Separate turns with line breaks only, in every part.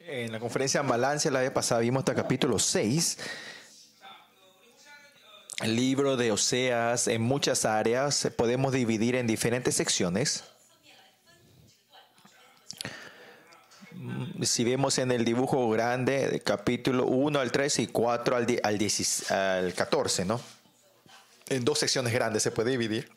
En la conferencia Malancia la vez pasada vimos hasta capítulo 6. El libro de Oseas en muchas áreas podemos dividir en diferentes secciones. Si vemos en el dibujo grande, de capítulo 1 al 3 y 4 al, di- al, 10 al 14, ¿no? En dos secciones grandes se puede dividir.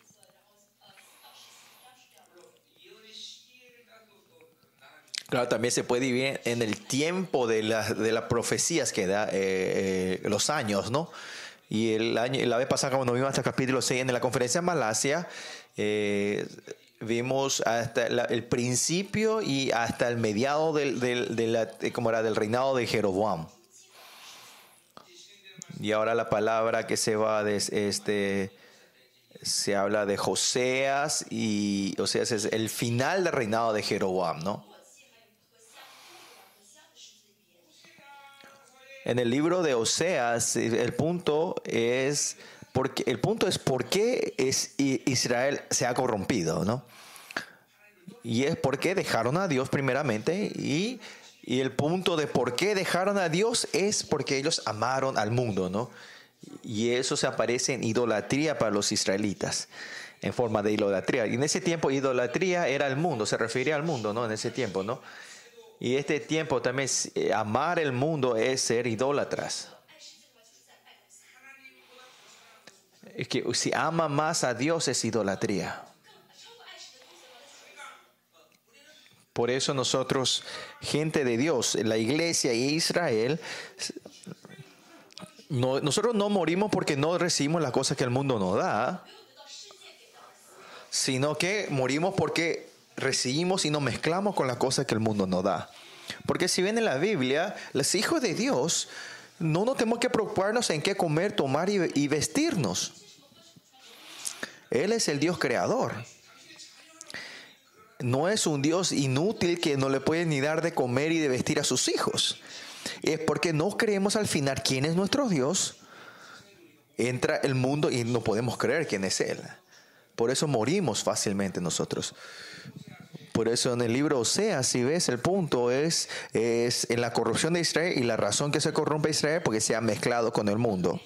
Claro, también se puede dividir en el tiempo de, la- de las profecías que da, eh, eh, los años, ¿no? Y el año, la vez pasada, cuando vimos hasta el capítulo 6 en la conferencia en Malasia, eh, vimos hasta la- el principio y hasta el mediado del, del, ¿cómo era? del reinado de Jeroboam. Y ahora la palabra que se va de este se habla de Joseas y Oseas es el final del reinado de Jeroboam, ¿no? En el libro de Oseas, el punto es porque el punto es por qué es Israel se ha corrompido, ¿no? Y es porque dejaron a Dios primeramente y, y el punto de por qué dejaron a Dios es porque ellos amaron al mundo, ¿no? Y eso se aparece en idolatría para los israelitas, en forma de idolatría. Y en ese tiempo idolatría era el mundo, se refería al mundo, ¿no? En ese tiempo, ¿no? Y este tiempo también, eh, amar el mundo es ser idólatras. Es que si ama más a Dios es idolatría. Por eso nosotros, gente de Dios, la iglesia y Israel, no- nosotros no morimos porque no recibimos las cosas que el mundo nos da, sino que morimos porque recibimos y nos mezclamos con las cosas que el mundo nos da. Porque si ven en la Biblia, los hijos de Dios no nos tenemos que preocuparnos en qué comer, tomar y, y vestirnos. Él es el Dios creador. No es un Dios inútil que no le puede ni dar de comer y de vestir a sus hijos. Es porque no creemos al final quién es nuestro Dios. Entra el mundo y no podemos creer quién es Él. Por eso morimos fácilmente nosotros. Por eso en el libro Oseas, si ves, el punto es, es en la corrupción de Israel y la razón que se corrompe Israel porque se ha mezclado con el mundo.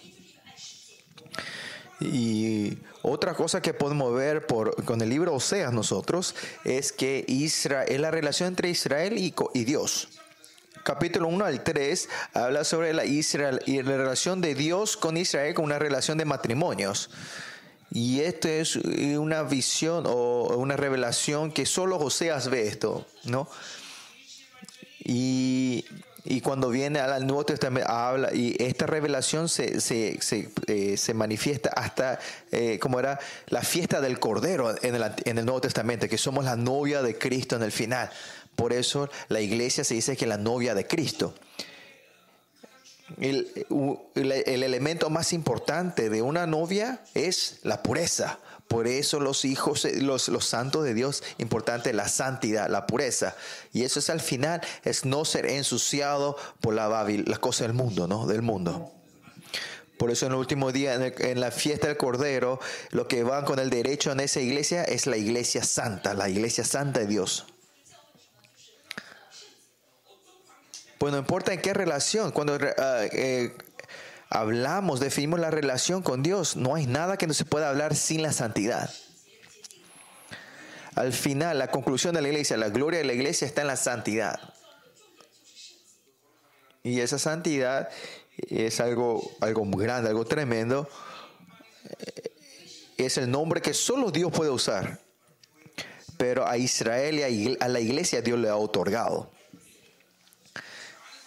Y otra cosa que podemos ver por, con el libro Oseas nosotros es que Israel, es la relación entre Israel y, Dios. Capítulo 1 al 3 habla sobre la, Israel, y la relación de Dios con Israel con una relación de matrimonios. Y esto es una visión o una revelación que solo Oseas ve esto, ¿no? Y, y cuando viene al Nuevo Testamento, habla, y esta revelación se, se, se, eh, se manifiesta hasta, eh, como era, la fiesta del Cordero en el, en el Nuevo Testamento, que somos la novia de Cristo en el final. Por eso la iglesia se dice que es la novia de Cristo. El, el- el elemento más importante de una novia es la pureza. Por eso los hijos, eh, los, los santos de Dios, importante la santidad, la pureza. Y eso es al final, es no ser ensuciado por la babil, las cosas del mundo, ¿no? Del mundo. Por eso en el último día, en, en la fiesta del Cordero, lo que van con el derecho en esa iglesia es la iglesia santa, la iglesia santa de Dios. Pues no importa en qué relación, cuando ah, eh, hablamos, definimos la relación con Dios, no hay nada que no se pueda hablar sin la santidad. Al final, la conclusión de la iglesia, la gloria de la iglesia está en la santidad. Y esa santidad es algo, algo muy grande, algo tremendo. Eh, Es el nombre que solo Dios puede usar. Pero a Israel y a la iglesia Dios le ha otorgado.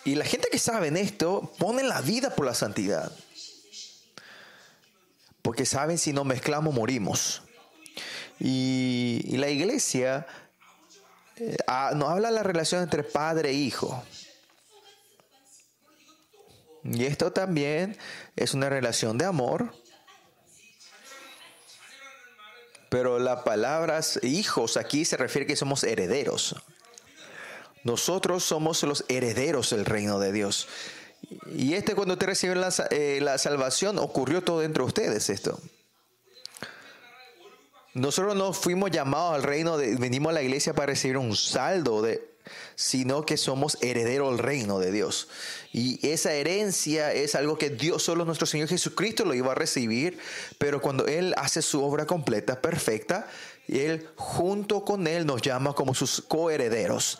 Y la gente que sabe esto pone la vida por la santidad. Porque saben si nos mezclamos morimos. Y, y la iglesia eh, ah, nos habla de la relación entre padre e hijo. Y esto también es una relación de amor. Pero la palabra hijos aquí se refiere que somos herederos. Nosotros somos los herederos del reino de Dios. Y este cuando usted recibe la, eh, la salvación, ocurrió todo dentro de ustedes esto. Nosotros no fuimos llamados al reino, de, venimos a la iglesia para recibir un saldo de, sino que somos herederos del reino de Dios. Y esa herencia es algo que Dios, solo nuestro Señor Jesucristo lo iba a recibir, pero cuando Él hace su obra completa, perfecta, Él junto con Él nos llama como sus coherederos.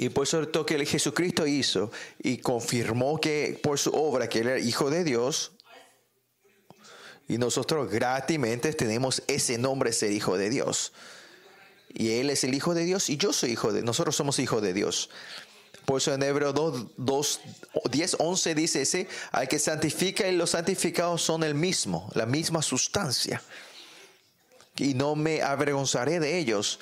Y por eso lo que Jesucristo hizo y confirmó que por su obra que Él era hijo de Dios, y nosotros gratis tenemos ese nombre, ser hijo de Dios. Y Él es el hijo de Dios y yo soy hijo de Nosotros somos hijos de Dios. Por eso en Hebreo 2, 2, 10, 11 dice ese, al que santifica y los santificados son el mismo, la misma sustancia. Y no me avergonzaré de ellos.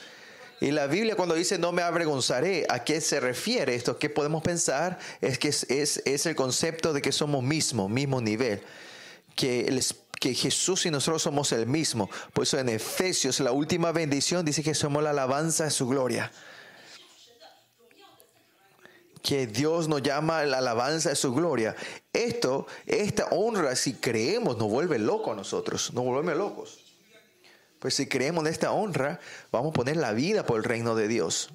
Y la Biblia cuando dice no me avergonzaré, ¿a qué se refiere esto? ¿Qué podemos pensar? Es que es, es, es el concepto de que somos mismo, mismo nivel. Que, el, que Jesús y nosotros somos el mismo. Por eso en Efesios, la última bendición dice que somos la alabanza de su gloria que Dios nos llama la alabanza de su gloria. Esto, esta honra, si creemos, nos vuelve locos a nosotros, nos vuelve locos. Pues si creemos en esta honra, vamos a poner la vida por el reino de Dios.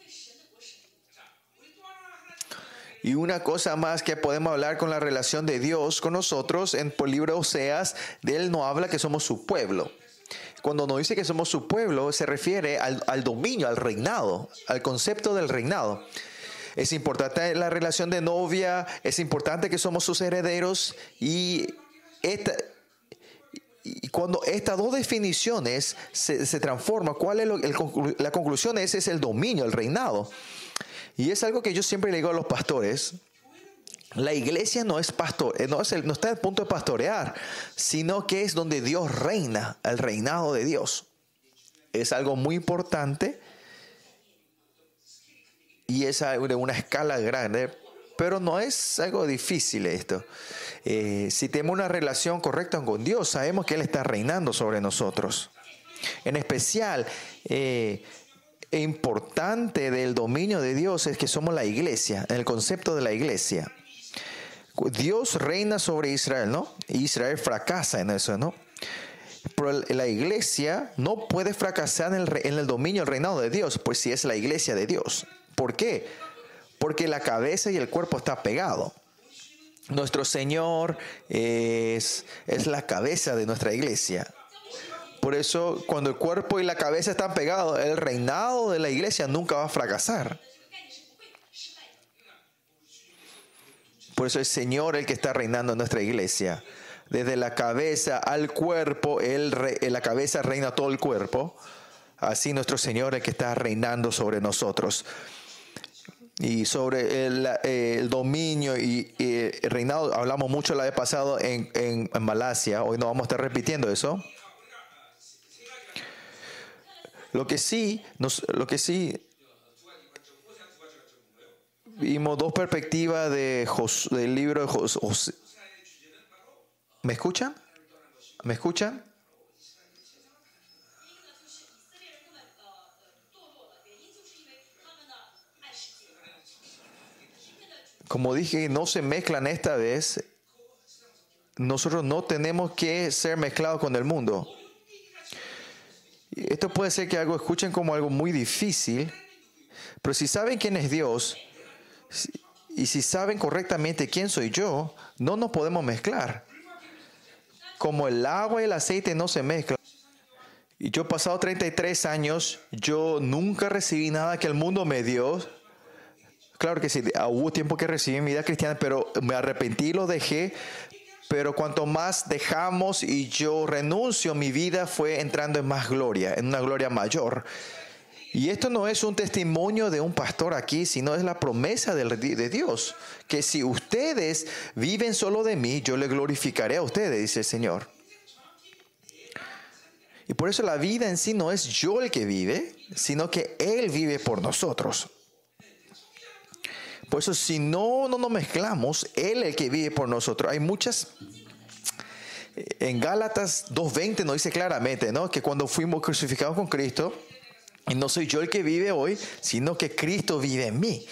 Y una cosa más que podemos hablar con la relación de Dios con nosotros, en el libro Oseas, de Él no habla que somos su pueblo. Cuando nos dice que somos su pueblo, se refiere al, al dominio, al reinado, al concepto del reinado. Es importante la relación de novia, es importante que somos sus herederos y esta, y cuando estas dos definiciones se, se transforman, ¿cuál es la conclusión? Ese es el dominio, el reinado. Y es algo que yo siempre le digo a los pastores. La iglesia no es pastor, eh, no, es el, no está al punto de pastorear, sino que es donde Dios reina, el reinado de Dios. Es algo muy importante y es de una escala grande, pero no es algo difícil esto. Eh, si tenemos una relación correcta con Dios, sabemos que Él está reinando sobre nosotros. En especial, eh, importante del dominio de Dios es que somos la iglesia, el concepto de la iglesia. Dios reina sobre Israel, ¿no? Israel fracasa en eso, ¿no? Pero la iglesia no puede fracasar en el, en el dominio, el reinado de Dios, pues si es la iglesia de Dios. ¿Por qué? Porque la cabeza y el cuerpo está pegado. Nuestro Señor es, es la cabeza de nuestra iglesia. Por eso, cuando el cuerpo y la cabeza están pegados, el reinado de la iglesia nunca va a fracasar. Por eso el Señor el que está reinando en nuestra iglesia. Desde la cabeza al cuerpo, él, la cabeza reina todo el cuerpo. Así nuestro Señor el que está reinando sobre nosotros. Y sobre el, dominio y, el reinado, hablamos mucho la vez pasado en, en Malasia. Hoy no vamos a estar repitiendo eso. Lo que sí, lo que sí vimos dos perspectivas de del libro de José. ¿Me escuchan? ¿Me escuchan? Como dije, no se mezclan esta vez. Nosotros no tenemos que ser mezclados con el mundo. Esto puede ser que algo escuchen como algo muy difícil, pero si saben quién es Dios y si saben correctamente quién soy yo, no nos podemos mezclar. Como el agua y el aceite no se mezclan. Y yo he pasado 33 años, yo nunca recibí nada que el mundo me dio. Claro que sí, hubo tiempo que recibí mi vida cristiana, pero me arrepentí, lo dejé, pero cuanto más dejamos y yo renuncio, mi vida fue entrando en más gloria, en una gloria mayor. Y esto no es un testimonio de un pastor aquí, sino es la promesa de Dios, que si ustedes viven solo de mí, yo le glorificaré a ustedes, dice el Señor. Y por eso la vida en sí no es yo el que vive, sino que Él vive por nosotros. Por eso si no, no nos mezclamos, Él es el que vive por nosotros. Hay muchas... En Gálatas 2.20 nos dice claramente, ¿no? Que cuando fuimos crucificados con Cristo, no soy yo el que vive hoy, sino que Cristo vive en mí.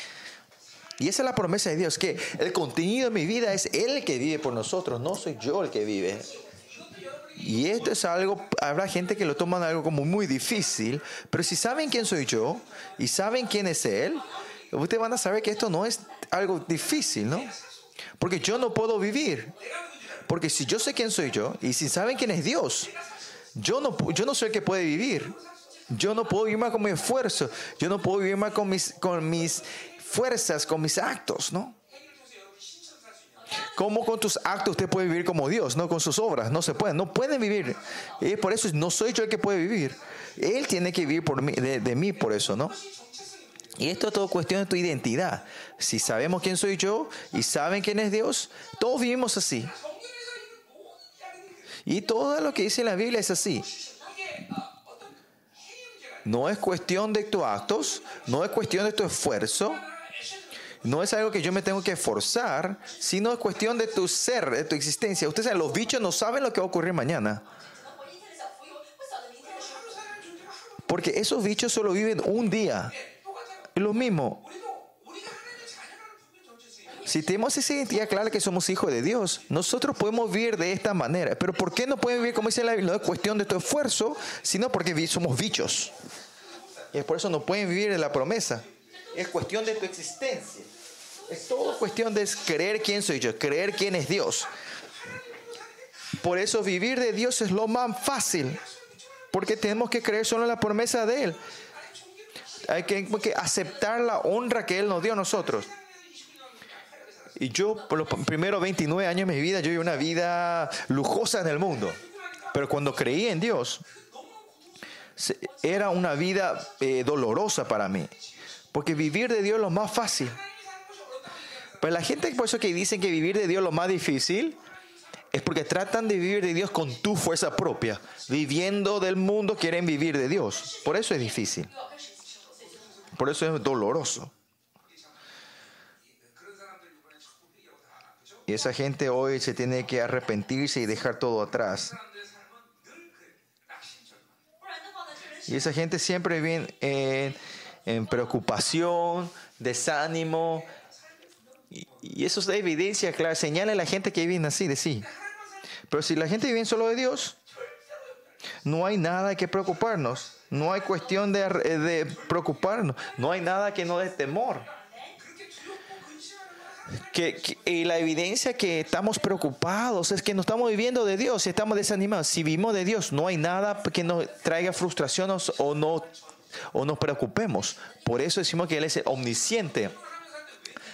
Y esa es la promesa de Dios, que el contenido de mi vida es Él el que vive por nosotros, no soy yo el que vive. Y esto es algo, habrá gente que lo toman algo como muy difícil, pero si saben quién soy yo y saben quién es Él, ustedes van a saber que esto no es algo difícil, ¿no? Porque yo no puedo vivir. Porque si yo sé quién soy yo y si saben quién es Dios, yo no, yo no soy el que puede vivir. Yo no puedo vivir más con mi esfuerzo. Yo no puedo vivir más con mis, con mis fuerzas, con mis actos, ¿no? ¿Cómo con tus actos usted puede vivir como Dios? No con sus obras. No se puede. No pueden vivir. Y por eso no soy yo el que puede vivir. Él tiene que vivir por mí, de, de mí por eso, ¿no? Y esto es todo cuestión de tu identidad. Si sabemos quién soy yo y saben quién es Dios, todos vivimos así. Y todo lo que dice la Biblia es así. No es cuestión de tus actos, no es cuestión de tu esfuerzo, no es algo que yo me tengo que esforzar, sino es cuestión de tu ser, de tu existencia. Ustedes saben, los bichos no saben lo que va a ocurrir mañana. Porque esos bichos solo viven un día. Es lo mismo. Si tenemos esa identidad clara que somos hijos de Dios, nosotros podemos vivir de esta manera. Pero ¿por qué no pueden vivir como dice la Biblia? No es cuestión de tu esfuerzo, sino porque somos bichos. Y por eso no pueden vivir de la promesa. Es cuestión de tu existencia. Es todo cuestión de creer quién soy yo, creer quién es Dios. Por eso vivir de Dios es lo más fácil. Porque tenemos que creer solo en la promesa de Él. Hay que, que aceptar la honra que Él nos dio a nosotros. Y yo, por los primeros 29 años de mi vida, yo viví una vida lujosa en el mundo. Pero cuando creí en Dios, era una vida eh, dolorosa para mí. Porque vivir de Dios es lo más fácil. Pero la gente, por eso que dicen que vivir de Dios es lo más difícil, es porque tratan de vivir de Dios con tu fuerza propia. Viviendo del mundo quieren vivir de Dios. Por eso es difícil. Por eso es doloroso. Y esa gente hoy se tiene que arrepentirse y dejar todo atrás. Y esa gente siempre viene en, preocupación, desánimo. Y, eso es evidencia clara. Señala a la gente que vive así de sí. Pero si la gente vive solo de Dios, no hay nada que preocuparnos. No hay cuestión de, de preocuparnos. No hay nada que no dé temor y la evidencia que estamos preocupados es que no estamos viviendo de Dios estamos desanimados. Si vivimos de Dios, no hay nada que nos traiga frustración o, no, o nos preocupemos. Por eso decimos que Él es omnisciente.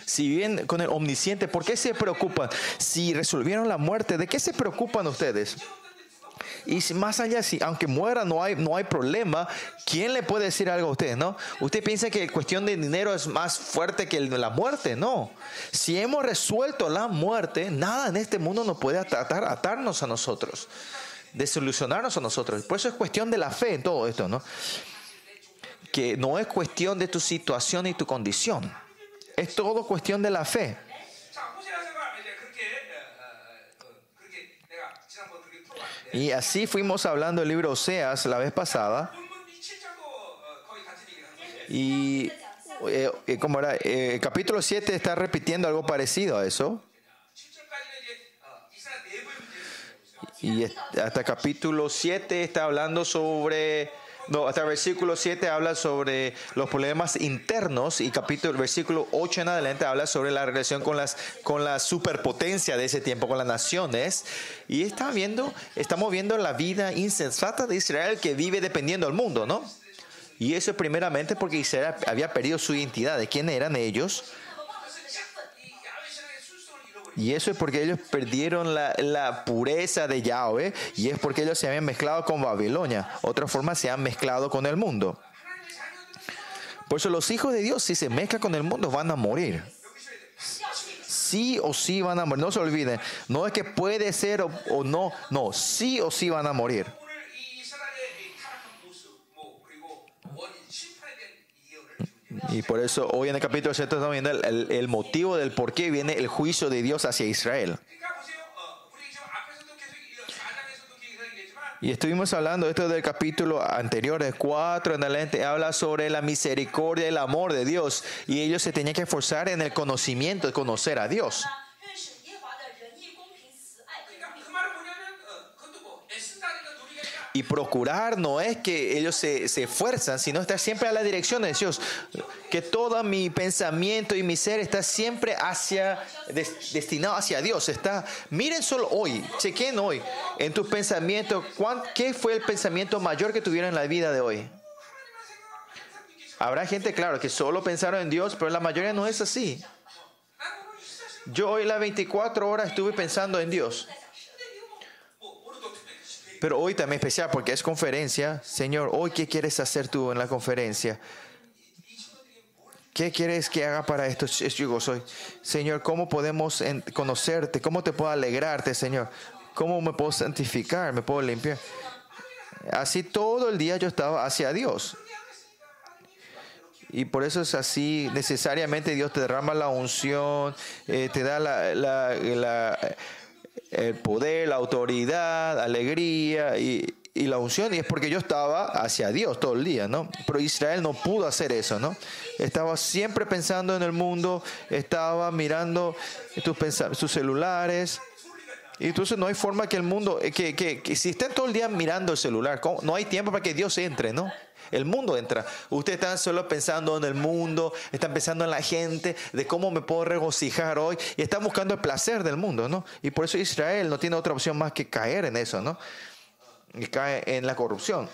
Si viven con el omnisciente, ¿por qué se preocupan? Si resolvieron la muerte, ¿de qué se preocupan ustedes? Y más allá, si aunque muera no hay, no hay problema, ¿quién le puede decir algo a usted? ¿no? ¿Usted piensa que la cuestión de dinero es más fuerte que la muerte? No. Si hemos resuelto la muerte, nada en este mundo nos puede atar, atarnos a nosotros, desolucionarnos a nosotros. Por eso es cuestión de la fe en todo esto, ¿no? Que no es cuestión de tu situación y tu condición. Es todo cuestión de la fe. Y así fuimos hablando del libro Oseas la vez pasada. Y eh, eh, era, eh, el capítulo 7 está repitiendo algo parecido a eso. Y hasta capítulo 7 está hablando sobre no, hasta el versículo 7 habla sobre los problemas internos y capítulo, versículo 8 en adelante habla sobre la relación con, las, con la superpotencia de ese tiempo, con las naciones. Y está viendo, estamos viendo la vida insensata de Israel que vive dependiendo del mundo, ¿no? Y eso primeramente porque Israel había perdido su identidad de quién eran ellos y eso es porque ellos perdieron la, pureza de Yahweh y es porque ellos se habían mezclado con Babilonia. Otra forma, se han mezclado con el mundo. Por eso los hijos de Dios, si se mezclan con el mundo, van a morir. Sí o sí van a morir. No se olviden. No es que puede ser o, o no. No, sí o sí van a morir. Y por eso hoy en el capítulo 7 estamos viendo el, motivo del por qué viene el juicio de Dios hacia Israel. Y estuvimos hablando esto del capítulo anterior, de 4 en adelante, habla sobre la misericordia y el amor de Dios. Y ellos se tenían que esforzar en el conocimiento, de conocer a Dios. Y procurar no es que ellos se, se esfuerzan, sino estar siempre a la dirección de Dios. Que todo mi pensamiento y mi ser está siempre hacia, destinado hacia Dios. Está, miren solo hoy, chequen hoy en tus pensamientos, ¿qué fue el pensamiento mayor que tuvieron en la vida de hoy? Habrá gente, claro, que solo pensaron en Dios, pero la mayoría no es así. Yo hoy las 24 horas estuve pensando en Dios. Pero hoy también especial porque es conferencia. Señor, hoy qué quieres hacer tú en la conferencia? ¿Qué quieres que haga para esto? Yo soy. Señor, ¿cómo podemos conocerte? ¿Cómo te puedo alegrarte, Señor? ¿Cómo me puedo santificar? ¿Me puedo limpiar? Así todo el día yo estaba hacia Dios. Y por eso es así, necesariamente Dios te derrama la unción, eh, te da la, el poder, la autoridad, alegría y, la unción. Y es porque yo estaba hacia Dios todo el día, ¿no? Pero Israel no pudo hacer eso, ¿no? Estaba siempre pensando en el mundo, estaba mirando sus celulares. Y entonces no hay forma que el mundo, que, que, que si estén todo el día mirando el celular, no hay tiempo para que Dios entre, ¿no? El mundo entra. Ustedes están solo pensando en el mundo, están pensando en la gente, de cómo me puedo regocijar hoy, y están buscando el placer del mundo, ¿no? Y por eso Israel no tiene otra opción más que caer en eso, ¿no? Y cae en la corrupción.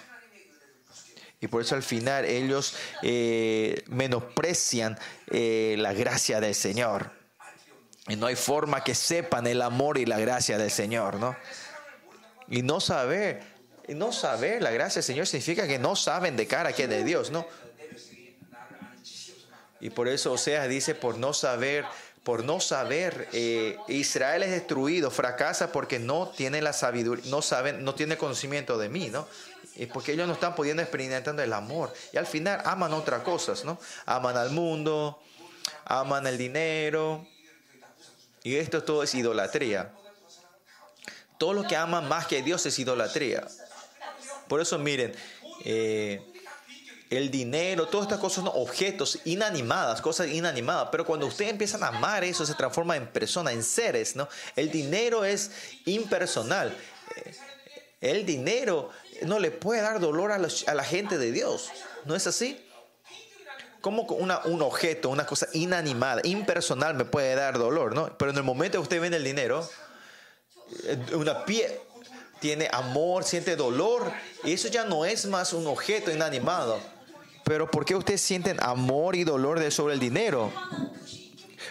Y por eso al final ellos eh, menosprecian eh, la gracia del Señor. Y no hay forma que sepan el amor y la gracia del Señor, ¿no? Y no saber no saber la gracia del Señor significa que no saben de cara que es Dios, ¿no? Y por eso Oseas dice, por no saber, por no saber, eh, Israel es destruido, fracasa porque no tiene la sabiduría, no saben, no tiene conocimiento de mí, ¿no? Y porque ellos no están pudiendo experimentar el amor. Y al final aman otras cosas, ¿no? Aman al mundo, aman el dinero. Y esto todo es idolatría. Todo lo que aman más que Dios es idolatría. Por eso miren, eh, el dinero, todas estas cosas son objetos inanimadas, cosas inanimadas. Pero cuando ustedes empiezan a amar eso, se transforma en persona, en seres, ¿no? El dinero es impersonal. Eh, el dinero no le puede dar dolor a, la gente de Dios. ¿No es así? como una, un objeto, una cosa inanimada, impersonal me puede dar dolor, ¿no? Pero en el momento que usted vende el dinero, eh, una pie, tiene amor, siente dolor. Y eso ya no es más un objeto inanimado. Pero ¿por qué ustedes sienten amor y dolor de sobre el dinero?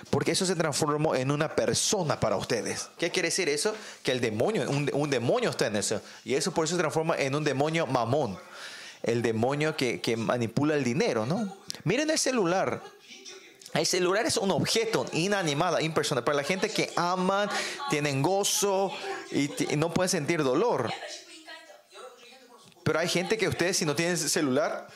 Porque eso se transformó en una persona para ustedes. ¿Qué quiere decir eso? Que el demonio, un, demonio está en eso. Y eso por eso se transforma en un demonio mamón. El demonio que, que manipula el dinero, ¿no? Miren el celular. El celular es un objeto inanimado, impersonal. Para la gente que aman, tienen gozo y, no pueden sentir dolor. Pero hay gente que ustedes, si no tienen celular,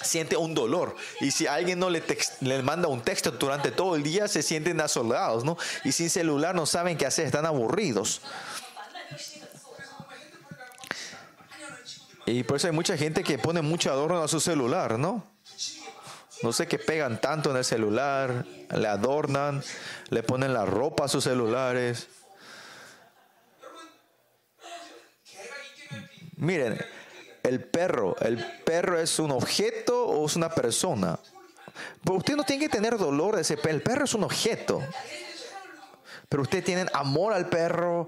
siente un dolor. Y si alguien no le, le, manda un texto durante todo el día, se sienten asolados, ¿no? Y sin celular no saben qué hacer, están aburridos. Y por eso hay mucha gente que pone mucho adorno a su celular, ¿no? No sé qué pegan tanto en el celular, le adornan, le ponen la ropa a sus celulares. Miren, el perro, ¿el perro es un objeto o es una persona? Pero usted no tiene que tener dolor de ese perro. El perro es un objeto. Pero usted tiene amor al perro,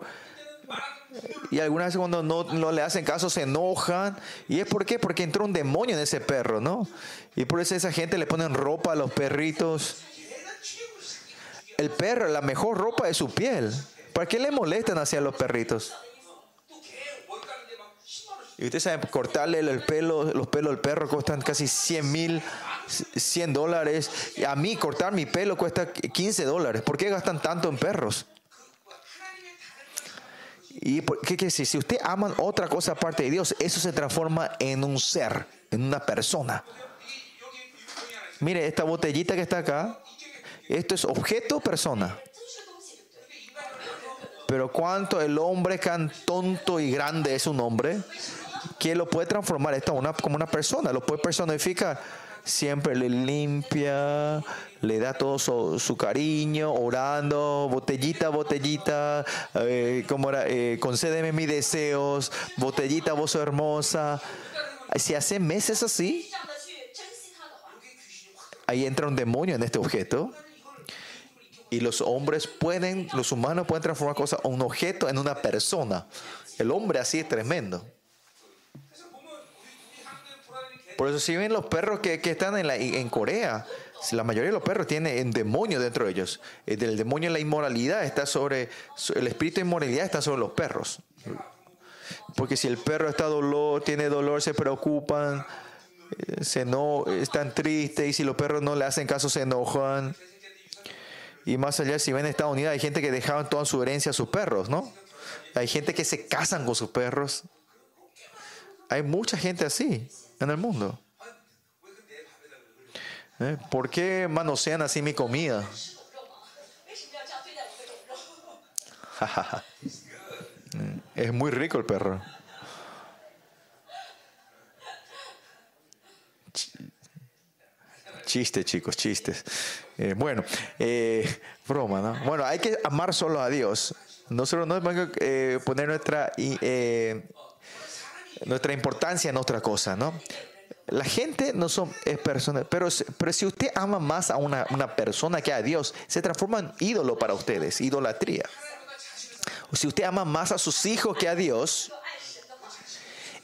y algunas veces cuando no, le hacen caso se enojan. ¿Y es por qué? Porque entró un demonio en ese perro, ¿no? Y por eso esa gente le ponen ropa a los perritos. El perro, la mejor ropa es su piel. ¿Para qué le molestan hacia los perritos? Y ustedes saben, cortarle el pelo, los pelos al perro cuestan casi 100 mil, 100 dólares. Y a mí cortar mi pelo cuesta 15 dólares. ¿Por qué gastan tanto en perros? ¿Y qué quiere decir? Si usted ama otra cosa aparte de Dios, eso se transforma en un ser, en una persona. Mire, esta botellita que está acá, esto es objeto persona. Pero cuánto el hombre tan tonto y grande es un hombre que lo puede transformar esto como una persona, lo puede personificar. Siempre le limpia, le da todo su, cariño, orando, botellita, botellita, eh, como era, eh, concédeme mis deseos, botellita, vos hermosa. Si hace meses así, ahí entra un demonio en este objeto. Y los hombres pueden, los humanos pueden transformar cosas, un objeto en una persona. El hombre así es tremendo. Por eso si ven los perros que, están en, la, en Corea, la mayoría de los perros tienen un demonio dentro de ellos. El demonio la inmoralidad está sobre, el espíritu de inmoralidad está sobre los perros. Porque si el perro está dolor, tiene dolor, se preocupan, eh, se no, están tristes y si los perros no le hacen caso se enojan. Y más allá, si ven en Estados Unidos, hay gente que dejaban toda su herencia a sus perros, ¿no? Hay gente que se casan con sus perros. Hay mucha gente así en el mundo. ¿Eh? ¿Por qué manosean así mi comida? es muy rico el perro. Chistes, chicos, chistes. Eh, bueno, eh, broma, ¿no? Bueno, hay que amar solo a Dios. Nosotros no tenemos que poner nuestra nuestra importancia en otra cosa, ¿no? La gente no son es personas, pero, pero si usted ama más a una, una, persona que a Dios, se transforma en ídolo para ustedes, idolatría. Si usted ama más a sus hijos que a Dios,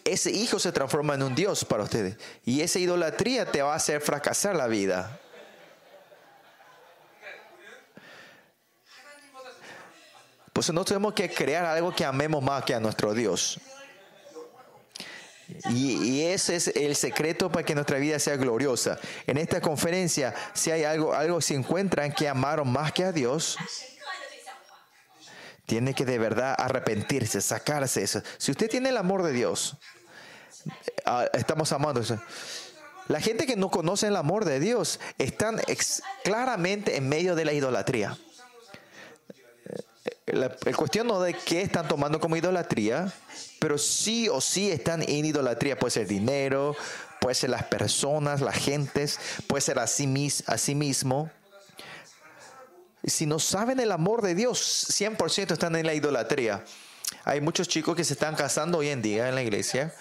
ese hijo se transforma en un Dios para ustedes. Y esa idolatría te va a hacer fracasar la vida. Pues no tenemos que crear algo que amemos más que a nuestro Dios. Y, ese es el secreto para que nuestra vida sea gloriosa. En esta conferencia, si hay algo, algo si encuentran que amaron más que a Dios, tiene que de verdad arrepentirse, sacarse eso. Si usted tiene el amor de Dios, ah, estamos amando eso. La gente que no conoce el amor de Dios están claramente en medio de la idolatría. La, cuestión no de qué están tomando como idolatría, pero sí o sí están en idolatría. Puede ser dinero, puede ser las personas, las gentes, puede ser a sí, mismo. Si no saben el amor de Dios, 100% están en la idolatría. Hay muchos chicos que se están casando hoy en día en la iglesia.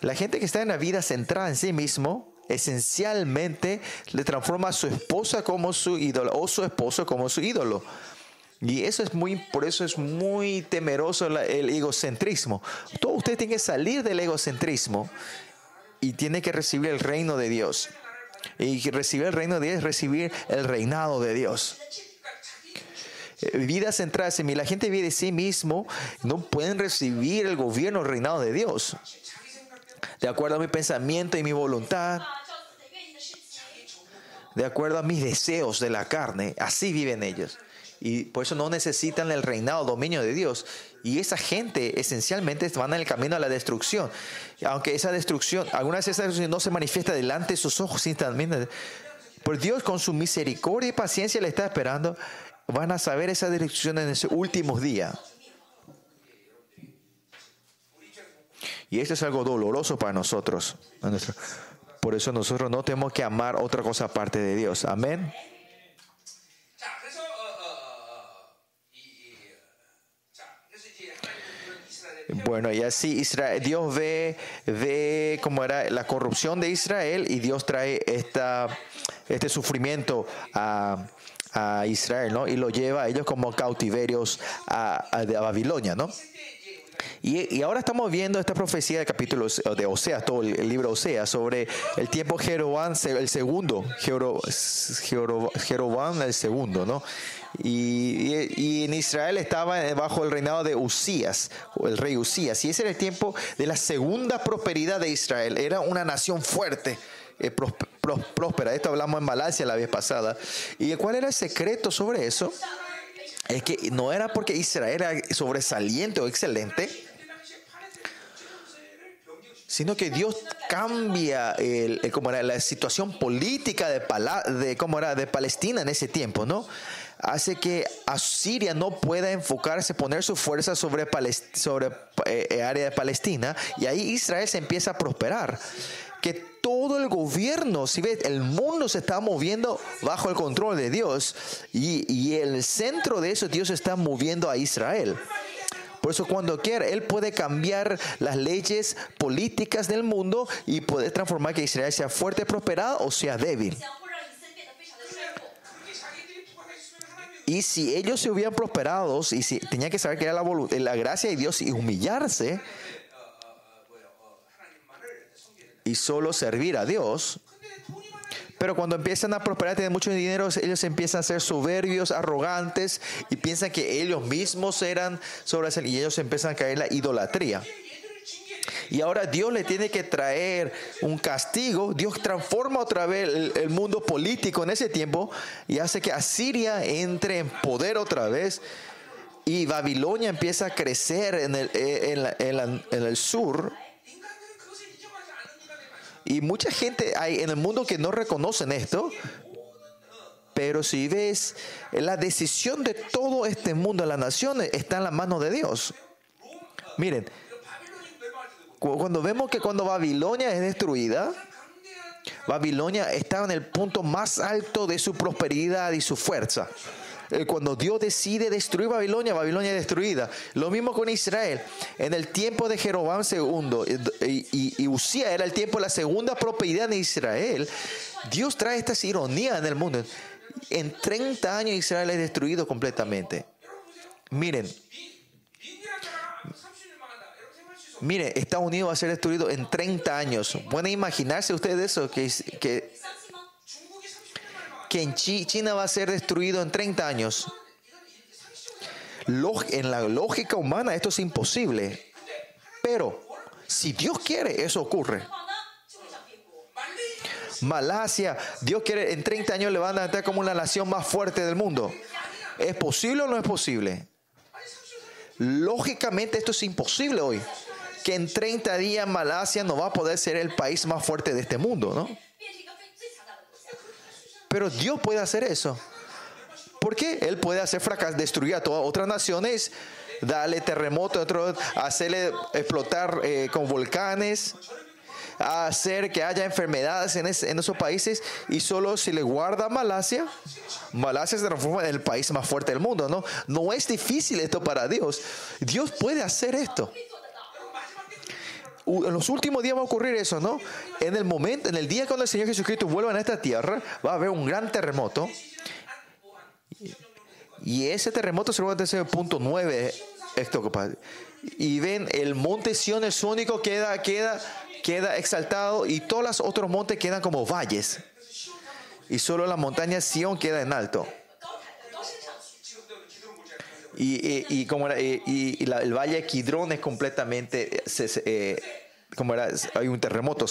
La gente que está en la vida centrada en sí mismo, esencialmente le transforma a su esposa como su ídolo o su esposo como su ídolo. Y eso es muy, por eso es muy temeroso el egocentrismo. Todo usted tiene que salir del egocentrismo y tiene que recibir el reino de Dios. Y recibir el reino de Dios es recibir el reinado de Dios. Eh, vida centrada en mí. La gente vive de sí mismo, no pueden recibir el gobierno, el reinado de Dios. De acuerdo a mi pensamiento y mi voluntad, de acuerdo a mis deseos de la carne, así viven ellos. Y por eso no necesitan el reinado, dominio de Dios. Y esa gente esencialmente van en el camino a la destrucción. Aunque esa destrucción, algunas veces no se manifiesta delante de sus ojos instantáneamente. Por Dios con su misericordia y paciencia le está esperando. Van a saber esa destrucción en ese últimos días. Y esto es algo doloroso para nosotros. Por eso nosotros no tenemos que amar otra cosa aparte de Dios. Amén. Bueno, y así Israel, Dios ve, ve cómo era la corrupción de Israel y Dios trae esta, este sufrimiento a, Israel, ¿no? Y lo lleva a ellos como cautiverios a, Babilonia, ¿no? Y, ahora estamos viendo esta profecía del capítulo de Oseas, todo el, libro Oseas, sobre el tiempo Jeroboam, el segundo, Jeroboam el segundo, ¿no? Y, en Israel estaba bajo el reinado de Usías, el rey Usías. Y ese era el tiempo de la segunda prosperidad de Israel. Era una nación fuerte, eh, próspera. Esto hablamos en Malasia la vez pasada. ¿Y cuál era el secreto sobre eso? Es que no era porque Israel era sobresaliente o excelente, sino que Dios cambia el, como era, la situación política de, de, cómo era, de Palestina en ese tiempo, ¿no? Hace que Asiria no pueda enfocarse, poner su fuerza sobre, sobre eh, eh, área de Palestina, y ahí Israel se empieza a prosperar. Que todo el gobierno, si ves, el mundo se está moviendo bajo el control de Dios, y, y el centro de eso Dios está moviendo a Israel. Por eso cuando quiera, Él puede cambiar las leyes políticas del mundo y puede transformar que Israel sea fuerte, prosperado o sea débil. Y si ellos se hubieran prosperado y si tenían que saber que era la, la gracia de Dios y humillarse y solo servir a Dios, pero cuando empiezan a prosperar, tener mucho dinero, ellos empiezan a ser soberbios, arrogantes y piensan que ellos mismos eran sobresalientes y ellos empiezan a caer en la idolatría. Y ahora Dios le tiene que traer un castigo. Dios transforma otra vez el, mundo político en ese tiempo y hace que Asiria entre en poder otra vez. Y Babilonia empieza a crecer en el, el sur y mucha gente hay en el mundo que no reconocen esto. Pero si ves, la decisión de todo este mundo, las naciones, está en la mano de Dios. Miren, cuando vemos que cuando Babilonia es destruida, Babilonia estaba en el punto más alto de su prosperidad y su fuerza. Eh, cuando Dios decide destruir Babilonia, Babilonia es destruida. Lo mismo con Israel. En el tiempo de Jeroboam II y, y, Usía era el tiempo de la segunda propiedad de Israel. Dios trae estas ironías en el mundo. En 30 años Israel es destruido completamente. Miren, Miren, Estados Unidos va a ser destruido en 30 años. ¿Pueden imaginarse ustedes eso? Que, que que en China va a ser destruido en 30 años. En la lógica humana esto es imposible. Pero si Dios quiere, eso ocurre. Malasia, Dios quiere, en 30 años le van a dar como la nación más fuerte del mundo. ¿Es posible o no es posible? Lógicamente esto es imposible hoy. Que en 30 días Malasia no va a poder ser el país más fuerte de este mundo, ¿no? Pero Dios puede hacer eso. ¿Por qué? Él puede hacer fracas, destruir a todas otras naciones, darle terremoto, hacerle explotar eh, con volcanes, hacer que haya enfermedades en, esos países y solo si le guarda Malasia, Malasia se transforma en el país más fuerte del mundo, ¿no? No es difícil esto para Dios. Dios puede hacer esto en los últimos días va a ocurrir eso, ¿no? En el momento, en el día cuando el Señor Jesucristo vuelva a esta tierra, va a haber un gran terremoto. Y ese terremoto se va a ser el punto 9. Esto, y ven, el monte Sion es único, queda, queda, queda exaltado y todos los otros montes quedan como valles. Y solo la montaña Sion queda en alto. Y, como y, el valle Kidrón es completamente, eh, como era, hay un terremoto.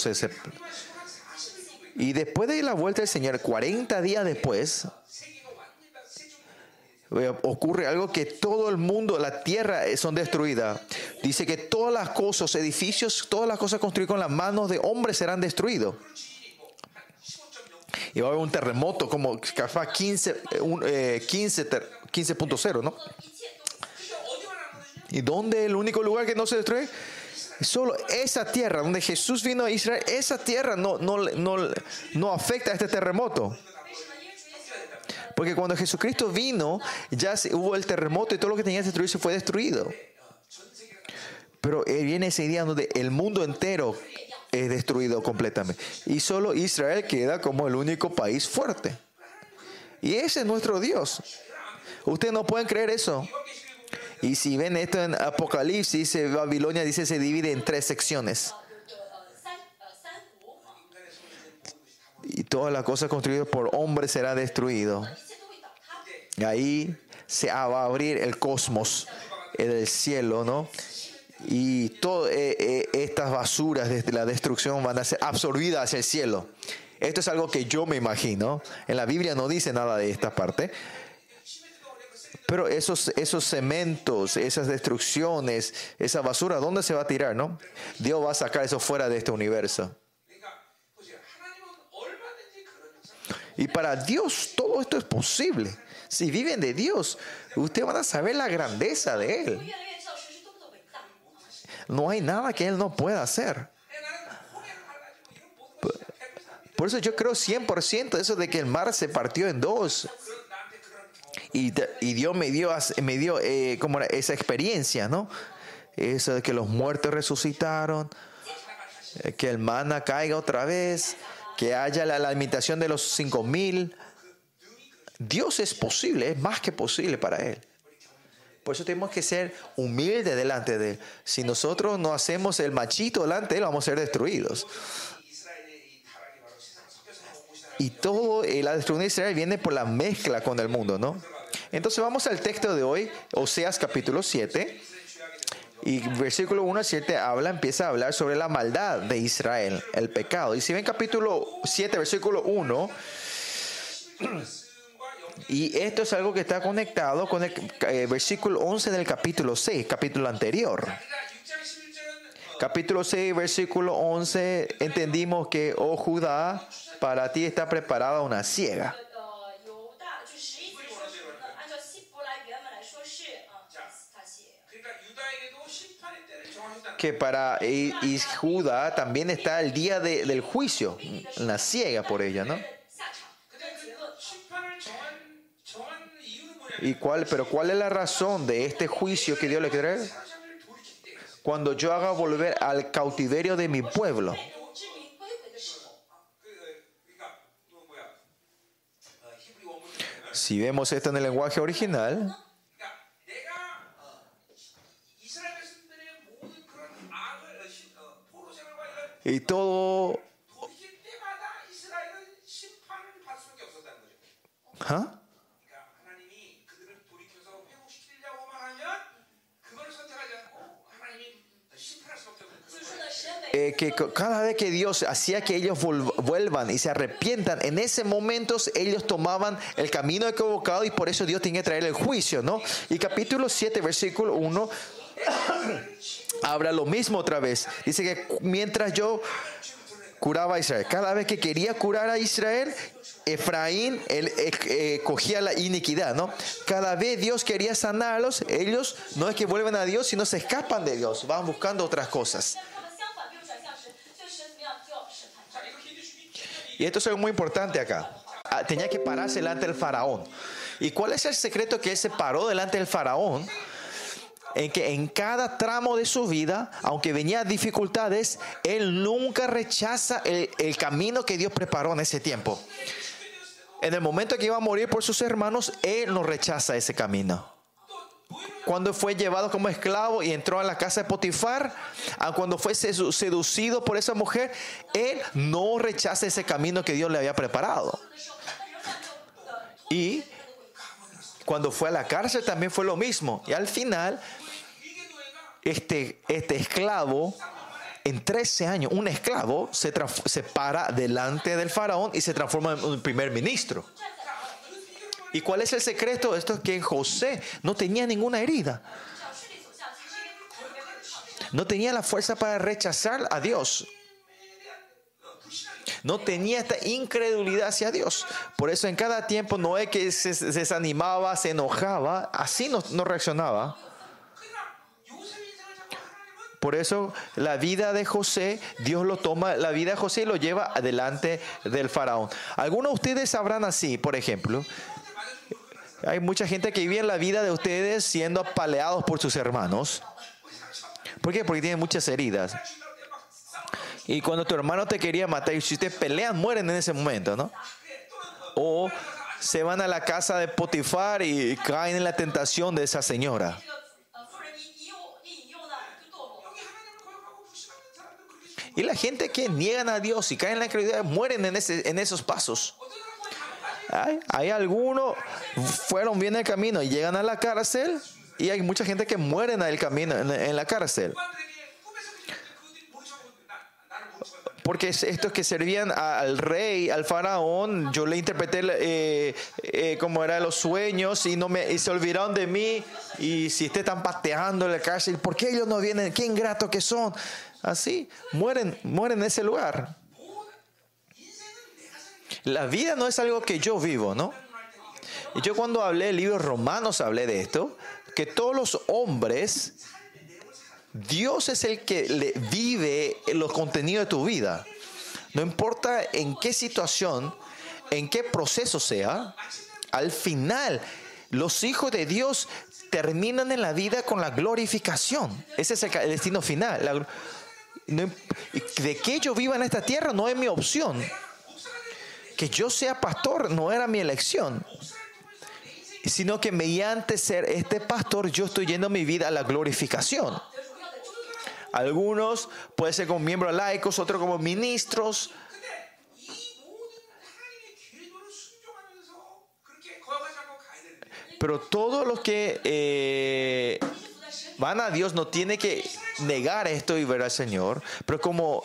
y después de la vuelta del Señor, 40 días después, eh, ocurre algo que todo el mundo, la tierra eh, son destruidas. Dice que todas las cosas, edificios, todas las cosas construidas con las manos de hombres serán destruidos. Y va a haber un terremoto como 15, 15.0, ¿no? ¿Y dónde el único lugar que no se destruye? Solo esa tierra donde Jesús vino a Israel, esa tierra no, no, no, no afecta a este terremoto. Porque cuando Jesucristo vino, ya hubo el terremoto y todo lo que tenía que destruirse fue destruido. Pero viene ese día donde el mundo entero es destruido completamente. Y solo Israel queda como el único país fuerte. Y ese es nuestro Dios. Ustedes no pueden creer eso. Y si ven esto en Apocalipsis, Babilonia dice se divide en tres secciones. Y toda la cosa construida por hombres será destruido. Y ahí se va a abrir el cosmos, el cielo, ¿no? Y todas eh, eh, estas basuras de la destrucción van a ser absorbidas hacia el cielo. Esto es algo que yo me imagino. En la Biblia no dice nada de esta parte. Pero esos, esos cementos, esas destrucciones, esa basura, ¿dónde se va a tirar, no? Dios va a sacar eso fuera de este universo. Y para Dios todo esto es posible. Si viven de Dios, ustedes van a saber la grandeza de Él. No hay nada que Él no pueda hacer. Por eso yo creo 100% eso de que el mar se partió en dos. Y, y Dios me dio, me dio eh, como esa experiencia, ¿no? Eso de que los muertos resucitaron, eh, que el mana caiga otra vez, que haya la, la imitación de los cinco mil. Dios es posible, es más que posible para Él. Por eso tenemos que ser humildes delante de Él. Si nosotros no hacemos el machito delante de Él, vamos a ser destruidos. Y todo el destrucción de Israel viene por la mezcla con el mundo, ¿no? Entonces vamos al texto de hoy, Oseas capítulo 7. Y versículo 1 a 7 habla, empieza a hablar sobre la maldad de Israel, el pecado. Y si ven capítulo 7, versículo 1, y esto es algo que está conectado con el eh, versículo 11 del capítulo 6, capítulo anterior. Capítulo 6, versículo 11, entendimos que, oh Judá, para ti está preparada una ciega. que para eh, Judá también está el día del juicio, la ciega por ella, ¿no? ¿Y cuál, pero cuál es la razón de este juicio que Dios le quiere? Cuando yo haga volver al cautiverio de mi pueblo. Si vemos esto en el lenguaje original,
이 또, 어?
Eh, que cada vez que Dios hacía que ellos vuelvan y se arrepientan, en ese momento ellos tomaban el camino equivocado y por eso Dios tiene que traer el juicio, ¿no? Y capítulo 7, versículo 1 habla lo mismo otra vez. Dice que mientras yo curaba a Israel, cada vez que quería curar a Israel, Efraín él, eh, eh, cogía la iniquidad, ¿no? Cada vez Dios quería sanarlos, ellos no es que vuelven a Dios, sino se escapan de Dios, van buscando otras cosas. Y esto es algo muy importante acá. Ah, tenía que pararse delante del faraón. ¿Y cuál es el secreto que él se paró delante del faraón? en que en cada tramo de su vida, aunque venía dificultades, Él nunca rechaza el, el camino que Dios preparó en ese tiempo. En el momento que iba a morir por sus hermanos, Él no rechaza ese camino cuando fue llevado como esclavo y entró a la casa de Potifar, a cuando fue seducido por esa mujer, él no rechaza ese camino que Dios le había preparado. Y cuando fue a la cárcel también fue lo mismo. Y al final, este, este esclavo, en 13 años, un esclavo se, se para delante del faraón y se transforma en un primer ministro. ¿Y cuál es el secreto? Esto es que José no tenía ninguna herida. No tenía la fuerza para rechazar a Dios no tenía esta incredulidad hacia Dios. Por eso en cada tiempo no Noé que se, se desanimaba, se enojaba, así no, no reaccionaba. Por eso la vida de José, Dios lo toma, la vida de José lo lleva adelante del faraón. Algunos de ustedes sabrán así, por ejemplo. Hay mucha gente que vive la vida de ustedes siendo apaleados por sus hermanos. ¿Por qué? Porque tienen muchas heridas. Y cuando tu hermano te quería matar, y si ustedes pelean, mueren en ese momento, ¿no? O se van a la casa de Potifar y caen en la tentación de esa señora. Y la gente que niegan a Dios y caen en la incredulidad mueren en, ese, en esos pasos. Hay, hay algunos fueron bien el camino y llegan a la cárcel y hay mucha gente que muere en el camino, en, en la cárcel. Porque es- estos que servían al rey, al faraón, yo le interpreté eh, eh, como eran los sueños y, no me, y se olvidaron de mí. Y si están pateando en la cárcel, ¿por qué ellos no vienen? Qué ingratos que son. Así, mueren, mueren en ese lugar. La vida no es algo que yo vivo, ¿no? Y yo cuando hablé del libro Romanos hablé de esto, que todos los hombres, Dios es el que le vive los contenidos de tu vida. No importa en qué situación, en qué proceso sea, al final los hijos de Dios terminan en la vida con la glorificación. Ese es el destino final. De que yo viva en esta tierra no es mi opción. Que yo sea pastor no era mi elección sino que mediante ser este pastor yo estoy yendo mi vida a la glorificación. Algunos puede ser como miembros laicos, otros como ministros. Pero todos los que eh, van a Dios no tienen que negar esto y ver al Señor. Pero como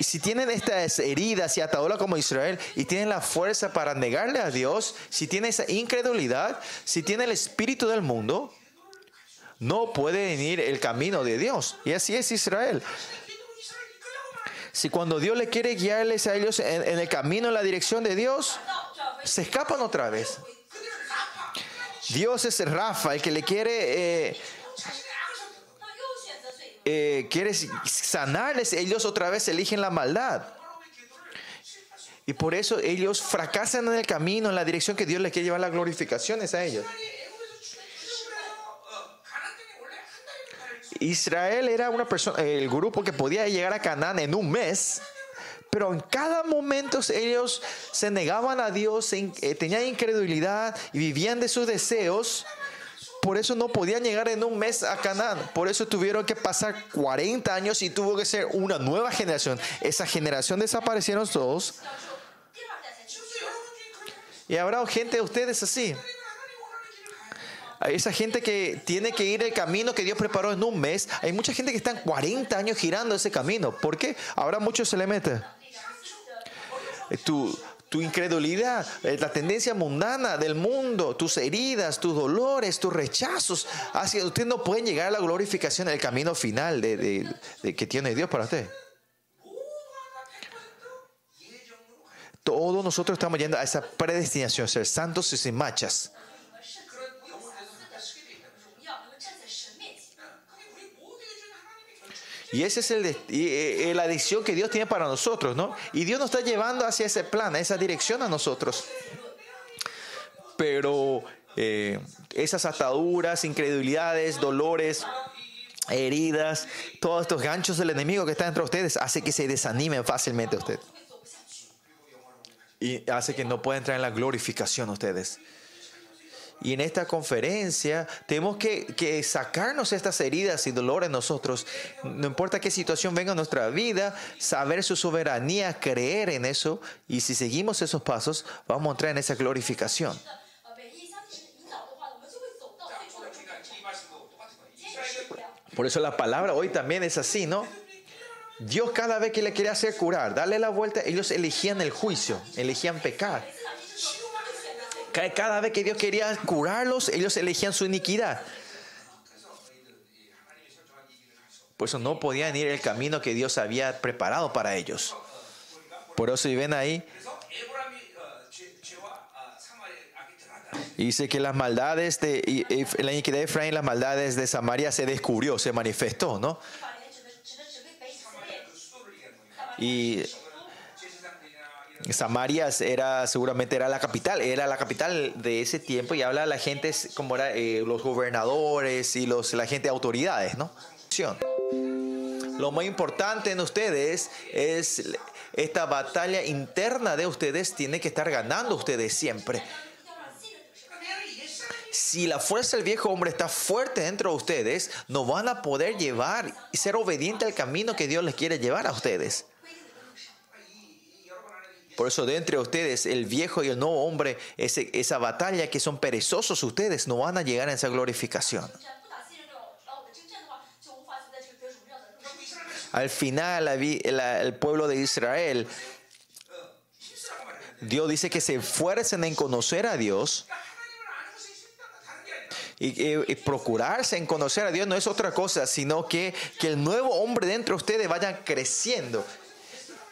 si tienen estas heridas y ataduras como Israel y tienen la fuerza para negarle a Dios, si tienen esa incredulidad, si tienen el espíritu del mundo, no pueden ir el camino de Dios. Y así es Israel. Si cuando Dios le quiere guiarles a ellos en, el camino, en la dirección de Dios, se escapan otra vez. Dios es Rafa, el que le quiere, eh, eh, quiere sanarles, ellos otra vez eligen la maldad. Y por eso ellos fracasan en el camino, en la dirección que Dios les quiere llevar las glorificaciones a ellos. Israel era una persona, el grupo que podía llegar a Canaán en un mes, pero en cada momento ellos se negaban a Dios, eh, tenían incredulidad y vivían de sus deseos. Por eso no podían llegar en un mes a Canaán. Por eso tuvieron que pasar 40 años y tuvo que ser una nueva generación. Esa generación desaparecieron todos. Y habrá gente de ustedes así esa gente que tiene que ir el camino que Dios preparó en un mes, hay mucha gente que está en 40 años girando ese camino. ¿Por qué? Ahora muchos se le meten. Eh, tu, tu incredulidad, eh, la tendencia mundana del mundo, tus heridas, tus dolores, tus rechazos, hacia usted no pueden llegar a la glorificación, el camino final de, de, de que tiene Dios para usted. Todos nosotros estamos yendo a esa predestinación, ser santos y sin machas. Y esa es el, eh, eh, la adicción que Dios tiene para nosotros, ¿no? Y Dios nos está llevando hacia ese plan, a esa dirección a nosotros. Pero eh, esas ataduras, incredulidades, dolores, heridas, todos estos ganchos del enemigo que están entre ustedes, hace que se desanimen fácilmente
a usted.
Y hace que no puedan entrar en la glorificación ustedes. Y en esta conferencia tenemos que, sacarnos estas heridas y dolores nosotros. No importa qué situación venga a nuestra vida, saber su soberanía, creer en eso. Y si seguimos esos pasos, vamos a entrar en esa glorificación. Por eso la palabra hoy también es así, ¿no? Dios cada vez que le quería hacer curar, darle la vuelta, ellos elegían el juicio, elegían pecar. Cada vez que Dios quería curarlos, ellos elegían su iniquidad. Por eso no podían ir el camino que Dios había preparado para ellos. Por eso, si ven ahí, dice que las maldades de la iniquidad de Efraín, las maldades de Samaria se descubrió, se manifestó, ¿no? Y Samarias era seguramente era la capital, era la capital de ese tiempo y habla la gente como era eh, los gobernadores y los la gente de autoridades, ¿no? Lo más importante en ustedes es esta batalla interna de ustedes tiene que estar ganando ustedes siempre. Si la fuerza del viejo hombre está fuerte dentro de ustedes, no van a poder llevar y ser obediente al camino que Dios les quiere llevar a ustedes. Por eso de entre ustedes, el viejo y el nuevo hombre, esa batalla que son perezosos ustedes, no van a llegar a esa glorificación. Al final, el pueblo de Israel, Dios dice que se esfuercen en conocer a Dios. Y, procurarse en conocer a Dios no es otra cosa, sino que, que el nuevo hombre dentro de ustedes vaya creciendo,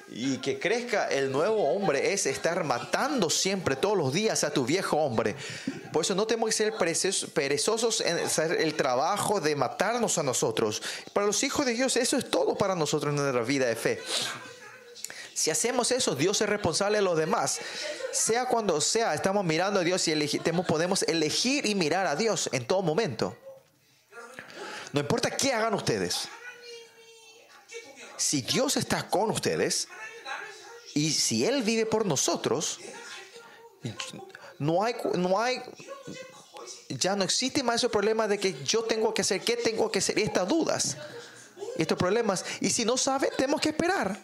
y que crezca el nuevo hombre es estar matando siempre, todos los días a tu viejo hombre. Por eso no tenemos que ser perezosos- en hacer el trabajo de matarnos a nosotros. Para los hijos de Dios eso es todo para nosotros en nuestra vida de fe. Si hacemos eso, Dios es responsable de los demás. Sea cuando sea, estamos mirando a Dios y elegi- temo- podemos elegir y mirar a Dios en todo momento. No importa qué hagan ustedes si Dios está con ustedes y si Él vive por nosotros, no hay, no hay, ya no existe más ese problema de que yo tengo que hacer, qué tengo que hacer, estas dudas, estos problemas. Y si no sabe, tenemos que esperar.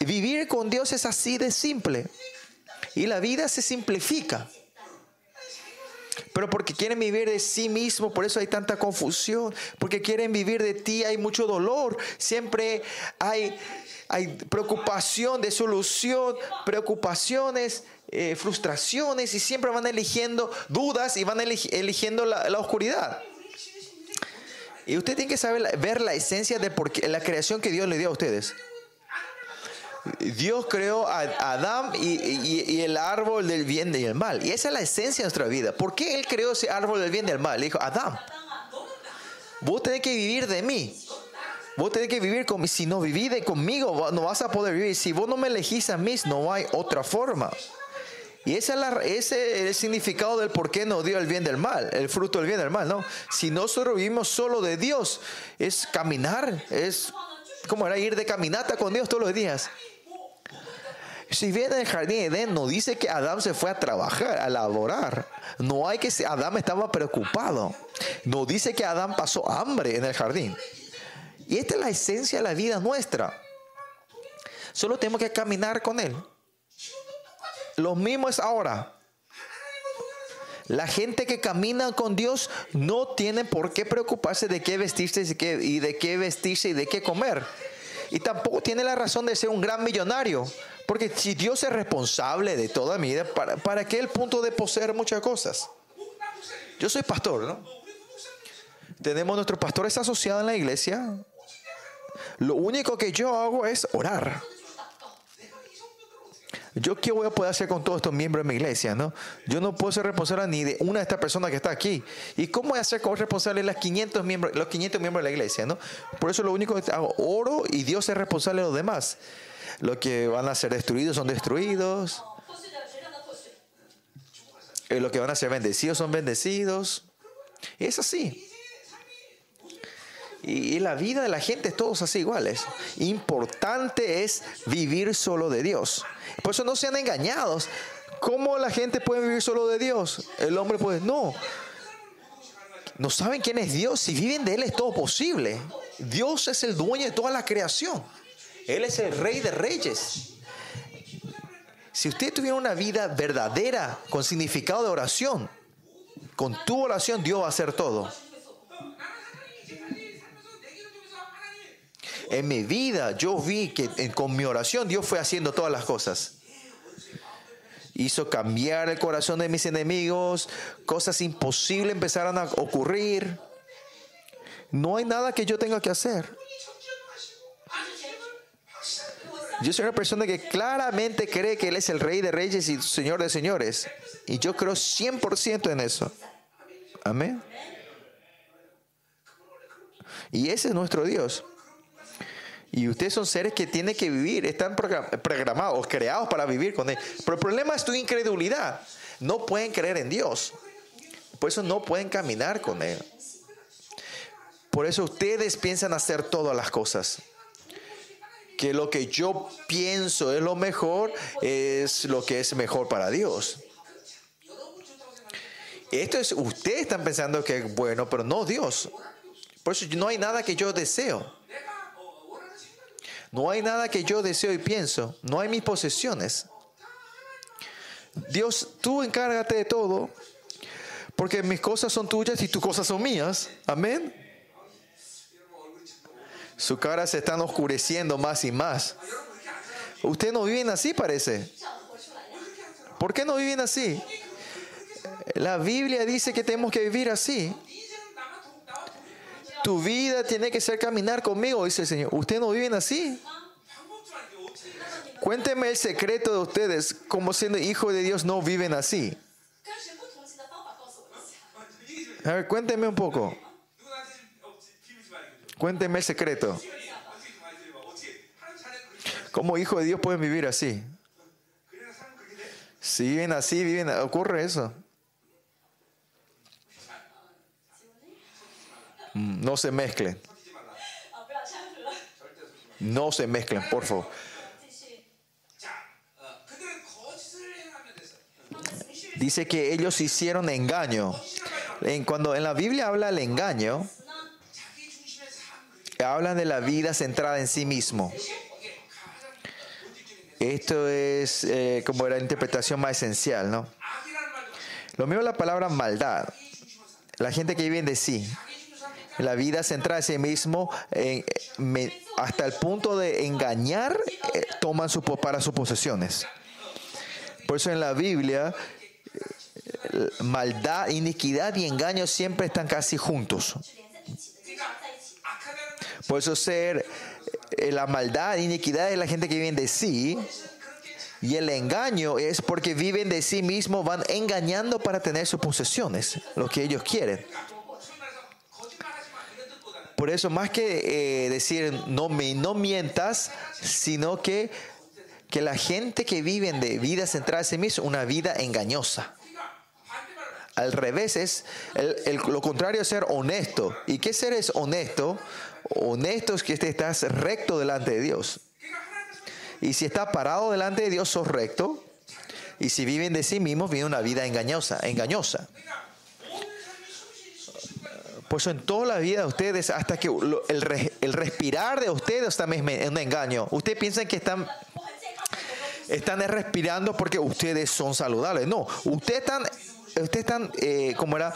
Vivir con Dios es así de simple. Y la vida se simplifica. Pero porque quieren vivir de sí mismo, por eso hay tanta confusión. Porque quieren vivir de ti, hay mucho dolor. Siempre hay, hay preocupación de solución, preocupaciones, eh, frustraciones, y siempre van eligiendo dudas y van eli- eligiendo la, la oscuridad. Y usted tiene que saber ver la esencia de por qué- la creación que Dios le dio a ustedes. Dios creó a Adán y, el árbol del bien y el mal. Y esa es la esencia de nuestra vida. ¿Por qué Él creó ese árbol del bien y del mal? Le dijo, Adán, vos tenés que vivir de mí. Vos tenés que vivir conmigo. Si no vivís de conmigo, no vas a poder vivir. Si vos no me elegís a mí, no hay otra forma. Y esa es la- ese es el significado del por qué nos dio el bien del mal, el fruto del bien del mal, ¿no? Si nosotros vivimos solo de Dios, es caminar, es como era ir de caminata con Dios todos los días. Si bien en el jardín de Edén no dice que Adán se fue a trabajar, a laborar. No hay que Adán estaba preocupado. No dice que Adán pasó hambre en el jardín. Y esta es la esencia de la vida nuestra. Solo tenemos que caminar con Él. Lo mismo es ahora. La gente que camina con Dios no tiene por qué preocuparse de qué vestirse y de qué vestirse y de qué comer. Y tampoco tiene la razón de ser un gran millonario. Porque si Dios es responsable de toda mi vida, ¿para, para qué el punto de poseer muchas cosas? Yo soy pastor, ¿no? Tenemos nuestro pastor está asociado en la iglesia. Lo único que yo hago es orar yo qué voy a poder hacer con todos estos miembros de mi iglesia, ¿no? Yo no puedo ser responsable ni de una de estas personas que está aquí. ¿Y cómo voy a ser responsable de las 500 miembros, los 500 miembros de la iglesia, ¿no? Por eso lo único que hago, oro y Dios es responsable de los demás. Los que van a ser destruidos son destruidos. Eh, los que van a ser bendecidos son bendecidos. Es así. Y, la vida de la gente es todos así iguales. Importante es vivir solo de Dios. Por eso no sean engañados. ¿Cómo la gente puede vivir solo de Dios? El hombre puede. No. No saben quién es Dios. Si viven de Él es todo posible. Dios es el dueño de toda la creación. Él es el rey de reyes. Si usted tuviera una vida verdadera con significado de oración, con tu oración Dios va a hacer todo. En mi vida yo vi que con mi oración Dios fue haciendo todas las cosas. Hizo cambiar el corazón de mis enemigos, cosas imposibles empezaron a ocurrir. No hay nada que yo tenga que hacer. Yo soy una persona que claramente cree que Él es el Rey de Reyes y Señor de Señores. Y yo creo 100% en eso. Amén. Y ese es nuestro Dios. Y ustedes son seres que tienen que vivir, están progra- programados, creados para vivir con Él. Pero el problema es tu incredulidad. No pueden creer en Dios. Por eso no pueden caminar con Él. Por eso ustedes piensan hacer todas las cosas. Que lo que yo pienso es lo mejor, es lo que es mejor para Dios. Esto es, ustedes están pensando que es bueno, pero no Dios. Por eso no hay nada que yo deseo. No hay nada que yo deseo y pienso. No hay mis posesiones. Dios, tú encárgate de todo, porque mis cosas son tuyas y tus cosas son mías. Amén. Su cara se están oscureciendo más y más. Ustedes no viven así, parece. ¿Por qué no viven así? La Biblia dice que tenemos que vivir así. Tu vida tiene que ser caminar conmigo, dice el Señor. Ustedes no viven así. Cuénteme el secreto de ustedes, como siendo hijos de Dios no viven así. A ver, cuénteme un poco. Cuénteme el secreto. Como hijo de Dios pueden vivir así. Si viven así, viven, ocurre eso. Mm, no se mezclen. No se mezclen, por favor. Dice que ellos hicieron engaño. Cuando en la Biblia habla el engaño, hablan de la vida centrada en sí mismo. Esto es eh, como la interpretación más esencial, ¿no? Lo mismo la palabra maldad. La gente que vive de sí. La vida centrada en sí mismo hasta el punto de engañar eh, toman su, para sus posesiones. Por eso en la Biblia eh, maldad, iniquidad y engaño siempre están casi juntos. Por eso ser eh, la maldad, iniquidad es la gente que vive de sí y el engaño es porque viven de sí mismos, van engañando para tener sus posesiones, lo que ellos quieren. Por eso, más que eh, decir no, me, no mientas, sino que, que la gente que vive de vida centrada en sí mismo, una vida engañosa. Al revés es el, el, lo contrario es ser honesto. ¿Y qué ser es honesto? Honesto es que te estás recto delante de Dios. Y si estás parado delante de Dios, sos recto. Y si viven de sí mismos, viven una vida engañosa, engañosa. Por eso en toda la vida de ustedes, hasta que el, respirar de ustedes también es un engaño. Ustedes piensan que están están respirando porque ustedes son saludables. No, ustedes están, ustedes están eh, como era,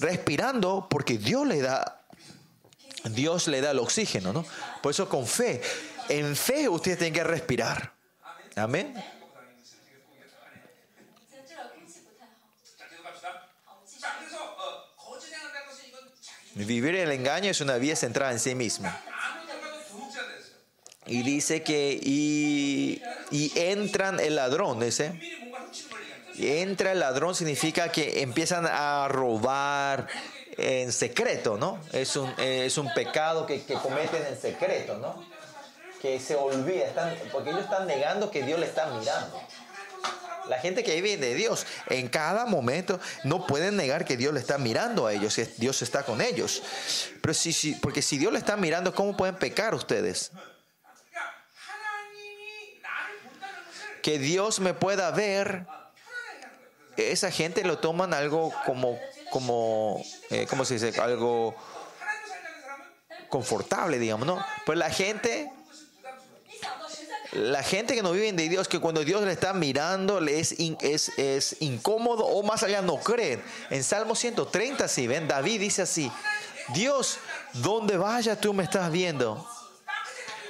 respirando porque Dios le da, Dios le da el oxígeno, ¿no? Por eso con fe, en fe ustedes tienen que respirar. Amén. Vivir en el engaño es una vía central en sí misma. Y dice que y, y entran el ladrón, dice. Entra el ladrón significa que empiezan a robar en secreto, ¿no? Es un, es un pecado que, que cometen en secreto, ¿no? Que se olvida, están, porque ellos están negando que Dios le está mirando. La gente que vive de Dios en cada momento no pueden negar que Dios le está mirando a ellos, que Dios está con ellos. Pero si, si, porque si Dios le está mirando, ¿cómo pueden pecar ustedes? Que Dios me pueda ver, esa gente lo toman algo como, como, eh, ¿cómo se dice? Algo confortable, digamos, ¿no? Pues la gente la gente que no vive de Dios, que cuando Dios le está mirando, le es, in, incómodo o más allá no creen. En Salmo 130, si ven, David dice así, Dios, donde vaya tú me estás viendo.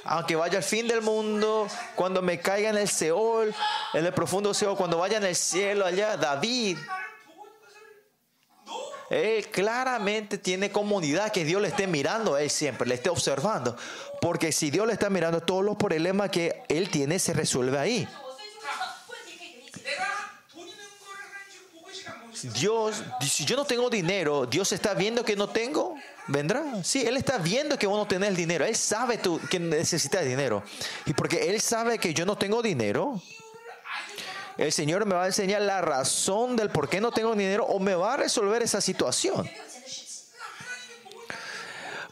Aunque vaya al fin del mundo, cuando me caiga en el Seol, en el profundo Seol, cuando vaya en el cielo allá, David, él claramente tiene comunidad que Dios le esté mirando a él siempre, le esté observando. Porque si Dios le está mirando, todos los problemas que él tiene se resuelve ahí. Dios, si yo no tengo dinero, Dios está viendo que no tengo, vendrá. Sí, Él está viendo que vos no tenés el dinero. Él sabe tú, que necesitas dinero. Y porque Él sabe que yo no tengo dinero, el Señor me va a enseñar la razón del por qué no tengo dinero o me va a resolver esa situación.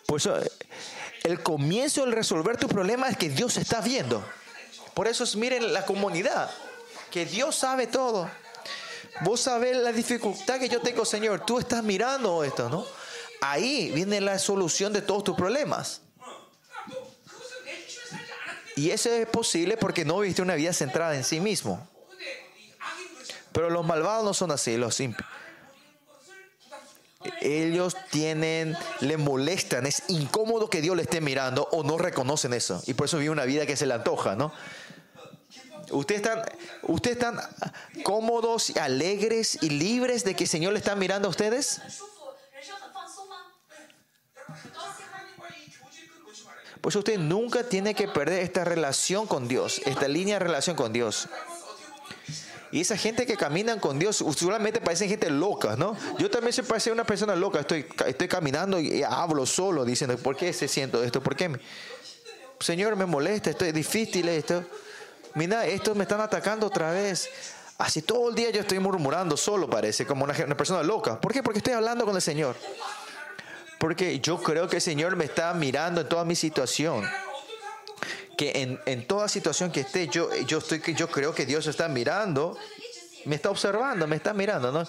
Por eso el comienzo del resolver tu problema es que Dios está viendo. Por eso es, miren la comunidad, que Dios sabe todo. Vos sabés la dificultad que yo tengo, Señor. Tú estás mirando esto, ¿no? Ahí viene la solución de todos tus problemas. Y eso es posible porque no viste una vida centrada en sí mismo. Pero los malvados no son así, los
impios
ellos tienen, le molestan, es incómodo que Dios le esté mirando o no reconocen eso. Y por eso vive una vida que se le antoja, ¿no? Ustedes están, ustedes están cómodos, alegres y libres de que el Señor le está mirando a ustedes. Por eso usted nunca tiene que perder esta relación con Dios, esta línea de relación con Dios. Y esa gente que caminan con Dios usualmente parecen gente loca, ¿no? Yo también se parece una persona loca. Estoy, estoy caminando y hablo solo diciendo, ¿por qué se siento esto? ¿Por qué? me- Señor, me molesta, esto es difícil esto. Mira, estos me están atacando otra vez. Así todo el día yo estoy murmurando solo, parece, como una, una persona loca. ¿Por qué? Porque estoy hablando con el Señor. Porque yo creo que el Señor me está mirando en toda mi situación. Que en, en toda situación que esté, yo, yo, estoy, yo creo que Dios está mirando, me está observando, me está mirando. ¿no?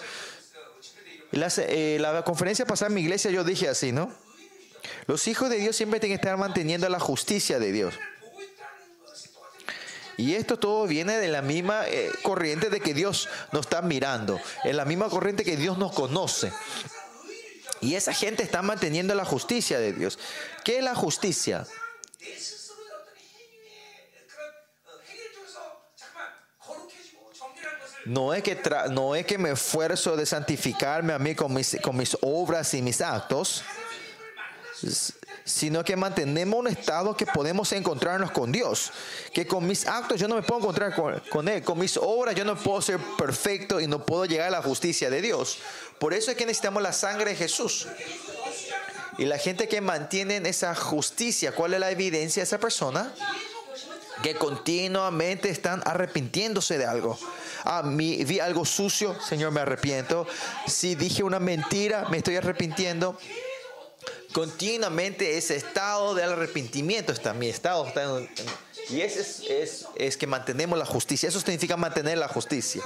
Las, eh, la conferencia pasada en mi iglesia yo dije así, ¿no? Los hijos de Dios siempre tienen que estar manteniendo la justicia de Dios. Y esto todo viene de la misma eh, corriente de que Dios nos está mirando, en la misma corriente que Dios nos conoce. Y esa gente está manteniendo la justicia de Dios. ¿Qué es la justicia? No es que, tra- no es que me esfuerzo de santificarme a mí con mis, con mis obras y mis actos, sino que mantenemos un estado que podemos encontrarnos con Dios. Que con mis actos yo no me puedo encontrar con, con Él. Con mis obras yo no puedo ser perfecto y no puedo llegar a la justicia de Dios. Por eso es que necesitamos la sangre de Jesús. Y la gente que mantiene esa justicia, ¿cuál es la evidencia de esa persona? Que continuamente están arrepintiéndose de algo. Ah, mi- vi algo sucio, Señor, me arrepiento. Si dije una mentira, me estoy arrepintiendo. Continuamente ese estado de arrepentimiento está, mi estado está en- en- y ese es, es, es que mantenemos la justicia. Eso significa mantener la justicia.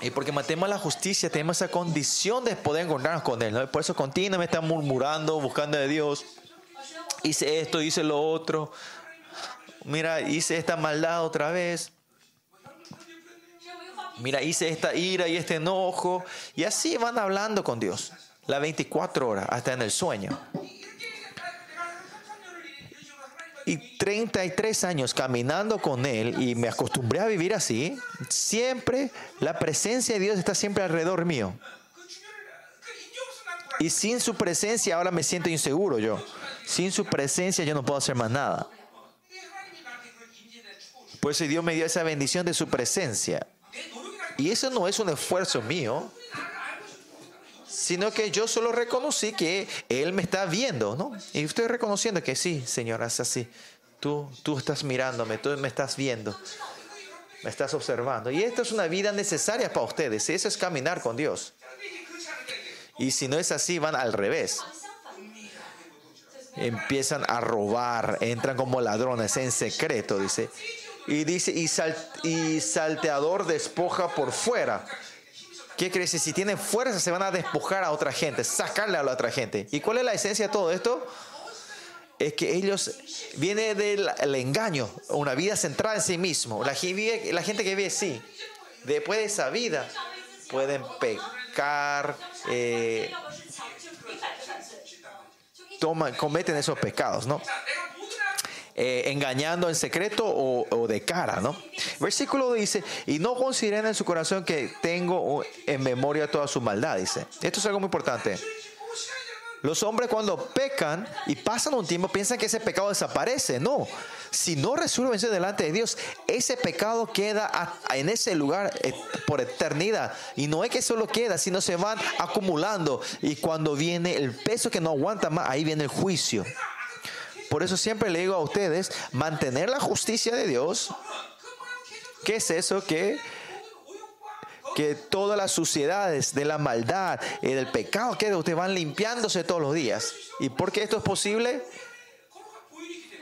Y porque mantenemos la justicia, tenemos esa condición de poder encontrarnos con Él. ¿no? Por eso continuamente están murmurando, buscando de Dios. Hice esto, hice lo otro mira, hice esta maldad otra vez. Mira, hice esta ira y este enojo. Y así van hablando con Dios. Las 24 horas, hasta en el sueño. Y 33 años caminando con Él y me acostumbré a vivir así. Siempre la presencia de Dios está siempre alrededor mío. Y sin su presencia ahora me siento inseguro yo. Sin su presencia yo no puedo hacer más nada. Por eso Dios me dio esa bendición de su presencia. Y eso no es un esfuerzo mío, sino que yo solo reconocí que Él me está viendo, ¿no? Y estoy reconociendo que sí, Señor, es así. Tú, tú estás mirándome, tú me estás viendo, me estás observando. Y esta es una vida necesaria para ustedes. Eso es caminar con Dios. Y si no es así, van al revés empiezan a robar, entran como ladrones en secreto, dice. Y dice, y, sal, y salteador despoja por fuera. ¿Qué quiere decir? Si tienen fuerza, se van a despojar a otra gente, sacarle a la otra gente. ¿Y cuál es la esencia de todo esto? Es que ellos viene del engaño, una vida centrada en sí mismo. La, la gente que vive así, después de esa vida, pueden pecar, eh, toman, cometen esos pecados, ¿no? Eh, engañando en secreto o, de cara, ¿no? Versículo dice, y no consideren en su corazón que tengo en memoria toda su maldad, dice. Esto es algo muy importante. Los hombres cuando pecan y pasan un tiempo piensan que ese pecado desaparece. No, si no resuelven delante de Dios, ese pecado queda en ese lugar eh, por eternidad. Y no es que solo queda, sino se van acumulando. Y cuando viene el peso que no aguanta más, ahí viene el juicio. Por eso siempre le digo a ustedes, mantener la justicia de Dios. ¿Qué es eso? Que, que todas las suciedades de la maldad y del pecado que ustedes van limpiándose todos los días. ¿Y por qué esto es posible?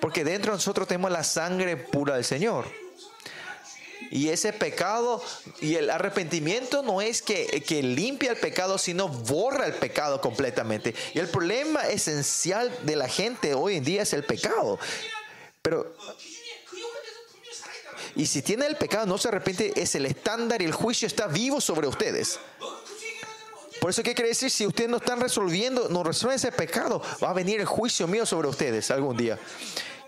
Porque dentro de nosotros tenemos la sangre pura del Señor. Y ese pecado y el arrepentimiento no es que, que limpia el pecado, sino borra el pecado completamente. Y el problema esencial de la gente hoy en día es el pecado. Pero y si tiene el pecado, no se arrepiente, es el estándar y el juicio está vivo sobre ustedes. Por eso, ¿qué quiere decir? Si ustedes no están resolviendo, no resuelven ese pecado, va a venir el juicio mío sobre ustedes algún día.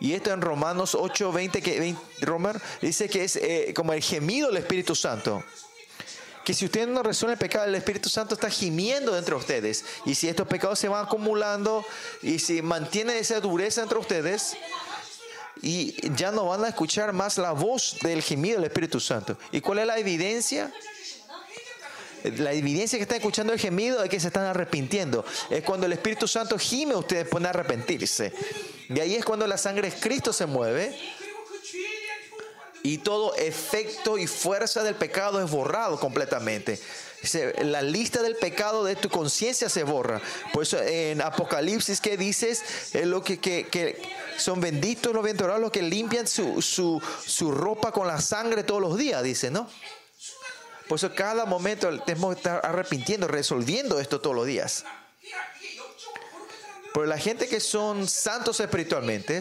Y esto en Romanos 8, 20, que, 20, Romer, dice que es eh, como el gemido del Espíritu Santo. Que si ustedes no resuelven el pecado, el Espíritu Santo está gimiendo dentro de ustedes. Y si estos pecados se van acumulando y si mantienen esa dureza entre ustedes, y ya no van a escuchar más la voz del gemido del Espíritu Santo. ¿Y cuál es la evidencia? La evidencia que están escuchando el gemido es que se están arrepintiendo. Es cuando el Espíritu Santo gime, ustedes pueden arrepentirse. Y ahí es cuando la sangre de Cristo se mueve. Y todo efecto y fuerza del pecado es borrado completamente. La lista del pecado de tu conciencia se borra. Por eso en Apocalipsis que dices es lo que, que, son benditos los bienaventurados los que limpian su, su, su ropa con la sangre todos los días, dice, ¿no? Por eso cada momento tenemos que estar arrepintiendo, resolviendo esto todos los días. Pero la gente que son santos espiritualmente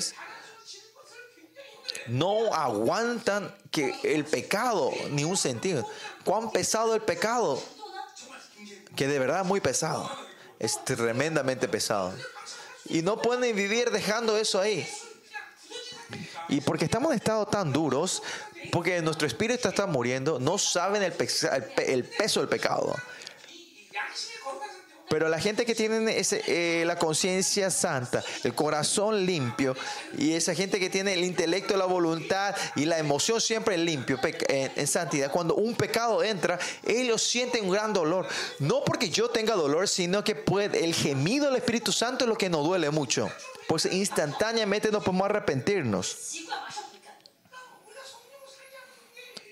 no aguantan que el pecado ni un sentido. Cuán pesado el pecado, que de verdad es muy pesado, es tremendamente pesado. Y no pueden vivir dejando eso ahí. Y porque estamos en estado tan duros, porque nuestro espíritu está muriendo, no saben el, pe el, pe el peso del pecado. Pero la gente que tiene ese, eh, la conciencia santa, el corazón limpio, y esa gente que tiene el intelecto, la voluntad y la emoción siempre limpio, en, en, santidad, cuando un pecado entra, ellos sienten un gran dolor. No porque yo tenga dolor, sino que puede, el gemido del Espíritu Santo es lo que nos duele mucho. Pues instantáneamente nos podemos arrepentirnos.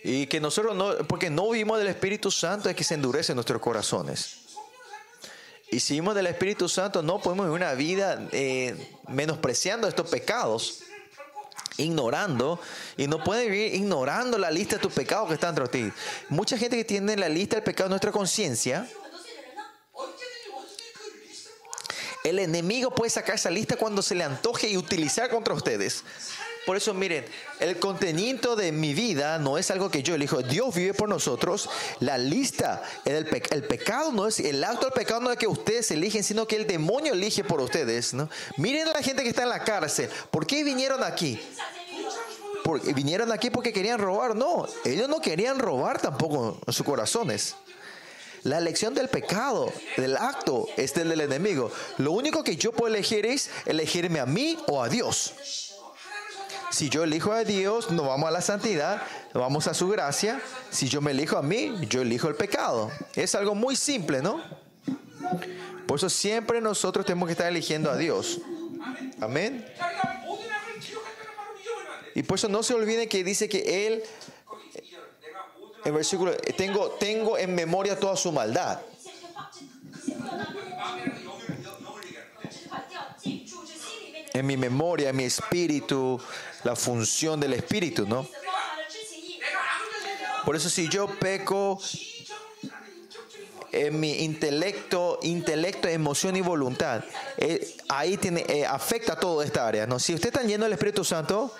Y que nosotros no, porque no vivimos del Espíritu Santo, es que se endurecen nuestros corazones. Y si vivimos del Espíritu Santo, no podemos vivir una vida eh, menospreciando estos pecados, ignorando, y no puedes vivir ignorando la lista de tus pecados que están dentro de ti. Mucha gente que tiene la lista del pecado en nuestra conciencia, el enemigo puede sacar esa lista cuando se le antoje y utilizar contra ustedes. Por eso, miren, el contenido de mi vida no es algo que yo elijo. Dios vive por nosotros. La lista, el, pecado no es, el acto del pecado no es que ustedes eligen, sino que el demonio elige por ustedes. ¿no? Miren a la gente que está en la cárcel. ¿Por qué vinieron aquí? Porque vinieron aquí porque querían robar. No, ellos no querían robar tampoco en sus corazones. La elección del pecado, del acto, es del, del enemigo. Lo único que yo puedo elegir es elegirme a mí o a Dios. Si yo elijo a Dios, no vamos a la santidad, no vamos a su gracia. Si yo me elijo a mí, yo elijo el pecado. Es algo muy simple, ¿no? Por eso siempre nosotros tenemos que estar eligiendo a Dios. Amén. Y por eso no se olviden que dice que Él, en versículo, tengo, tengo en memoria toda su maldad en mi memoria, en mi espíritu, la función del espíritu, ¿no? Por eso si yo peco en mi intelecto, intelecto, emoción y voluntad, eh, ahí tiene, eh, afecta a toda esta área, ¿no? Si usted está lleno del Espíritu Santo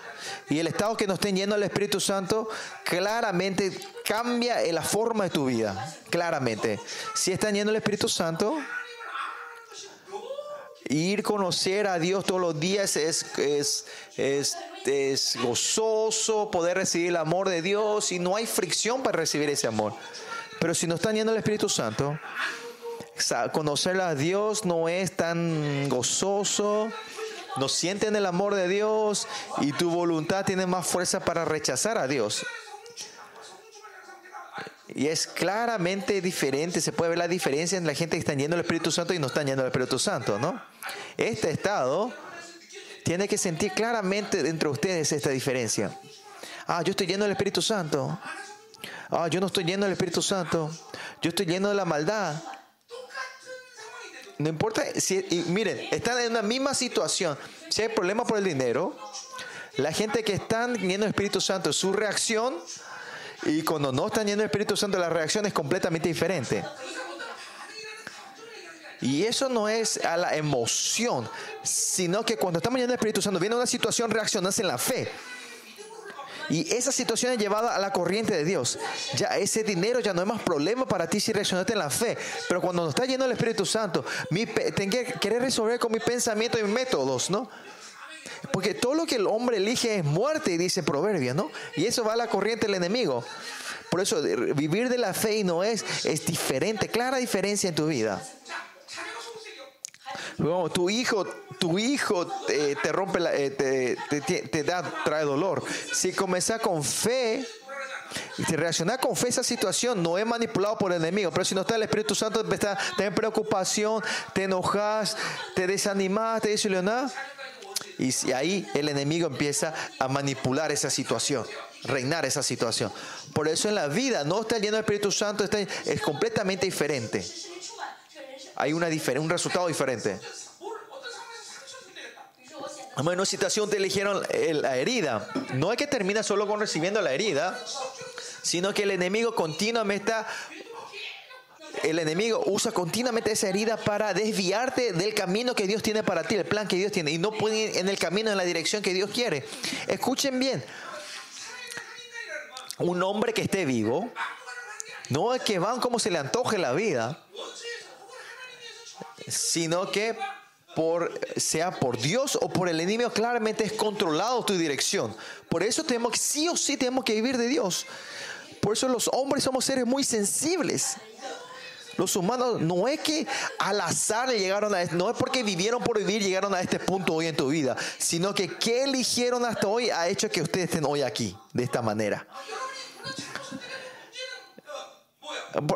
y el estado que no esté lleno del Espíritu Santo, claramente cambia la forma de tu vida, claramente. Si está lleno del Espíritu Santo, ir conocer a Dios todos los días es, es, es, es gozoso poder recibir el amor de Dios y no hay fricción para recibir ese amor. Pero si no están yendo el Espíritu Santo, sa- conocer a Dios no es tan gozoso, no sienten el amor de Dios y tu voluntad tiene más fuerza para rechazar a Dios. Y es claramente diferente, se puede ver la diferencia en la gente que está yendo al Espíritu Santo y no están yendo al Espíritu Santo, ¿no? Este estado tiene que sentir claramente entre ustedes esta diferencia. Ah, yo estoy lleno del Espíritu Santo. Ah, yo no estoy lleno del Espíritu Santo. Yo estoy lleno de la maldad. No importa si, miren, están en una misma situación. Si hay problema por el dinero, la gente que está lleno del Espíritu Santo, su reacción y cuando no están lleno del Espíritu Santo, la reacción es completamente diferente. Y eso no es a la emoción, sino que cuando estamos llenos del Espíritu Santo, viene una situación, reaccionas en la fe. Y esa situación es llevada a la corriente de Dios. Ya ese dinero ya no es más problema para ti si reaccionaste en la fe. Pero cuando nos está lleno el Espíritu Santo, mi, que querer resolver con mi pensamiento y mis métodos, ¿no? Porque todo lo que el hombre elige es muerte, dice Proverbios, ¿no? Y eso va a la corriente del enemigo. Por eso vivir de la fe y no es, es diferente, clara diferencia en tu vida. Tu hijo, tu hijo eh, te rompe, eh, te, da, trae dolor. Si comenzás con fe, si reaccionás con fe a esa situación, no es manipulado por el enemigo. Pero si no está el Espíritu Santo, está, te en preocupación, te enojas, te desanimas, te desilusionas. Y, ahí el enemigo empieza a manipular esa situación reinar esa situación. Por eso en la vida no está lleno del Espíritu Santo, está, es completamente diferente hay una un resultado diferente.
Ah,
bueno, en situación te eligieron la herida. No es que termina solo con recibiendo la herida, sino que el enemigo continuamente está el enemigo usa continuamente esa herida para desviarte del camino que Dios tiene para ti, el plan que Dios tiene, y no puede ir en el camino, en la dirección que Dios quiere. Escuchen bien, un hombre que esté vivo, no es que van como se le antoje la vida, sino que por, sea por Dios o por el enemigo, claramente es controlado tu dirección. Por eso tenemos que, sí o sí, tenemos que vivir de Dios. Por eso los hombres somos seres muy sensibles. Los humanos no es que al azar llegaron a no es porque vivieron por vivir llegaron a este punto hoy en tu vida, sino que qué eligieron hasta hoy ha hecho que ustedes estén hoy aquí de esta manera.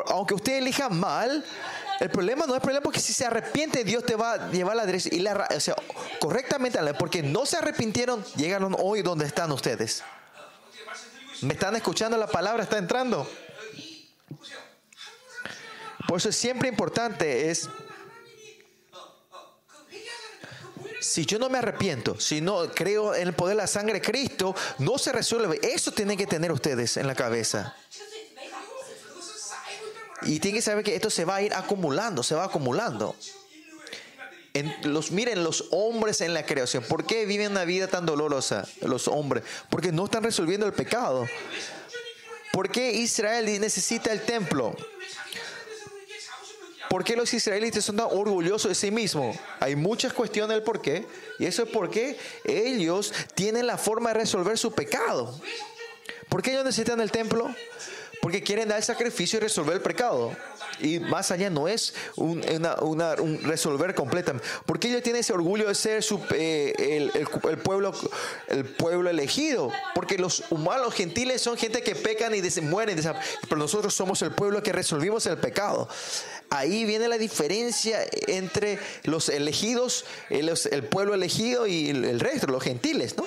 Aunque usted elija mal, el problema no es problema porque si se arrepiente Dios te va a llevar a la derecha y la, o sea, correctamente, porque no se arrepintieron, llegaron hoy donde están ustedes. ¿Me están escuchando? La palabra está entrando. Por eso es siempre importante es si yo no me arrepiento, si no creo en el poder de la sangre de Cristo, no se resuelve. Eso tienen que tener ustedes en la cabeza. Y tienen que saber que esto se va a ir acumulando, se va acumulando. Miren, los hombres en la creación, ¿por qué viven una vida tan dolorosa los hombres? Porque no están resolviendo el pecado. ¿Por qué Israel necesita el templo? ¿Por qué los israelitas son tan orgullosos de sí mismos? Hay muchas cuestiones del por qué. Y eso es porque ellos tienen la forma de resolver su pecado. ¿Por qué ellos necesitan el templo? Porque quieren dar el sacrificio y resolver el pecado. Y más allá no es un, resolver completamente. Porque ellos tienen ese orgullo de ser su, eh, el, pueblo, el pueblo elegido. Porque los humanos, gentiles son gente que pecan y des- mueren. Pero nosotros somos el pueblo que resolvimos el pecado. Ahí viene la diferencia entre los elegidos, eh, el pueblo elegido y el resto, los gentiles, ¿no?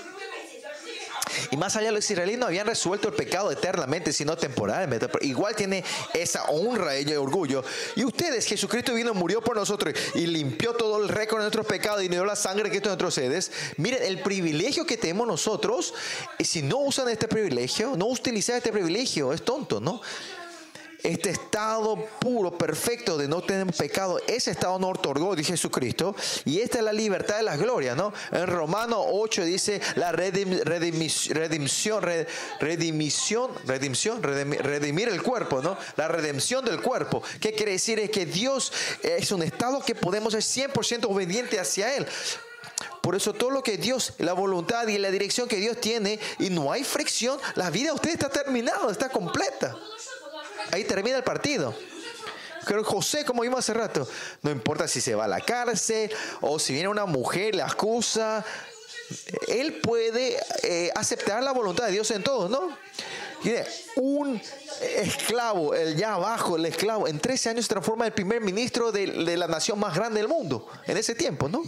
Y más allá, los israelíes no habían resuelto el pecado eternamente, sino temporalmente. Pero igual tiene esa honra, ella y orgullo. Y ustedes, Jesucristo vino, murió por nosotros y limpió todo el récord de nuestros pecados y dio la sangre que esto de nuestros sedes. Miren, el privilegio que tenemos nosotros, y si no usan este privilegio, no utilizan este privilegio, es tonto, ¿no? Este estado puro, perfecto de no tener pecado, ese estado nos otorgó, dice Jesucristo, y esta es la libertad de las glorias, ¿no? En Romano 8 dice la redim- redimis- redimisión, re- redimisión, redimisión, redimi- redimir el cuerpo, ¿no? La redención del cuerpo. ¿Qué quiere decir? Es que Dios es un estado que podemos ser 100% obediente hacia Él. Por eso todo lo que Dios, la voluntad y la dirección que Dios tiene, y no hay fricción, la vida de usted está terminada, está completa ahí termina el partido. Pero José, como vimos hace rato, no importa si se va a la cárcel o si viene una mujer, la acusa, él puede eh, aceptar la voluntad de Dios en todo, ¿no? Mire, un esclavo, el ya abajo, el esclavo, en 13 años se transforma en el primer ministro de la nación más grande del mundo, en ese tiempo, ¿no?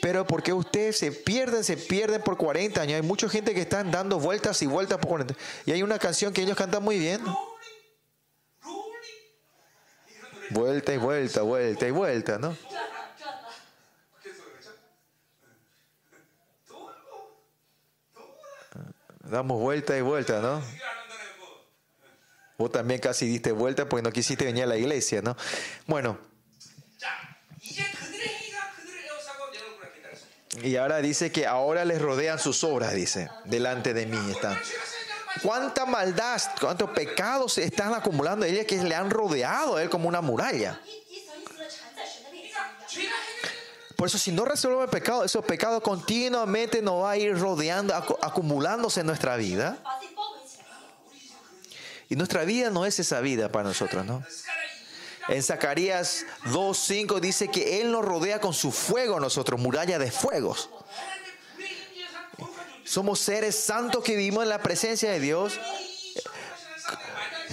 Pero porque ustedes se pierden, se pierden por 40 años. Hay mucha gente que están dando vueltas y vueltas por 40. Y hay una canción que ellos cantan muy bien. Vuelta y vuelta, vuelta y vuelta, ¿no? Damos vuelta y vuelta, ¿no? Vos también casi diste vuelta porque no quisiste venir a la iglesia, ¿no? Bueno, Y ahora dice que ahora les rodean sus obras, dice, delante de mí están. Cuánta maldad, cuántos pecados se están acumulando ellas que le han rodeado a él como una muralla. Por eso si no resolvemos el pecado, esos pecados continuamente nos va a ir rodeando, acumulándose en nuestra vida. Y nuestra vida no es esa vida para nosotros, ¿no? En Zacarías 2.5 dice que Él nos rodea con su fuego nosotros, muralla de fuegos. Somos seres santos que vivimos en la presencia de Dios.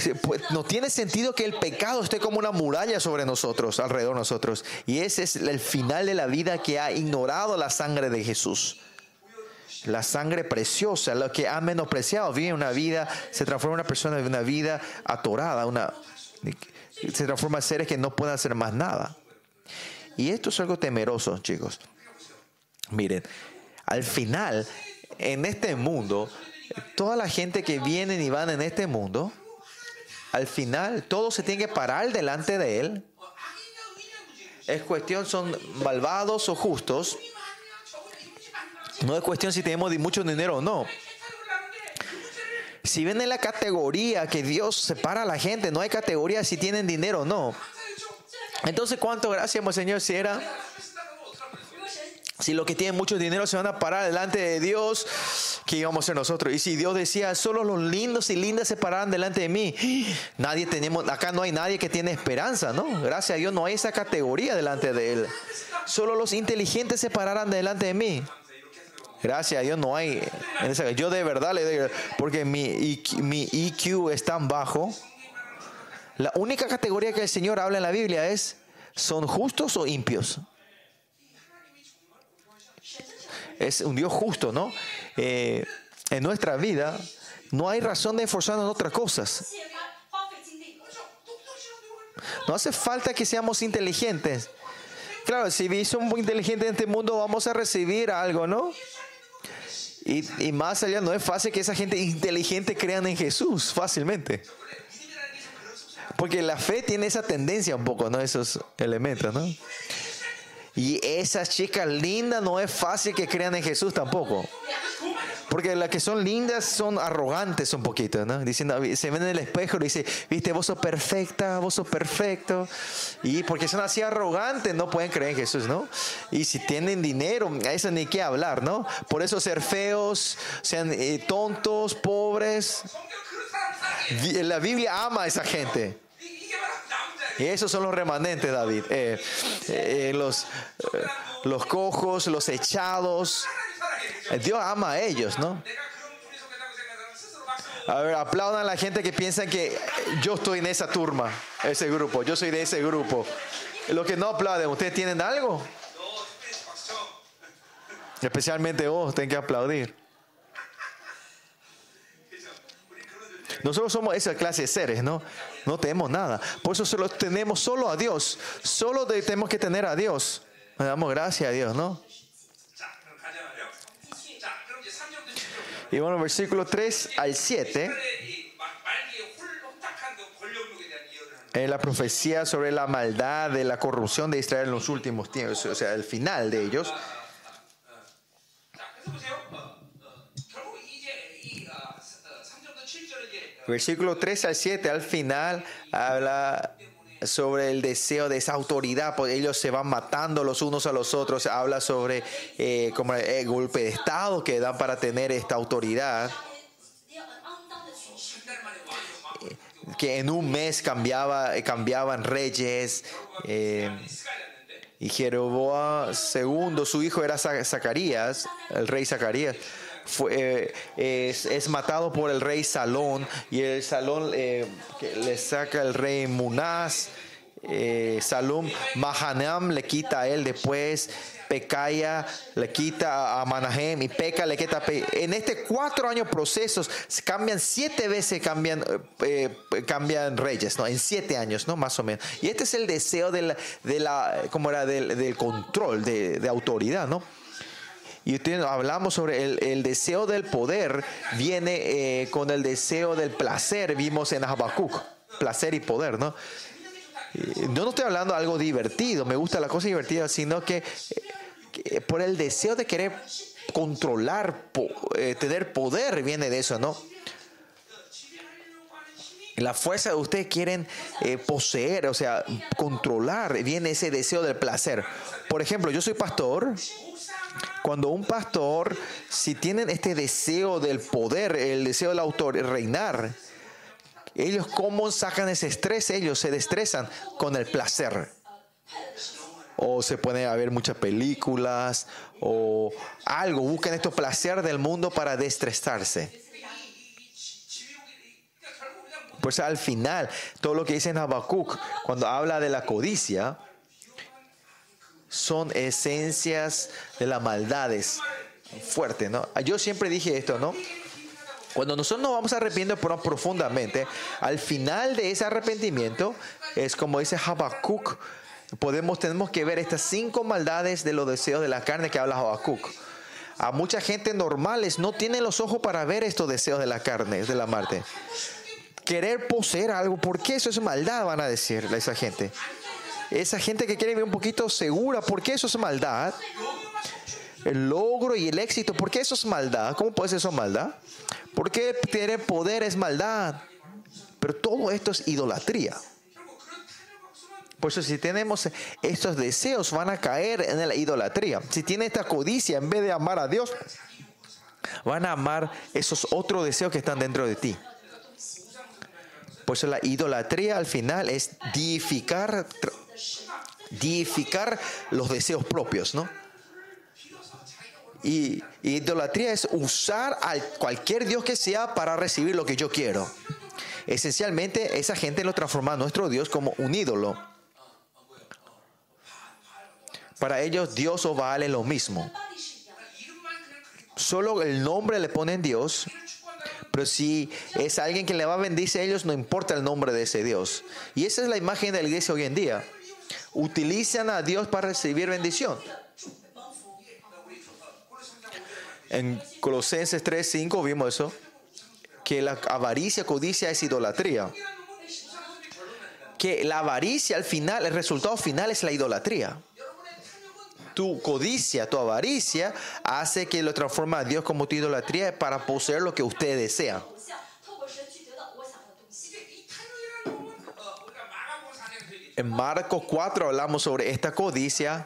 Eh, pues, no tiene sentido que el pecado esté como una muralla sobre nosotros, alrededor de nosotros. Y ese es el final de la vida que ha ignorado la sangre de Jesús. La sangre preciosa, lo que ha menospreciado, vive una vida, se transforma en una persona de una vida atorada, una se transforma en seres que no pueden hacer más nada. Y esto es algo temeroso, chicos. Miren, al final, en este mundo, toda la gente que vienen y van en este mundo, al final todo se tiene que parar delante de él. Es cuestión, son malvados o justos. No es cuestión si tenemos mucho dinero o no. Si ven en la categoría que Dios separa a la gente, no hay categoría si tienen dinero o no. Entonces, ¿cuánto gracias, pues, Señor, si era? Si los que tienen mucho dinero se van a parar delante de Dios, ¿qué íbamos a ser nosotros? Y si Dios decía, solo los lindos y lindas se pararán delante de mí, nadie tenemos, acá no hay nadie que tiene esperanza, ¿no? Gracias a Dios no hay esa categoría delante de Él. Solo los inteligentes se pararán delante de mí. Gracias a Dios no hay. En esa, yo de verdad le doy. Porque mi mi IQ es tan bajo. La única categoría que el Señor habla en la Biblia es: ¿son justos o impios? Es un Dios justo, ¿no? Eh, en nuestra vida no hay razón de esforzarnos en otras cosas. No hace falta que seamos inteligentes. Claro, si somos inteligentes en este mundo vamos a recibir algo, ¿no? Y, y más allá no es fácil que esa gente inteligente crean en Jesús fácilmente. Porque la fe tiene esa tendencia un poco, ¿no? Esos elementos, ¿no? Y esas chicas lindas no es fácil que crean en Jesús tampoco. Porque las que son lindas son arrogantes un poquito, ¿no? Diciendo, se ven en el espejo y dice, viste, vos sos perfecta, vos sos perfecto. Y porque son así arrogantes, no pueden creer en Jesús, ¿no? Y si tienen dinero, a eso ni que hablar, ¿no? Por eso ser feos, sean eh, tontos, pobres. La Biblia ama a esa gente. Y esos son los remanentes, David. Eh, eh, los, eh, los cojos, los echados. Dios ama a ellos, ¿no? A ver, aplaudan a la gente que piensa que yo estoy en esa turma, ese grupo, yo soy de ese grupo. Los que no aplauden, ¿ustedes tienen algo? Especialmente vos, tenés que aplaudir. Nosotros somos esa clase de seres, ¿no? No tenemos nada. Por eso solo tenemos solo a Dios. Solo tenemos que tener a Dios. Le damos gracias a Dios, ¿no? Y bueno, versículo 3 al 7. En la profecía sobre la maldad de la corrupción de Israel en los últimos tiempos, o sea, el final de ellos. Versículo 3 al 7, al final, habla sobre el deseo de esa autoridad, porque ellos se van matando los unos a los otros. Habla sobre eh, como el golpe de Estado que dan para tener esta autoridad.
Eh,
que en un mes cambiaba, cambiaban reyes. Eh, y Jeroboam II, su hijo era Zacarías, el rey Zacarías fue, eh, es, matado por el rey Salón y el Salón eh, le saca el rey Munás. Eh, Salom, Mahanam le quita a él después, Pecaya le quita a Manahem y Peca le quita a Pe- En este cuatro años procesos cambian siete veces cambian, eh, cambian reyes, ¿no? En siete años, ¿no? Más o menos. Y este es el deseo de la, de la ¿cómo era? Del, del control, de, de autoridad, ¿no? Y usted- hablamos sobre el, el deseo del poder, viene eh, con el deseo del placer, vimos en Habacuc, placer y poder, ¿no? Yo no estoy hablando de algo divertido, me gusta la cosa divertida, sino que, eh, por el deseo de querer controlar, po- eh, tener poder, viene de eso, ¿no? La fuerza que ustedes quieren eh, poseer, o sea, controlar, viene ese deseo del placer. Por ejemplo, yo soy pastor. Cuando un pastor, si tienen este deseo del poder, el deseo del autor, reinar, ellos cómo sacan ese estrés, ellos se destresan con el placer. O se ponen a ver muchas películas o algo, buscan estos placer del mundo para destresarse.
Por
eso al final, todo lo que dice en Habacuc, cuando habla de la codicia, son esencias de las maldades. Fuerte, ¿no? Yo siempre dije esto, ¿no? Cuando nosotros nos vamos arrepintiendo profundamente, al final de ese arrepentimiento, es como dice Habacuc, podemos, tenemos que ver estas cinco maldades de los deseos de la carne que habla Habacuc. A mucha gente normales no tienen los ojos para ver estos deseos de la carne, de la Marte querer poseer algo, ¿por qué eso es maldad? Van a decir esa gente. Esa gente que quiere vivir un poquito segura, ¿por qué eso es maldad? El logro y el éxito, ¿por qué eso es maldad? ¿Cómo puede ser eso maldad? ¿Por qué tener poder es maldad? Pero todo esto es idolatría. Por eso si tenemos estos deseos van a caer en la idolatría. Si tiene esta codicia en vez de amar a Dios, van a amar esos otros deseos que están dentro de ti. Por eso la idolatría al final es deificar, deificar los deseos propios, ¿no? Y, idolatría es usar a cualquier Dios que sea para recibir lo que yo quiero. Esencialmente, esa gente lo transforma a nuestro Dios como un ídolo. Para ellos, Dios o Baal es lo mismo. Solo el nombre le ponen Dios pero si es alguien que le va a bendecir a ellos, no importa el nombre de ese Dios. Y esa es la imagen de la iglesia hoy en día. Utilizan a Dios para recibir bendición. En Colosenses 3:5 vimos eso, que la avaricia, codicia es idolatría. Que la avaricia al final, el resultado final es la idolatría tu codicia, tu avaricia, hace que lo transforma a Dios como tu idolatría para poseer lo que usted desea. En Marcos 4 hablamos sobre esta codicia.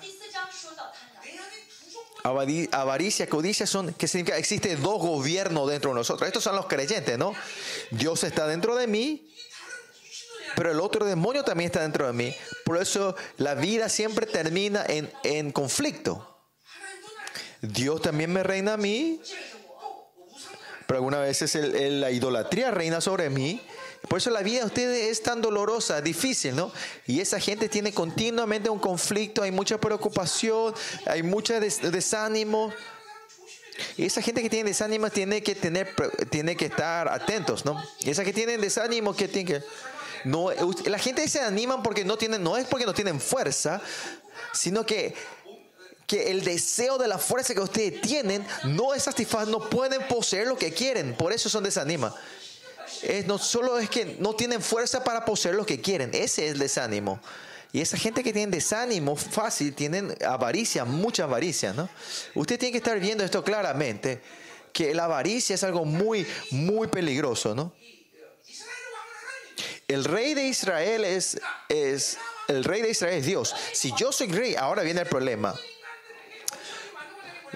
Avaricia, codicia son, que significa existe dos gobiernos dentro de nosotros. Estos son los creyentes, ¿no? Dios está dentro de mí pero el otro demonio también está dentro de mí. Por eso la vida siempre termina en, en conflicto. Dios también me reina a mí, pero algunas veces el- el- la idolatría reina sobre mí. Por eso la vida de ustedes es tan dolorosa, difícil, ¿no? Y esa gente tiene continuamente un conflicto, hay mucha preocupación, hay mucho des- desánimo. Y esa gente que tiene desánimo tiene que tener, tiene que estar atentos, ¿no? Y esa que tiene desánimo que tiene que no, la gente se animan porque no tienen, no es porque no tienen fuerza, sino que que el deseo de la fuerza que ustedes tienen no es satisfacer, no pueden poseer lo que quieren, por eso son desánimo. Es, no solo es que no tienen fuerza para poseer lo que quieren, ese es el desánimo. Y esa gente que tiene desánimo fácil, tienen avaricia, mucha avaricia, ¿no? Usted tiene que estar viendo esto claramente, que la avaricia es algo muy, muy peligroso, ¿no? El rey de Israel es, es, el rey de Israel es Dios. Si yo soy rey, ahora viene el problema.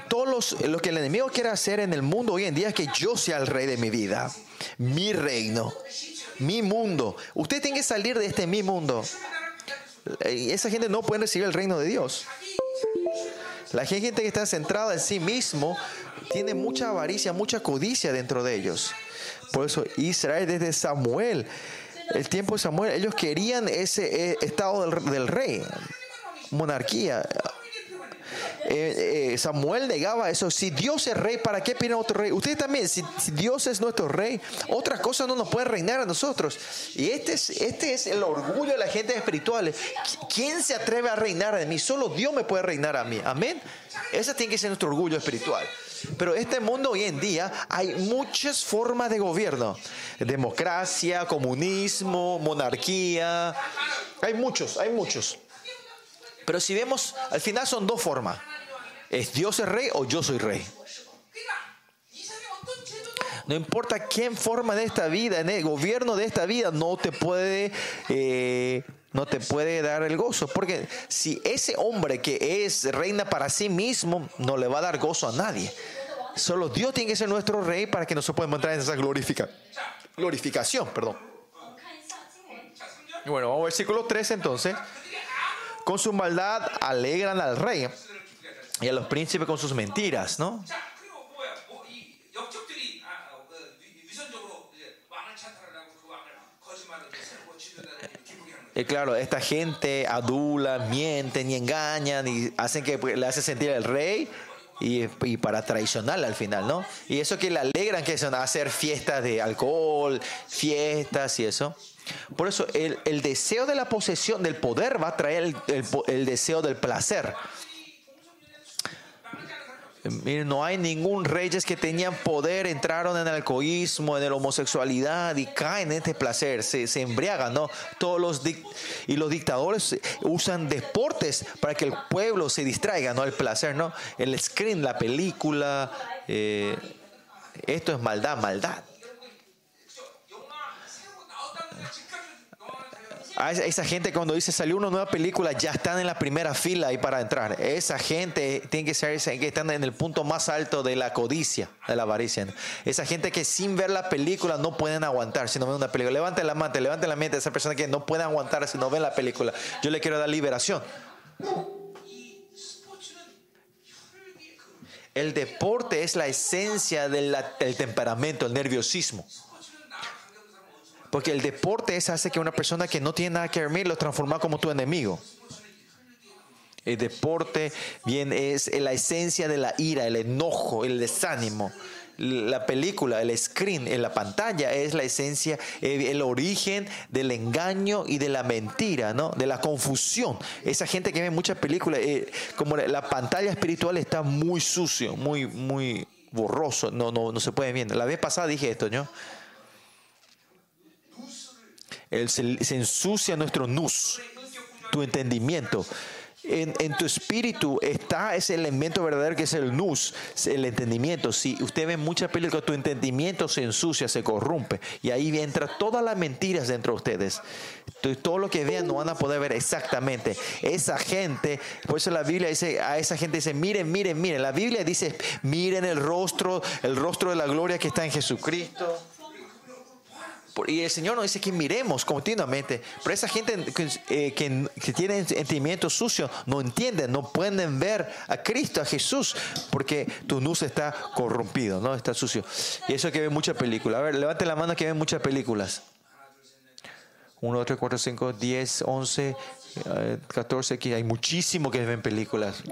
Todos los, lo que el enemigo quiere hacer en el mundo hoy en día es que yo sea el rey de mi vida, mi reino, mi mundo. Usted tiene que salir de este mi mundo. Esa gente no puede recibir el reino de Dios. La gente que está centrada en sí mismo tiene mucha avaricia, mucha codicia dentro de ellos. Por eso Israel desde Samuel, el tiempo de Samuel, ellos querían ese eh, estado del, rey, monarquía. Eh, eh, Samuel negaba eso. Si Dios es rey, ¿para qué piden otro rey? Ustedes también, si, Dios es nuestro rey, otra cosa no nos puede reinar a nosotros. Y este es, este es el orgullo de la gente espiritual. Qui- ¿Quién se atreve a reinar de mí? Solo Dios me puede reinar a mí. Amén. Ese tiene que ser nuestro orgullo espiritual. Pero este mundo hoy en día hay muchas formas de gobierno. Democracia, comunismo, monarquía. Hay muchos, hay muchos. Pero si vemos, al final son dos formas. ¿Es Dios el rey o yo soy rey? No importa quién forma de esta vida, en el gobierno de esta vida, no te puede... Eh, no te puede dar el gozo. Porque si ese hombre que es reina para sí mismo, no le va a dar gozo a nadie. Solo Dios tiene que ser nuestro rey para que nosotros podamos entrar en esa glorifica, glorificación. Perdón. Bueno, vamos al versículo 3 entonces. Con su maldad alegran al rey y a los príncipes con sus mentiras, ¿no? Claro, esta gente adula, mienten y engañan y hacen que pues, le hace sentir al rey y, para traicionarle al final, ¿no? Y eso que le alegran que son hacer fiestas de alcohol, fiestas y eso. Por eso el, el deseo de la posesión del poder va a traer el, el deseo del placer. No hay ningún reyes que tenían poder, entraron en el alcoholismo, en la homosexualidad y caen en este placer, se, se embriagan, ¿no? Todos los y los dictadores usan deportes para que el pueblo se distraiga, ¿no? El placer, ¿no? El screen, la película, eh, esto es maldad, maldad. Ah, esa gente cuando dice salió una nueva película ya están en la primera fila ahí para entrar. Esa gente tiene que ser que están en el punto más alto de la codicia, de la avaricia. Esa gente que sin ver la película no pueden aguantar si no ven una película. Levanten la mente, levanten la mente esa persona que no puede aguantar si no ven la película. Yo le quiero dar liberación. El deporte es la esencia del temperamento, el nerviosismo. Porque el deporte es hace que una persona que no tiene nada que ver lo transforma como tu enemigo. El deporte bien es la esencia de la ira, el enojo, el desánimo. La película, el screen, en la pantalla es la esencia, el origen del engaño y de la mentira, ¿no? De la confusión. Esa gente que ve muchas películas, eh, como la- la pantalla espiritual está muy sucio, muy, muy borroso, no, no, no se puede ver. La vez pasada dije esto, ¿no? El- se, ensucia nuestro nus, tu entendimiento. En, en tu espíritu está ese elemento verdadero que es el nus, el entendimiento. Si usted ve muchas películas, tu entendimiento se ensucia, se corrompe. Y ahí entra todas las mentiras dentro de ustedes. Todo lo que vean no van a poder ver exactamente. Esa gente, por eso la Biblia dice, a esa gente dice, miren, miren, miren. La Biblia dice, miren el rostro, el rostro de la gloria que está en Jesucristo. Y el Señor nos dice que miremos continuamente. Pero esa gente que, eh, que, tiene sentimientos sucios no entienden, no pueden ver a Cristo, a Jesús, porque tu luz está corrompido, ¿no? Está sucio. Y eso que ven muchas películas. A ver, levante la mano que ven muchas películas. 1, 2, 3, 4, 5, 10, 11, eh, 14, aquí hay muchísimo que ven películas.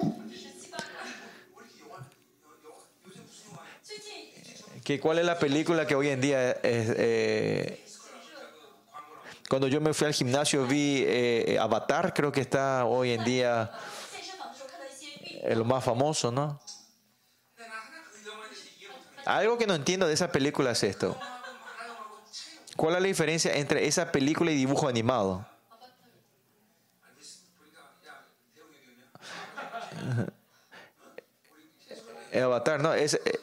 cuál es la película que hoy en día es... Eh, cuando yo me fui al gimnasio vi eh, Avatar, creo que está hoy en día eh, lo más famoso, ¿no? Algo que no entiendo de esa película es esto. ¿Cuál es la diferencia entre esa película y dibujo animado? Eh, Avatar, ¿no? Es, eh,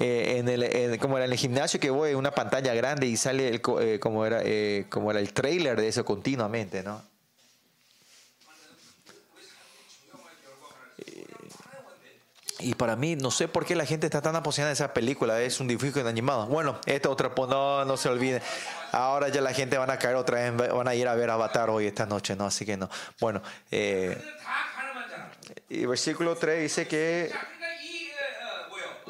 eh, en el, en, como era en el gimnasio que voy, una pantalla grande y sale el, eh, como, era, eh, como era el trailer de eso continuamente, ¿no? Y para mí, no sé por qué la gente está tan apasionada de esa película. Es un dibujo animado. Bueno, esta otra, pues no, no se olviden. Ahora ya la gente van a caer otra vez, van a ir a ver Avatar hoy esta noche, ¿no? Así que no. Bueno, eh, y versículo 3 dice que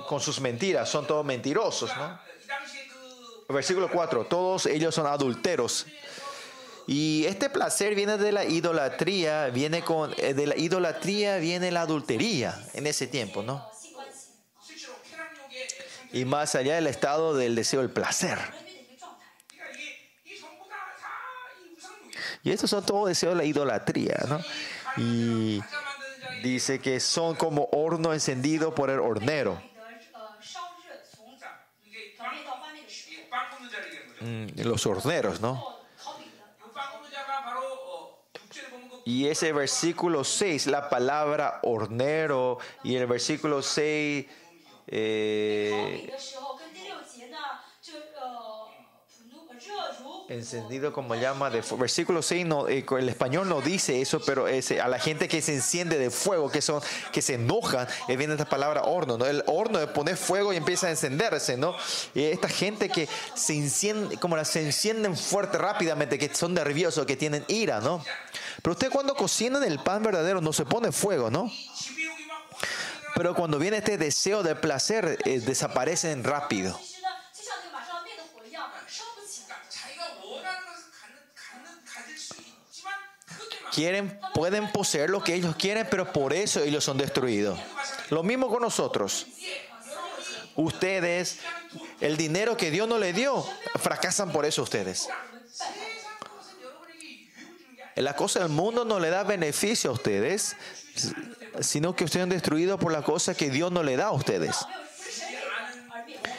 con sus mentiras, son todos mentirosos, ¿no? Versículo 4, todos ellos son adulteros. Y este placer viene de la idolatría, viene con eh, de la idolatría viene la adultería en ese tiempo, ¿no? Y más allá del estado del deseo del placer. Y estos son todos deseos de la idolatría, ¿no? Y dice que son como horno encendido por el hornero. Mm, los horneros, ¿no? Y ese versículo 6, la palabra hornero, y el versículo 6, eh, encendido como llama de fuego. Versículo 6, no, eh, el español no dice eso, pero es a la gente que se enciende de fuego, que son, que se enoja, eh, viene esta palabra horno, ¿no? El horno es poner fuego y empieza a encenderse, ¿no? Y esta gente que se enciende, como la, se encienden fuerte rápidamente, que son nerviosos, que tienen ira, ¿no? Pero usted cuando cocinan el pan verdadero no se pone fuego, ¿no? Pero cuando viene este deseo de placer, eh, desaparecen rápido. quieren pueden poseer lo que ellos quieren, pero por eso ellos son destruidos. Lo mismo con nosotros. Ustedes, el dinero que Dios no le dio, fracasan por eso ustedes. La cosa del mundo no le da beneficio a ustedes, sino que ustedes son destruidos por la cosa que Dios no le da a ustedes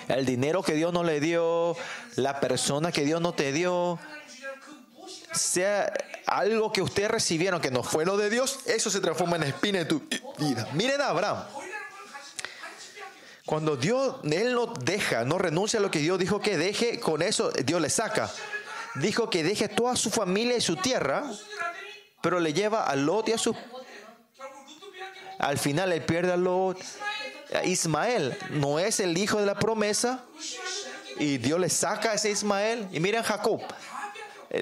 el dinero que Dios no le dio, la persona que Dios no te dio, sea algo que ustedes recibieron que no fue lo de Dios, eso se transforma en espina en tu vida. Miren a Abraham. Cuando Dios, Él no deja, no renuncia a lo que Dios dijo que deje, con eso Dios le saca. Dijo que deje toda su familia y su tierra, pero le lleva a Lot y a su... Al final él pierde a Lot. Ismael no es el hijo de la promesa y Dios le saca a ese Ismael. Y miren Jacob,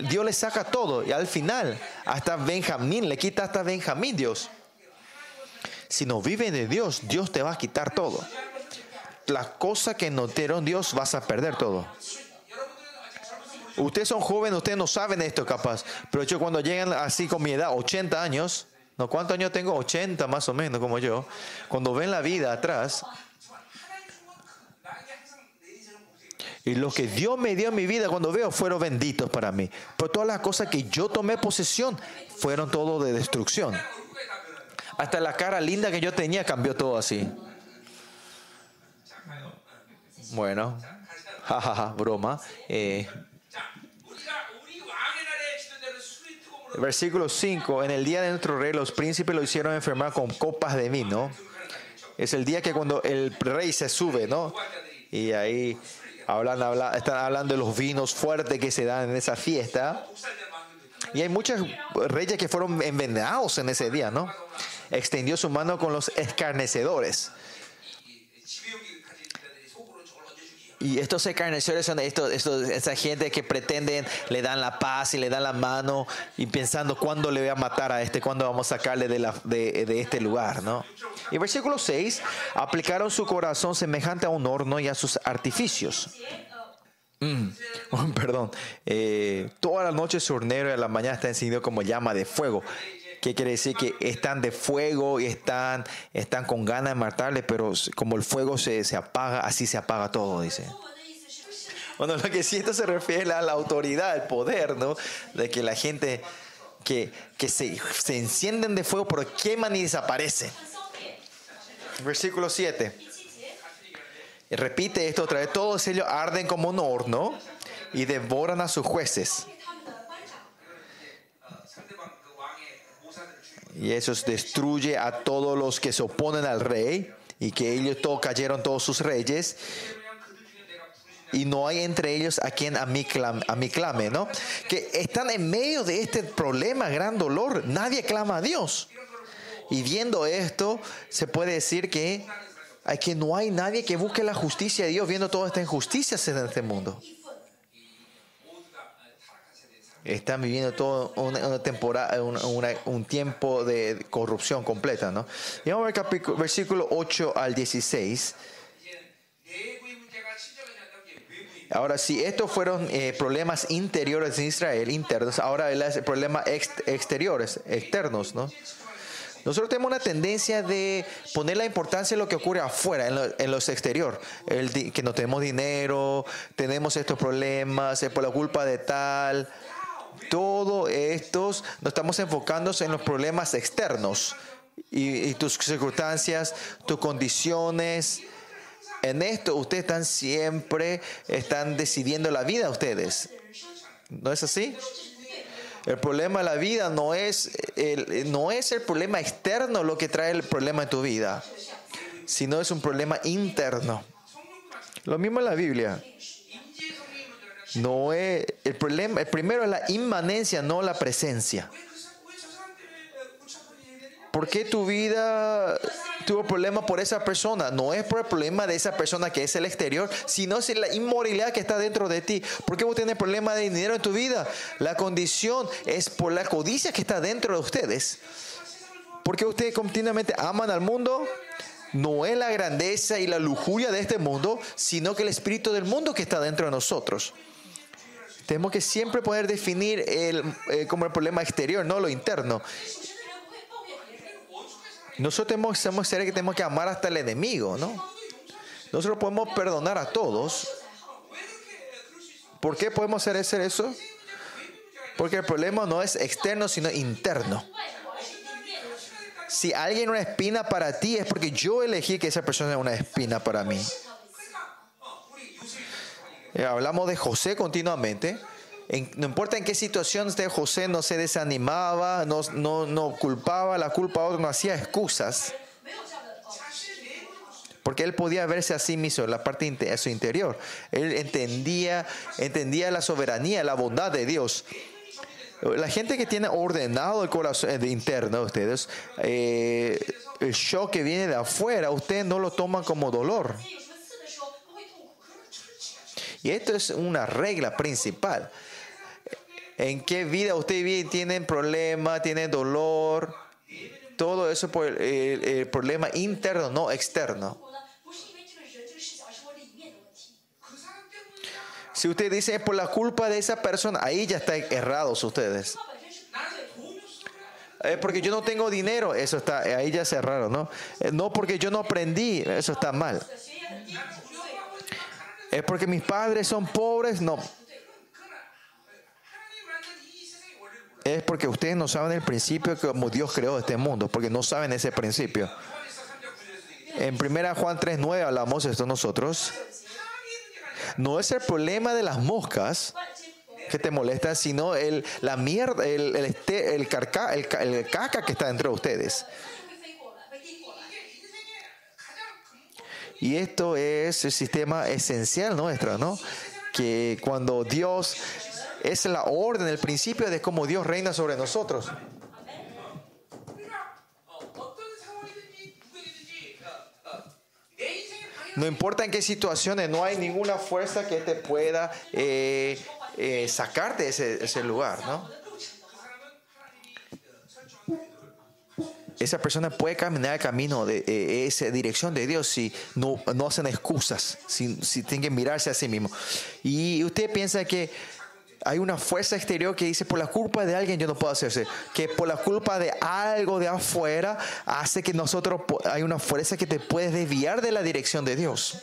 Dios le saca todo y al final hasta Benjamín, le quita hasta Benjamín Dios. Si no viven de Dios, Dios te va a quitar todo. La cosa que no dieron Dios vas a perder todo. Ustedes son jóvenes, ustedes no saben esto capaz. Pero yo cuando llegan así con mi edad, 80 años, ¿no? ¿Cuántos años tengo? 80 más o menos como yo. Cuando ven la vida atrás Y lo que Dios me dio en mi vida cuando veo fueron benditos para mí. Pero todas las cosas que yo tomé posesión fueron todo de destrucción. Hasta la cara linda que yo tenía cambió todo así. Bueno, jajaja, broma. Eh, versículo 5, en el día de nuestro rey los príncipes lo hicieron enfermar con copas de vino. Es el día que cuando el rey se sube, ¿no? Y ahí Hablan, están hablando de los vinos fuertes que se dan en esa fiesta. Y hay muchos reyes que fueron envenenados en ese día, ¿no? Extendió su mano con los escarnecedores. Y estos escarnecedores son estos, estos- gente que pretenden, le dan la paz y le dan la mano y pensando cuándo le voy a matar a este, cuándo vamos a sacarle de, la- de- de este lugar, ¿no? Y versículo 6, aplicaron su corazón semejante a un horno y a sus artificios. Mm, perdón. Eh, toda la noche su hornero y a la mañana está encendido como llama de fuego que quiere decir que están de fuego y están, están con ganas de matarle, pero como el fuego se, se apaga, así se apaga todo, dice. Bueno, lo que sí esto se refiere a la autoridad, el poder, ¿no? De que la gente que, que se, se encienden de fuego, pero queman y desaparecen. Versículo 7. Repite esto otra vez. Todos ellos arden como un horno y devoran a sus jueces. y eso destruye a todos los que se oponen al rey y que ellos todos cayeron todos sus reyes y no hay entre ellos a quien a mí, clame, a clame, ¿no? Que están en medio de este problema, gran dolor, nadie clama a Dios. Y viendo esto, se puede decir que, que no hay nadie que busque la justicia de Dios viendo toda esta injusticia en este mundo están viviendo todo una, temporada, una, un tiempo de corrupción completa, ¿no? Y vamos a ver versículo 8 al 16. Ahora, si estos fueron eh, problemas interiores de Israel, internos, ahora es problemas ex, exteriores, externos, ¿no? Nosotros tenemos una tendencia de poner la importancia en lo que ocurre afuera, en en los exteriores que no tenemos dinero, tenemos estos problemas, es por la culpa de tal. Todo estos nos estamos enfocando en los problemas externos y, y tus circunstancias, tus condiciones. En esto ustedes están siempre, están decidiendo la vida ustedes. ¿No es así? El problema de la vida no es el, no es el problema externo lo que trae el problema en tu vida, sino es un problema interno. Lo mismo en la Biblia. No es el problema, el primero es la inmanencia, no la presencia. ¿Por qué tu vida tuvo problemas por esa persona? No es por el problema de esa persona que es el exterior, sino es la inmoralidad que está dentro de ti. ¿Por qué vos tenés problemas de dinero en tu vida? La condición es por la codicia que está dentro de ustedes. ¿Por qué ustedes continuamente aman al mundo? no es la grandeza y la lujuria de este mundo, sino que el espíritu del mundo que está dentro de nosotros tenemos que siempre poder definir el, eh, como el problema exterior, no lo interno. Nosotros tenemos, que tenemos que amar hasta el enemigo, ¿no? Nosotros podemos perdonar a todos. ¿Por qué podemos hacer eso? Porque el problema no es externo, sino interno. Si alguien es una espina para ti, es porque yo elegí que esa persona es una espina para mí. Eh, hablamos de José continuamente. No importa en qué situación esté José, no se desanimaba, no, no, no culpaba la culpa a otro, no hacía excusas. Porque él podía verse a sí mismo, la parte de su interior. Él entendía, entendía la soberanía, la bondad de Dios. La gente que tiene ordenado el corazón eh, interno ustedes, eh, el shock que viene de afuera, ustedes no lo toman como dolor. Y esto es una regla principal. ¿En qué vida usted viven? ¿Tienen problema? ¿Tienen dolor? Todo eso por el, problema interno, no externo. Si usted dice es por la culpa de esa persona, ahí ya están errados ustedes. Es porque yo no tengo dinero, eso está, ahí ya se ¿no? Eh, no porque yo no aprendí, eso está mal. ¿Es porque mis padres son pobres? No. Es porque ustedes no saben el principio como Dios creó este mundo, porque no saben ese principio. En 1 Juan 3.9 hablamos esto nosotros. No es el problema de las moscas que te molestan, sino el, la mierda, el, este, el, carca, el, el caca que está dentro de ustedes. Y esto es el sistema esencial nuestro, ¿no? Que cuando Dios es la orden, el principio de cómo Dios reina sobre nosotros. No importa en qué situaciones, no hay ninguna fuerza que te pueda eh, eh, sacarte de ese, ese lugar, ¿no? esa persona puede caminar el camino de, eh, esa dirección de Dios si no, no hacen excusas, si, si tienen que mirarse a sí mismo. Y usted piensa que hay una fuerza exterior que dice, por la culpa de alguien yo no puedo hacerse, que por la culpa de algo de afuera hace que nosotros, hay una fuerza que te puedes desviar de la dirección de Dios.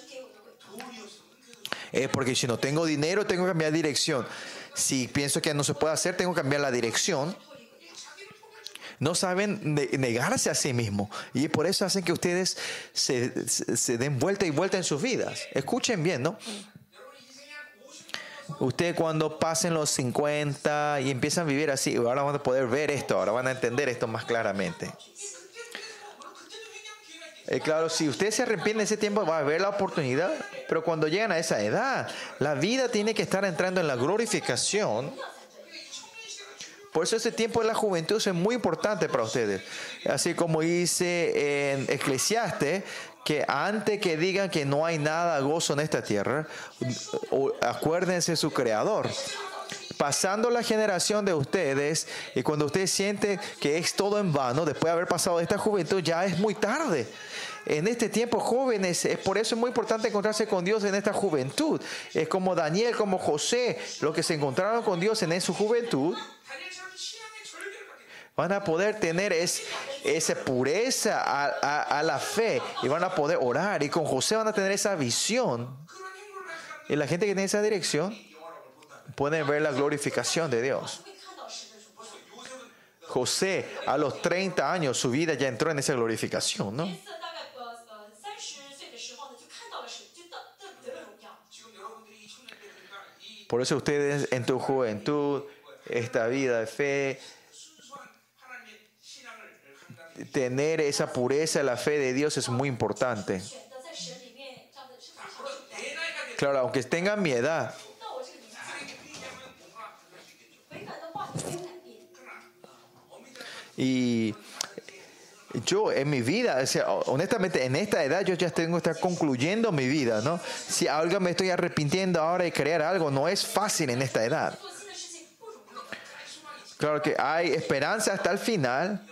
Eh, porque si no tengo dinero, tengo que cambiar de dirección. Si pienso que no se puede hacer, tengo que cambiar la dirección no saben negarse a sí mismos. Y por eso hacen que ustedes se, se, den vuelta y vuelta en sus vidas. Escuchen bien, ¿no? Ustedes cuando pasen los 50 y empiezan a vivir así, ahora van a poder ver esto, ahora van a entender esto más claramente. Eh, claro, si ustedes se arrepienten de ese tiempo, va a haber la oportunidad, pero cuando llegan a esa edad, la vida tiene que estar entrando en la glorificación por eso ese tiempo de la juventud es muy importante para ustedes. Así como dice en Eclesiastes, que antes que digan que no hay nada gozo en esta tierra, acuérdense de su creador. Pasando la generación de ustedes, y cuando ustedes sienten que es todo en vano, después de haber pasado esta juventud, ya es muy tarde. En este tiempo, jóvenes, es por eso es muy importante encontrarse con Dios en esta juventud. Es como Daniel, como José, los que se encontraron con Dios en su juventud, Van a poder tener es, esa pureza a, la fe y van a poder orar. Y con José van a tener esa visión. Y la gente que tiene esa dirección pueden ver la glorificación de Dios. José a los 30 años su vida ya entró en esa glorificación, ¿no? Por eso ustedes en tu juventud, esta vida de fe, tener esa pureza, la fe de Dios es muy importante. Claro, aunque tengan mi edad. Y yo en mi vida, honestamente, en esta edad yo ya tengo que estar concluyendo mi vida, ¿no? Si algo me estoy arrepintiendo ahora de crear algo, no es fácil en esta edad. Claro que hay esperanza hasta el final,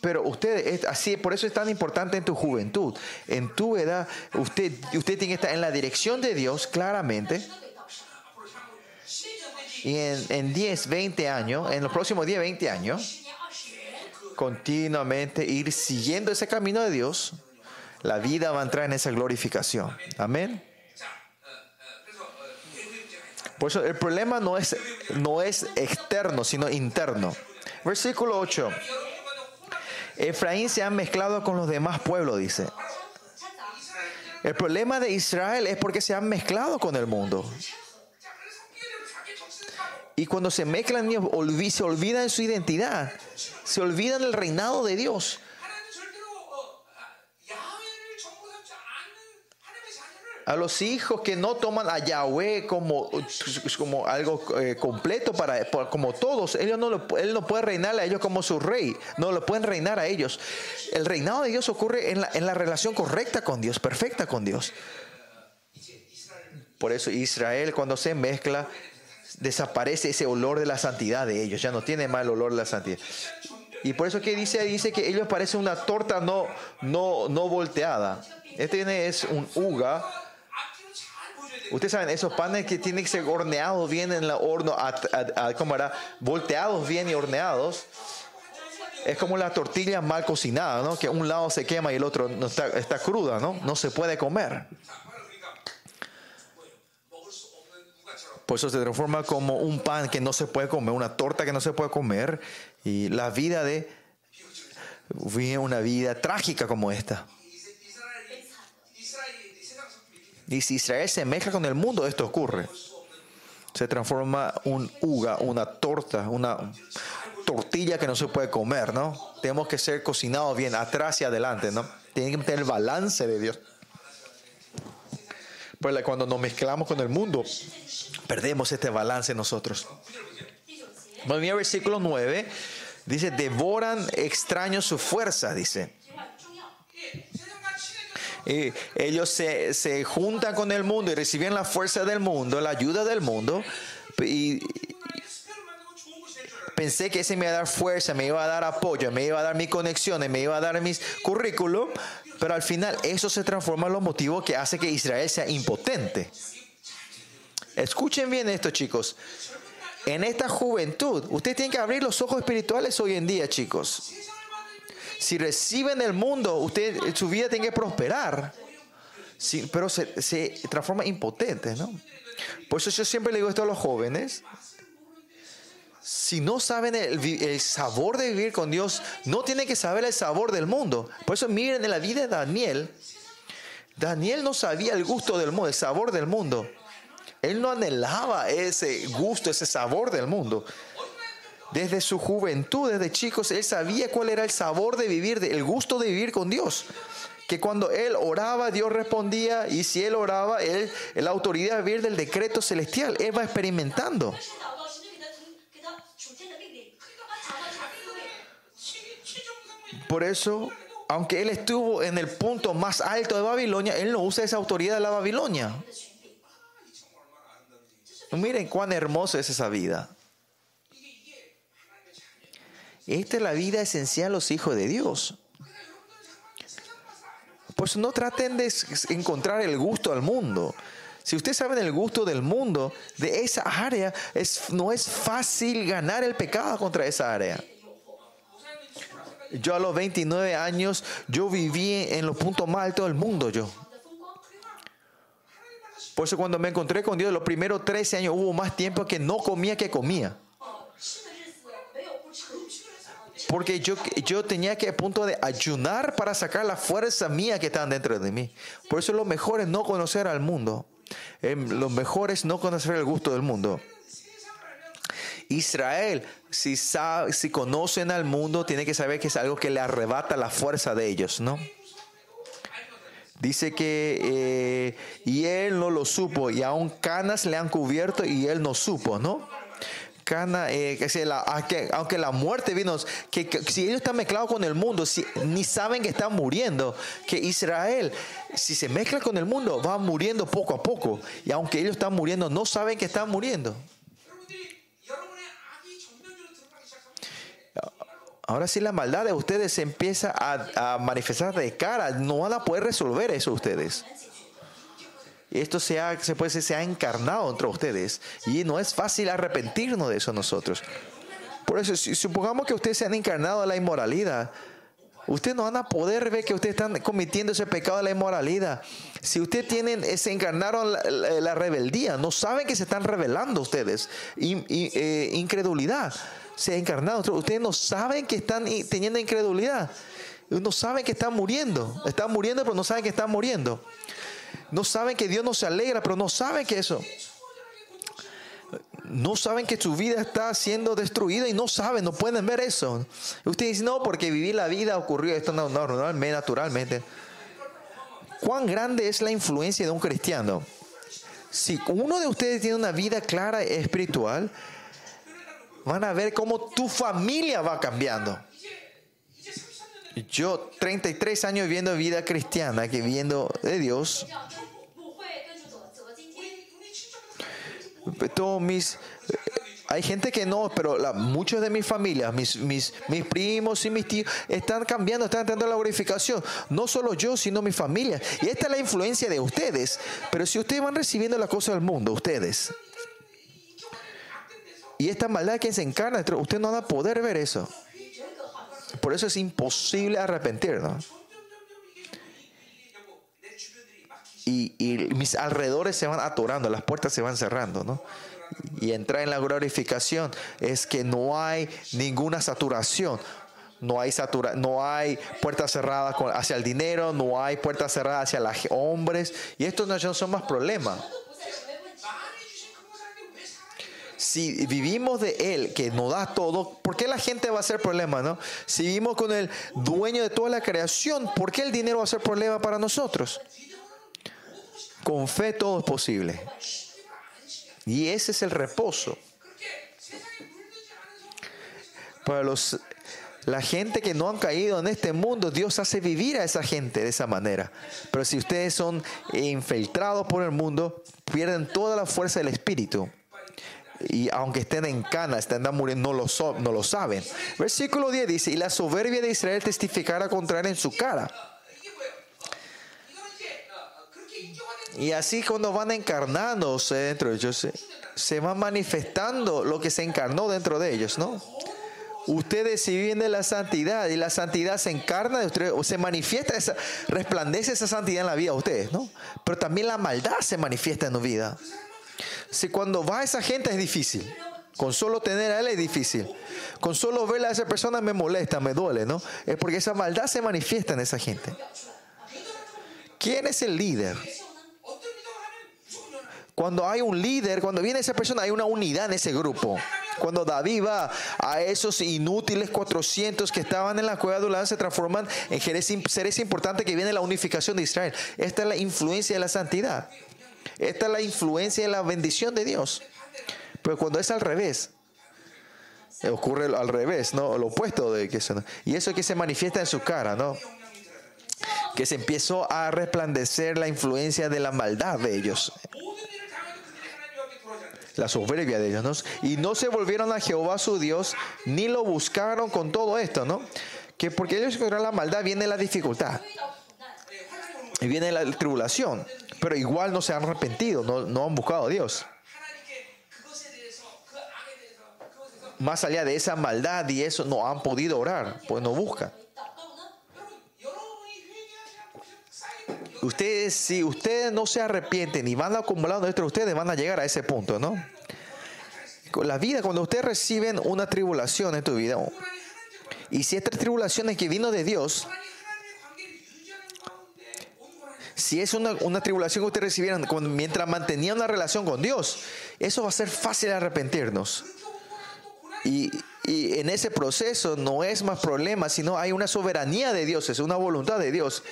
pero usted, es así, por eso es tan importante en tu juventud, en tu edad, usted, usted tiene que estar en la dirección de Dios claramente. Y en, en 10, 20 años, en los próximos 10, 20 años, continuamente ir siguiendo ese camino de Dios, la vida va a entrar en esa glorificación. Amén. Por eso el problema no es, no es externo, sino interno. Versículo 8. Efraín se ha mezclado con los demás pueblos, dice. El problema de Israel es porque se han mezclado con el mundo. Y cuando se mezclan, se olvidan su identidad, se olvidan el reinado de Dios. A los hijos que no toman a Yahweh como, como algo eh, completo para, como todos, ellos no lo- él no puede reinar a ellos como su rey, no lo pueden reinar a ellos. El reinado de Dios ocurre en la, en la relación correcta con Dios, perfecta con Dios. Por eso Israel cuando se mezcla desaparece ese olor de la santidad de ellos, ya no tiene más el olor de la santidad. Y por eso que dice, dice que ellos parecen una torta no, no, no volteada. Este es un uga. Ustedes saben, esos panes que tienen que ser horneados bien en el horno, a, a, a, ¿cómo era? Volteados bien y horneados. Es como la tortilla mal cocinada, ¿no? Que un lado se quema y el otro no está, está cruda, ¿no? No se puede comer. Por eso se transforma como un pan que no se puede comer, una torta que no se puede comer. Y la vida de... Una vida trágica como esta. Y si Israel se mezcla con el mundo, esto ocurre. Se transforma un uga, una torta, una tortilla que no se puede comer, ¿no? Tenemos que ser cocinados bien, atrás y adelante, ¿no? Tienen que tener el balance de Dios. Pues, Pero cuando nos mezclamos con el mundo, perdemos este balance nosotros. Bueno, versículo 9 dice, devoran extraños su fuerza, dice. Ellos se, se juntan con el mundo y reciben la fuerza del mundo, la ayuda del mundo. Y, pensé que ese me iba a dar fuerza, me iba a dar apoyo, me iba a dar mis conexiones, me iba a dar mis currículum, pero al final eso se transforma en los motivos que hace que Israel sea impotente. Escuchen bien esto, chicos. En esta juventud, ustedes tienen que abrir los ojos espirituales hoy en día, chicos. Si reciben el mundo, usted, eh, su vida tiene que prosperar. Pero se, transforma impotente, ¿no? Por eso yo siempre le digo esto a los jóvenes. Si no saben el, el, sabor de vivir con Dios, no tienen que saber el sabor del mundo. Por eso miren en la vida de Daniel. Daniel no sabía el gusto del mundo, el sabor del mundo. Él no anhelaba ese gusto, ese sabor del mundo. Desde su juventud, desde chicos, él sabía cuál era el sabor de vivir, el gusto de vivir con Dios. Que cuando él oraba, Dios respondía, y si él oraba, él, la autoridad de vivir del decreto celestial, él va experimentando. Por eso, aunque él estuvo en el punto más alto de Babilonia, él no usa esa autoridad de la Babilonia. Miren cuán hermosa es esa vida. Esta es la vida esencial los hijos de Dios. Pues no traten de encontrar el gusto al mundo. Si ustedes saben el gusto del mundo, de esa área, es, no es fácil ganar el pecado contra esa área. Yo a los 29 años, yo viví en los puntos más altos del mundo, yo. Por eso cuando me encontré con Dios, los primeros 13 años hubo más tiempo que no comía que comía. Porque yo, yo tenía que a punto de ayunar para sacar la fuerza mía que están dentro de mí. Por eso lo mejor es no conocer al mundo. Em, lo no conocer el gusto del mundo. Israel, si, sabe, si conocen al mundo, tiene que saber que es algo que le arrebata la fuerza de ellos, ¿no? Dice que eh, y él no lo supo, y aún canas le han cubierto y él no supo, ¿no? eh, que la, ah, aunque la muerte vino, que, que, si ellos están mezclados con el mundo, si, ni saben que están muriendo, que Israel, si se mezcla con el mundo, va muriendo poco a poco. Y aunque ellos están muriendo, no saben que están muriendo. Ahora sí la maldad de ustedes se empieza a, a manifestar de cara, no van a poder resolver eso ustedes. Esto se ha, se puede decir, se ha encarnado entre ustedes. Y no es fácil arrepentirnos de eso nosotros. Por eso, supongamos que ustedes se han encarnado la inmoralidad, ustedes no van a poder ver que ustedes están cometiendo ese pecado de la inmoralidad. Si ustedes tienen, eh, se encarnaron la, la- rebeldía, no saben que se están rebelando ustedes. In- eh, incredulidad. Se ha encarnado. Ustedes no saben que están teniendo incredulidad. No saben que están muriendo. Están muriendo, pero no saben que están muriendo. No saben que Dios no se alegra, pero no saben que eso. No saben que su vida está siendo destruida y no saben, no pueden ver eso. Y Ustedes dicen, no, porque vivir la vida ocurrió esto no, no, naturalmente. ¿Cuán grande es la influencia de un cristiano? Si uno de ustedes tiene una vida clara e espiritual, van a ver cómo tu familia va cambiando. Yo, 33 años viviendo vida cristiana, que viviendo de Dios, todos mis... Hay gente que no, pero la, muchos de mis familias, mis, mis, mis primos y mis tíos, están cambiando, están entrando la glorificación. No solo yo, sino mi familia. Y esta es la influencia de ustedes. Pero si ustedes van recibiendo las cosas del mundo, ustedes, y esta maldad que se encarna, ustedes no van a poder ver eso. Por eso es imposible arrepentirnos. Y, y, mis alrededores se van atorando, las puertas se van cerrando, ¿no? Y entrar en la glorificación es que no hay ninguna saturación. No hay, satura, no hay puerta cerrada hacia el dinero, no hay puerta cerrada hacia los hombres. Y estos no son más problemas si vivimos de Él, que nos da todo, ¿por qué la gente va a ser problema, no? Si vivimos con el dueño de toda la creación, ¿por qué el dinero va a ser problema para nosotros? Con fe todo es posible. Y ese es el reposo. Para los, la gente que no han caído en este mundo, Dios hace vivir a esa gente de esa manera. Pero si ustedes son infiltrados por el mundo, pierden toda la fuerza del espíritu y aunque estén en cana, estén muriendo, no lo, so, no lo saben. Versículo 10 dice, y la soberbia de Israel testificará contra él en su cara. Y así cuando van encarnándose dentro de ellos, se, se va manifestando lo que se encarnó dentro de ellos, ¿no? Ustedes si viven de la santidad y la santidad se encarna de ustedes, o se manifiesta, esa, resplandece esa santidad en la vida de ustedes, ¿no? Pero también la maldad se manifiesta en tu vida. Si cuando va esa gente es difícil. Con solo tener a él es difícil. Con solo verla a esa persona me molesta, me duele, ¿no? Es porque esa maldad se manifiesta en esa gente. ¿Quién es el líder? Cuando hay un líder, cuando viene esa persona, hay una unidad en ese grupo. Cuando David va a esos inútiles 400 que estaban en la cueva de Ulán, se transforman en seres importantes que viene la unificación de Israel. Esta es la influencia de la santidad. Esta es la influencia y la bendición de Dios. Pero cuando es al revés, ocurre al revés, ¿no? Lo opuesto de que se, Y eso que se manifiesta en su cara, ¿no? Que se empezó a resplandecer la influencia de la maldad de ellos. La soberbia de ellos, ¿no? Y no se volvieron a Jehová su Dios, ni lo buscaron con todo esto, ¿no? Que porque ellos la maldad viene la dificultad. Y viene la tribulación pero igual no se han arrepentido, no, no han buscado a Dios. Más allá de esa maldad y eso, no han podido orar, pues no buscan. Ustedes, si ustedes no se arrepienten y van acumulando esto, ustedes van a llegar a ese punto, ¿no? La vida, cuando ustedes reciben una tribulación en tu vida, y si esta tribulación es que vino de Dios, si es una, tribulación que ustedes recibieran mientras mantenían una relación con Dios, eso va a ser fácil arrepentirnos. Y, y en ese proceso no es más problema, sino hay una soberanía de Dios, es una voluntad de Dios.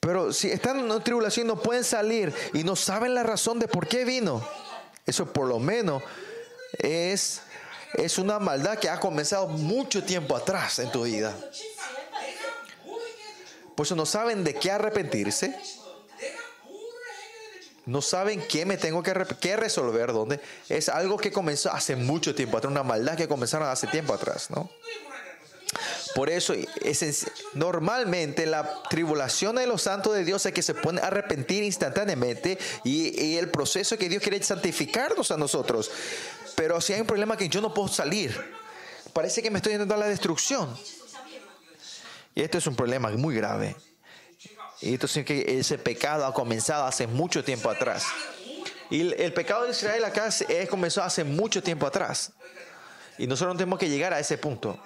Pero si están en una tribulación y no pueden salir y no saben la razón de por qué vino, eso por lo menos es, es una maldad que ha comenzado mucho tiempo atrás en tu vida. Por eso no saben de qué arrepentirse. No saben qué me tengo que resolver, dónde. Es algo que comenzó hace mucho tiempo atrás, una maldad que comenzaron hace tiempo atrás, ¿no? Por eso, e-, es, normalmente la tribulación de los santos de Dios es que se pueden arrepentir instantáneamente y, y, el proceso que Dios quiere santificarnos a nosotros. Pero si hay un problema que yo no puedo salir, parece que me estoy yendo a la destrucción. Y esto es un problema muy grave. Y esto significa que ese pecado ha comenzado hace mucho tiempo atrás. Y el, pecado de Israel acá es, eh, comenzó hace mucho tiempo atrás. Y nosotros no tenemos que llegar a ese punto.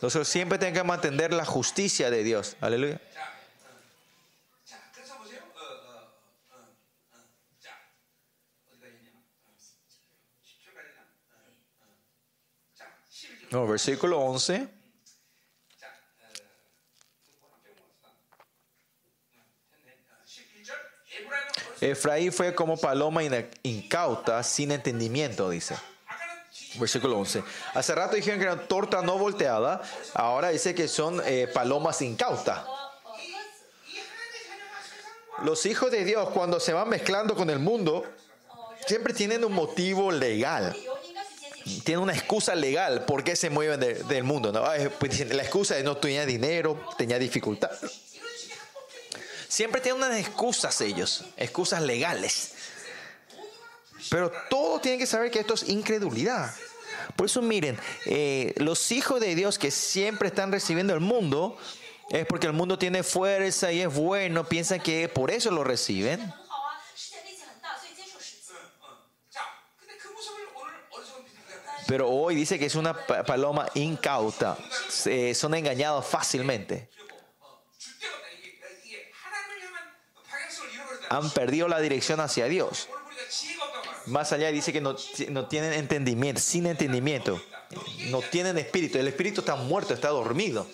Nosotros siempre tenemos que mantener la justicia de Dios. Aleluya. No, versículo 11. Efraín fue como paloma incauta, sin entendimiento, dice. Versículo 11. Hace rato dijeron que eran torta no volteada, ahora dice que son eh, palomas incautas. Los hijos de Dios cuando se van mezclando con el mundo, siempre tienen un motivo legal. Tienen una excusa legal por qué se mueven de, del mundo. ¿no? Pues, la excusa es no tenía dinero, tenía dificultad Siempre tienen unas excusas ellos, excusas legales. Pero todos tienen que saber que esto es incredulidad. Por eso miren, eh, los hijos de Dios que siempre están recibiendo el mundo, es porque el mundo tiene fuerza y es bueno, piensan que por eso lo reciben. Pero hoy dice que es una paloma incauta, eh, son engañados fácilmente. han perdido la dirección hacia Dios. Más allá dice que no, no tienen entendimiento, sin entendimiento. No tienen espíritu. El espíritu está muerto, está dormido.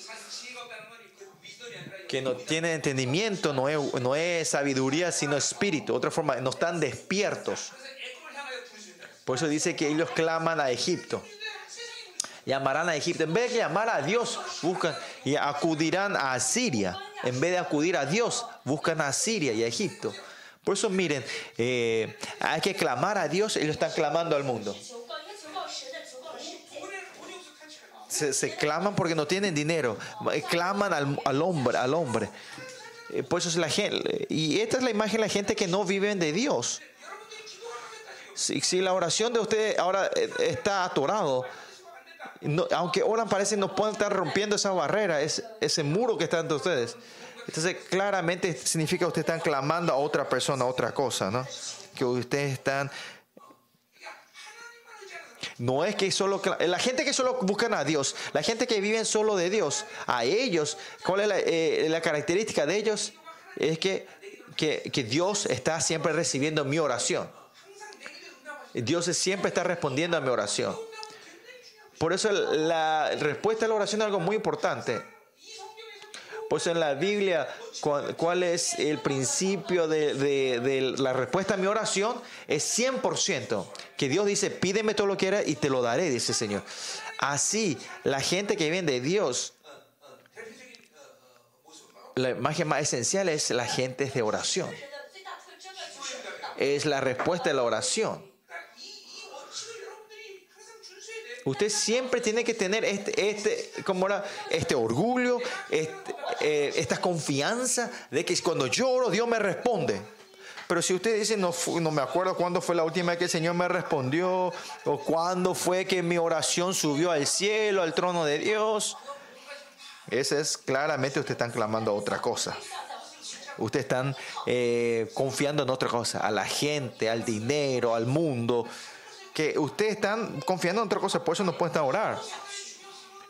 Que no tiene entendimiento, no es, no es sabiduría, sino espíritu. Otra forma, no están despiertos. Por eso dice que ellos claman a Egipto llamarán a Egipto. En vez de llamar a Dios, buscan y acudirán a Siria. En vez de acudir a Dios, buscan a Siria y a Egipto. Por eso miren, eh, hay que clamar a Dios, ellos están clamando al mundo. Se, se claman porque no tienen dinero, eh, claman al, al hombre, al hombre. Eh, por eso es la gente. Eh, y esta es la imagen de la gente que no viven de Dios. Si, si la oración de ustedes ahora está atorado, no, aunque oran parece no pueden estar rompiendo esa barrera, ese, ese muro que está entre ustedes. Entonces, claramente significa que ustedes están clamando a otra persona, a otra cosa, ¿no? Que ustedes están... No es que solo... La gente que solo buscan a Dios, la gente que viven solo de Dios, a ellos, ¿cuál es la, eh, la característica de ellos? Es que, que, que Dios está siempre recibiendo mi oración. Dios siempre está respondiendo a mi oración. Por eso la respuesta a la oración es algo muy importante. Por eso en la Biblia, ¿cuál es el principio de, la respuesta a mi oración? Es 100%. Que Dios dice, pídeme todo lo que quieras y te lo daré, dice el Señor. Así, la gente que viene de Dios, la imagen más esencial es la gente de oración. Es la respuesta de la oración. Usted siempre tiene que tener este, este, este orgullo, este, eh, esta confianza de que cuando yo oro, Dios me responde. Pero si usted dice, no, no me acuerdo cuándo fue la última vez que el Señor me respondió, o cuándo fue que mi oración subió al cielo, al trono de Dios, ese es claramente usted están clamando a otra cosa. Ustedes están eh, confiando en otra cosa, a la gente, al dinero, al mundo que ustedes están confiando en otra cosa, por eso no pueden orar.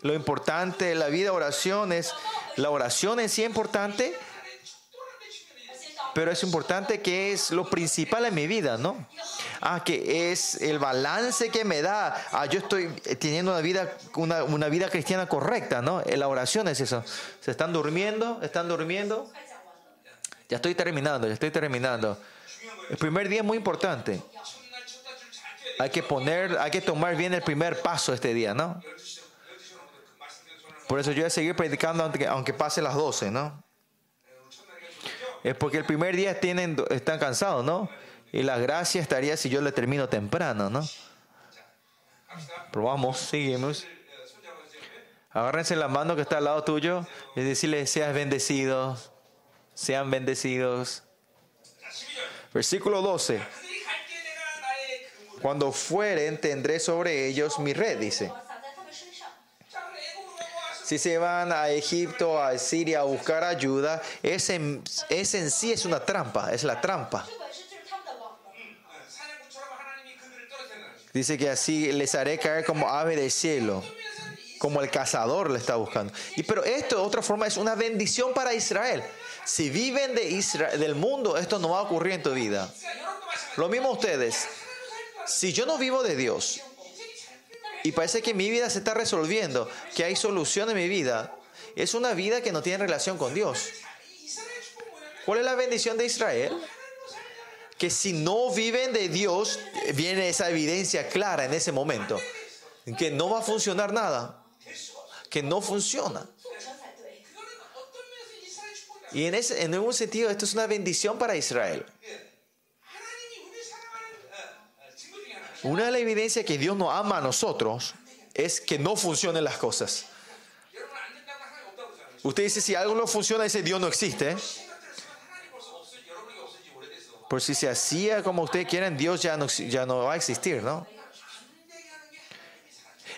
Lo importante de la vida, oración es, la oración en sí es importante, pero es importante que es lo principal en mi vida, ¿no? Ah, que es el balance que me da. Ah, yo estoy teniendo una vida, una, una vida cristiana correcta, ¿no? Eh, la oración es eso. Se están durmiendo, están durmiendo. Ya estoy terminando, ya estoy terminando. El primer día es muy importante. Hay que poner, hay que tomar bien el primer paso este día, ¿no? Por eso yo voy a seguir predicando aunque, pase las 12, ¿no? Es porque el primer día tienen, están cansados, ¿no? Y la gracia estaría si yo le termino temprano, ¿no? Probamos, seguimos. Agárrense la mano que está al lado tuyo y decirle, seas bendecido, sean bendecidos. Versículo 12. Cuando fueren, tendré sobre ellos mi red, dice. Si se van a Egipto, a Siria a buscar ayuda, ese, ese en sí es una trampa, es la trampa. Dice que así les haré caer como ave del cielo, como el cazador le está buscando. Y pero esto de otra forma es una bendición para Israel. Si viven de Israel, del mundo, esto no va a ocurrir en tu vida. Lo mismo ustedes si yo no vivo de Dios y parece que mi vida se está resolviendo, que hay solución en mi vida, es una vida que no tiene relación con Dios. ¿Cuál es la bendición de Israel? Que si no viven de Dios, viene esa evidencia clara en ese momento, que no va a funcionar nada, que no funciona. Y en, ese, en un sentido, esto es una bendición para Israel. Una de las evidencias que Dios nos ama a nosotros es que no funcionen las cosas. Usted dice, si algo no funciona, dice, Dios no existe. Por si se hacía como ustedes quieren, Dios ya no, ya no va a existir, ¿no?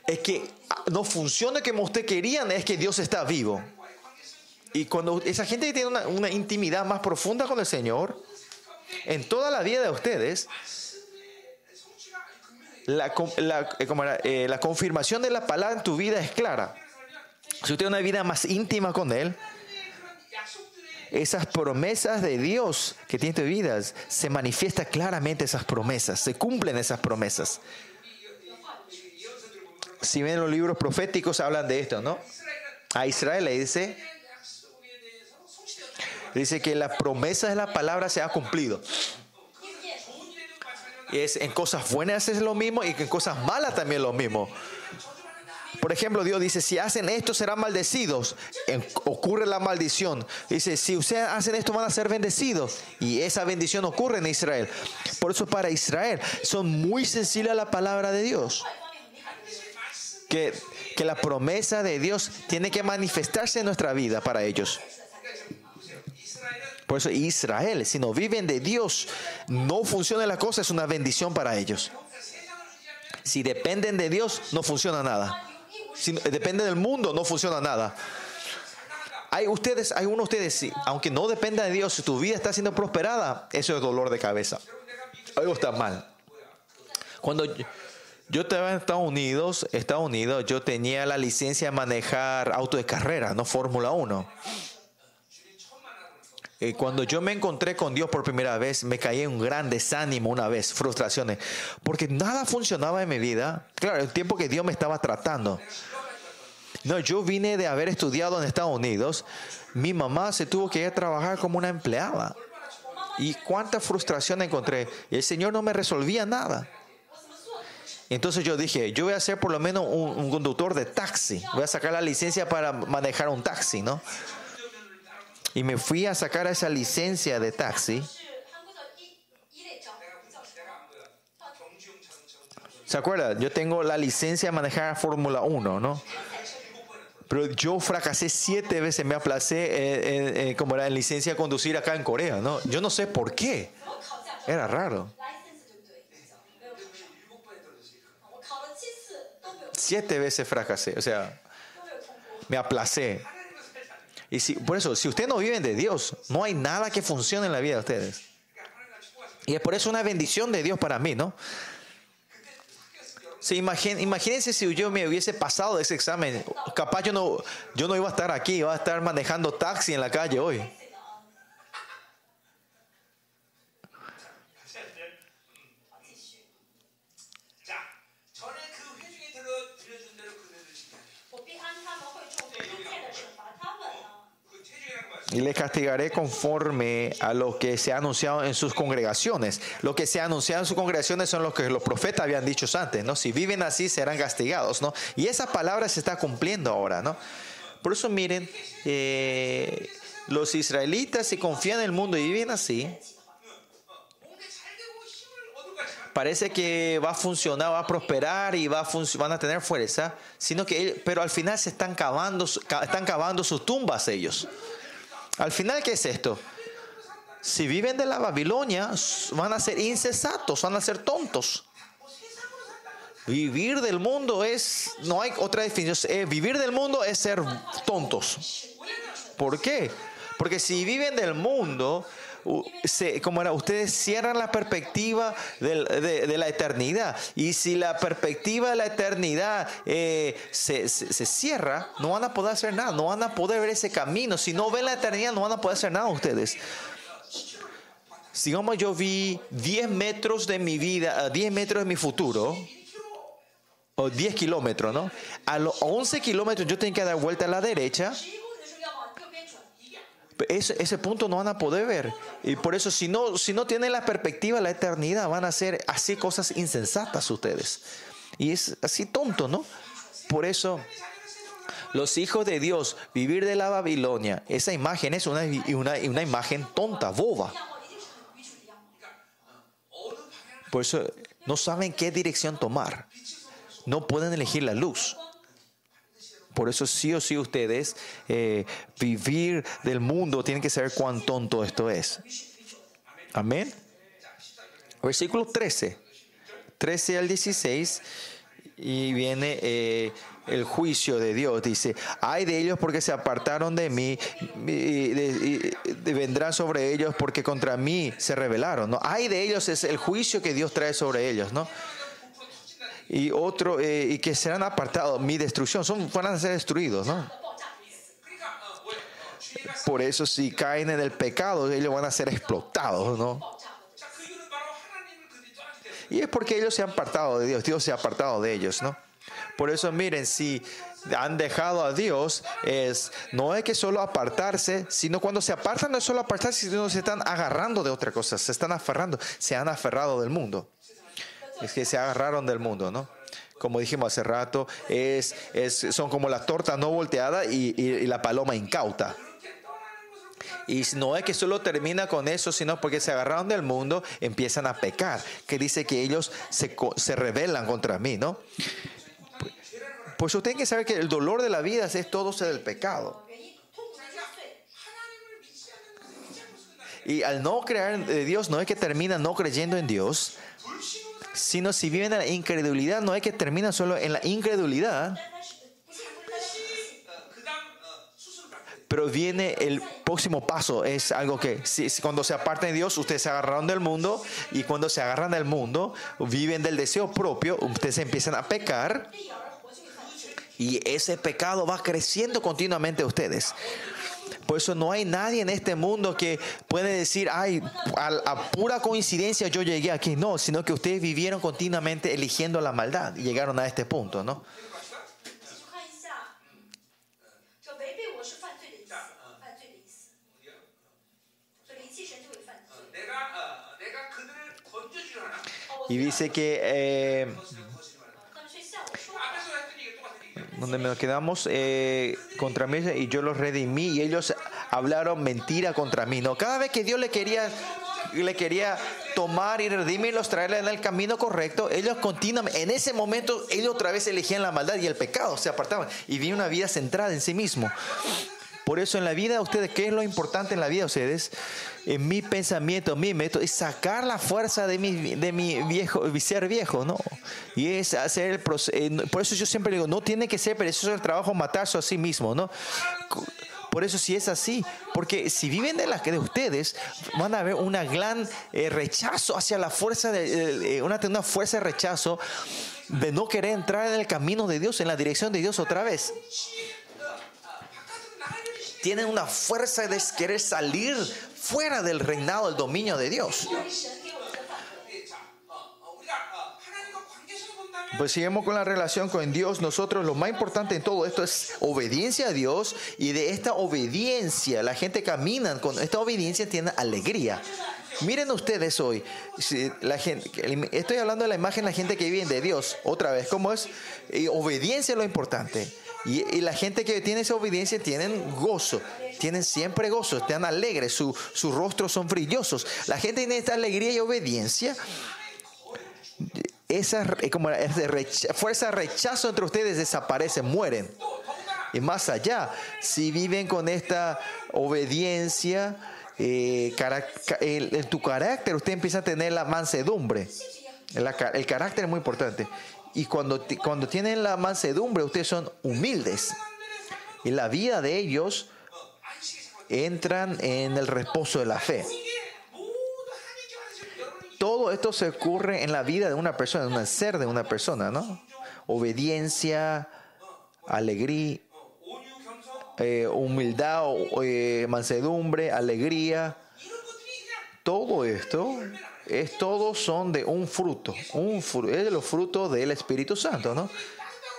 Es que ah, no funciona como ustedes querían, es que Dios está vivo. Y cuando esa gente tiene una intimidad más profunda con el Señor, en toda la vida de ustedes, la, la, eh, era? Eh, la confirmación de la palabra en tu vida es clara. Si usted tiene una vida más íntima con Él, esas promesas de Dios que tiene tu vida, se manifiesta claramente esas promesas, se cumplen esas promesas. Si ven los libros proféticos, hablan de esto, ¿no? A Israel le dice, dice que la promesa de la palabra se ha cumplido es en cosas buenas es lo mismo y en cosas malas también lo mismo. Por ejemplo, Dios dice, si hacen esto serán maldecidos. Ocurre la maldición. Dice, si ustedes hacen esto van a ser bendecidos. Y esa bendición ocurre en Israel. Por eso para Israel son muy sensibles a la palabra de Dios. Que, que la promesa de Dios tiene que manifestarse en nuestra vida para ellos. Por eso Israel, si no viven de Dios, no funciona la cosa, es una bendición para ellos. Si dependen de Dios, no funciona nada. Si dependen del mundo, no funciona nada. Hay ustedes, hay uno de ustedes, si, aunque no dependa de Dios, si tu vida está siendo prosperada, eso es dolor de cabeza. Algo está mal. Cuando yo, estaba en Estados Unidos, Estados Unidos, yo tenía la licencia de manejar auto de carrera, no Fórmula 1 eh, cuando yo me encontré con Dios por primera vez, me caí en un gran desánimo una vez, frustraciones, porque nada funcionaba en mi vida. Claro, el tiempo que Dios me estaba tratando. No, yo vine de haber estudiado en Estados Unidos. Mi mamá se tuvo que ir a trabajar como una empleada. Y cuánta frustración encontré. El Señor no me resolvía nada. Entonces yo dije, yo voy a ser por lo menos un conductor de taxi. Voy a sacar la licencia para manejar un taxi, ¿no? y me fui a sacar esa licencia de taxi. ¿Se acuerdan? Yo tengo la licencia de manejar Fórmula 1, ¿no? Pero yo fracasé siete veces, me aplacé, eh, eh, eh, como era en licencia de conducir acá en Corea, ¿no? Yo no sé por qué. Era raro. Siete veces fracasé, o sea, me aplacé. Y si, por eso, si ustedes no viven de Dios, no hay nada que funcione en la vida de ustedes. Y es por eso una bendición de Dios para mí, ¿no? Sí, imagine, imagínense si yo me hubiese pasado ese examen. Capaz yo no, yo no iba a estar aquí, iba a estar manejando taxi en la calle hoy. y les castigaré conforme a lo que se ha anunciado en sus congregaciones. Lo que se ha anunciado en sus congregaciones son los que los profetas habían dicho antes, ¿no? Si viven así serán castigados, ¿no? Y esa palabra se está cumpliendo ahora, ¿no? Por eso miren, eh, los israelitas si confían en el mundo y viven así, parece que va a funcionar, va a prosperar y va a van a tener fuerza, sino que, pero al final se están cavando, están cavando sus tumbas ellos. Al final, ¿qué es esto? Si viven de la Babilonia, van a ser insensatos, van a ser tontos. Vivir del mundo es, no hay otra definición, eh, vivir del mundo es ser tontos. ¿Por qué? Porque si viven del mundo, se- como era, ustedes cierran la perspectiva del- de, de la eternidad. Y si la perspectiva de la eternidad eh, se, se- se cierra, no van a poder hacer nada, no van a poder ver ese camino. Si no ven la eternidad, no van a poder hacer nada ustedes. Sigamos, yo vi 10 metros de mi vida, eh, 10 metros de mi futuro, o 10 kilómetros, ¿no? A los 11 kilómetros yo tengo que dar vuelta a la derecha. Ese, ese punto no van a poder ver. Y por eso, si no, si no tienen la perspectiva la eternidad, van a hacer así cosas insensatas ustedes. Y es así tonto, ¿no? Por eso, los hijos de Dios, vivir de la Babilonia, esa imagen es una, una, una imagen tonta, boba. Por eso no saben qué dirección tomar. No pueden elegir la luz. Por eso sí o sí ustedes eh, vivir del mundo tienen que saber cuán tonto esto es. Amén. Versículo 13. 13 al 16. Y viene eh, el juicio de Dios. Dice, hay de ellos porque se apartaron de mí. Y, y- vendrán sobre ellos porque contra mí se rebelaron. ¿no? Hay de ellos es el juicio que Dios trae sobre ellos. ¿no? y otro eh, y que serán apartados. Mi destrucción. Son van a ser destruidos no por eso si caen en el pecado ellos van a ser explotados no y es porque ellos se han apartado de Dios. Dios se ha apartado de ellos no por eso miren si han dejado a Dios es no es que solo apartarse, sino cuando se apartan no es solo apartarse, sino se están agarrando de otra cosa, se están aferrando, se han aferrado del mundo es que se agarraron del mundo, ¿no? Como dijimos hace rato, es, es son como la torta no volteada y, y, y la paloma incauta. Y no es que solo termina con eso, sino porque se agarraron del mundo, empiezan a pecar, que dice que ellos se, se rebelan contra mí, ¿no? Pues usted tiene que saber que el dolor de la vida es todo el pecado. Y al no creer en Dios, no es que termina no creyendo en Dios, sino si viven en la incredulidad, no es que terminan solo en la incredulidad, pero viene el próximo paso, es algo que si, cuando se apartan de Dios, ustedes se agarraron del mundo y cuando se agarran del mundo, viven del deseo propio, ustedes empiezan a pecar y ese pecado va creciendo continuamente ustedes. Por eso no hay nadie en este mundo que puede decir, ay, a, pura coincidencia yo llegué aquí. No, sino que ustedes vivieron continuamente eligiendo la maldad y llegaron a este punto, ¿no? Y dice que eh, donde nos quedamos eh, contra mí y yo los redimí y ellos hablaron mentira contra mí. No, cada vez que Dios le quería, le quería tomar y redimirlos, traerles en el camino correcto, ellos continuamente, en ese momento, ellos otra vez elegían la maldad y el pecado, se apartaban y vivían una vida centrada en sí mismo. Por eso en la vida de ustedes, ¿qué es lo importante en la vida de ustedes? en mi pensamiento, en mi método, es sacar la fuerza de mi, de mi viejo, ser viejo, ¿no? Y es hacer el proceso. Eh, por eso yo siempre digo, no tiene que ser, pero eso es el trabajo matarse a sí mismo, ¿no? Por eso si sí es así, porque si viven de las que de ustedes, van a haber una gran eh, rechazo hacia la fuerza, de, eh, una, una fuerza de rechazo de no querer entrar en el camino de Dios, en la dirección de Dios otra vez tienen una fuerza de querer salir fuera del reinado, del dominio de Dios. Pues con la relación con Dios. Nosotros lo más importante en todo esto es obediencia a Dios y de esta obediencia la gente camina con esta obediencia tiene alegría. Miren ustedes hoy, si la gente, estoy hablando de la imagen de la gente que vive de Dios. Otra vez, ¿cómo es? Y obediencia es lo importante. Y, y, la gente que tiene esa obediencia tienen gozo tienen siempre gozo, están alegres, su- sus rostros son brillosos. La gente tiene esta alegría y obediencia esa como ese recha- fuerza rechazo entre ustedes desaparece, mueren. Y más allá, si viven con esta obediencia, eh, el- en tu carácter usted empieza a tener la mansedumbre. Ca- el carácter es muy importante. Y cuando, cuando tienen la mansedumbre, ustedes son humildes. Y la vida de ellos entran en el reposo de la fe. Todo esto se ocurre en la vida de una persona, en el ser de una persona, ¿no? Obediencia, alegría, eh, humildad, eh, mansedumbre, alegría. Todo esto es todos son de un fruto, un fruto, es de los frutos del Espíritu Santo, ¿no?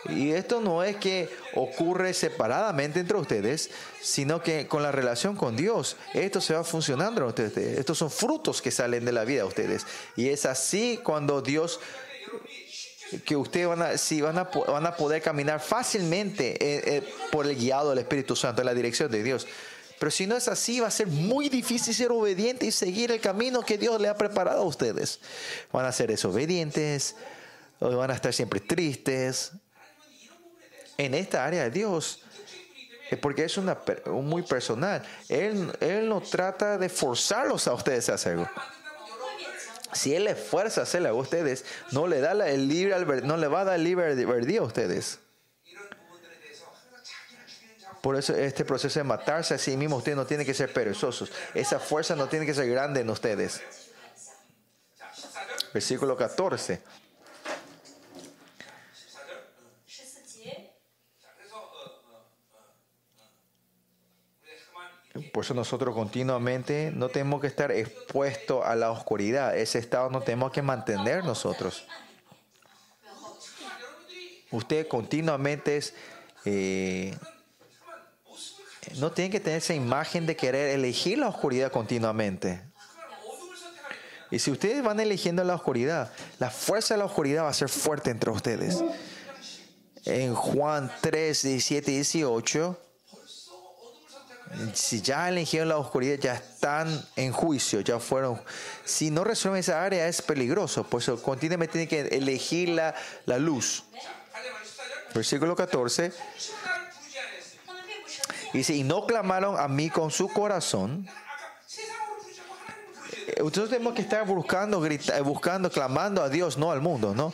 Y esto no es que ocurre separadamente entre ustedes, sino que con la relación con Dios, esto se va funcionando en ustedes. Estos son frutos que salen de la vida de ustedes. Y es así cuando Dios que ustedes van a, si van a, van a poder caminar fácilmente eh, eh, por el guiado del Espíritu Santo, en la dirección de Dios. Pero si no es así, va a ser muy difícil ser obediente y seguir el camino que Dios le ha preparado a ustedes. Van a ser desobedientes, van a estar siempre tristes en esta área de Dios, porque es una, muy personal. Él, él no trata de forzarlos a ustedes a hacerlo. Si Él les fuerza a hacerlo a ustedes, no le, da el libre, no le va a dar el libre albedrío a ustedes. Por eso este proceso de matarse a sí mismo, ustedes no tienen que ser perezosos. Esa fuerza no tiene que ser grande en ustedes. Versículo 14. Por eso nosotros continuamente no tenemos que estar expuestos a la oscuridad. Ese estado no tenemos que mantener nosotros. Usted continuamente eh, no tiene que tener esa imagen de querer elegir la oscuridad continuamente. Y si ustedes van eligiendo la oscuridad, la fuerza de la oscuridad va a ser fuerte entre ustedes. En Juan 3, 17 y 18 si ya eligieron la oscuridad, ya están en juicio, ya fueron. Si no resuelven esa área es peligroso, por eso continuamente tienen que elegir la, la luz. Versículo 14. Dice, y no clamaron a mí con su corazón. Eh, nosotros tenemos que estar buscando, grita, buscando, clamando a Dios, no al mundo, ¿no?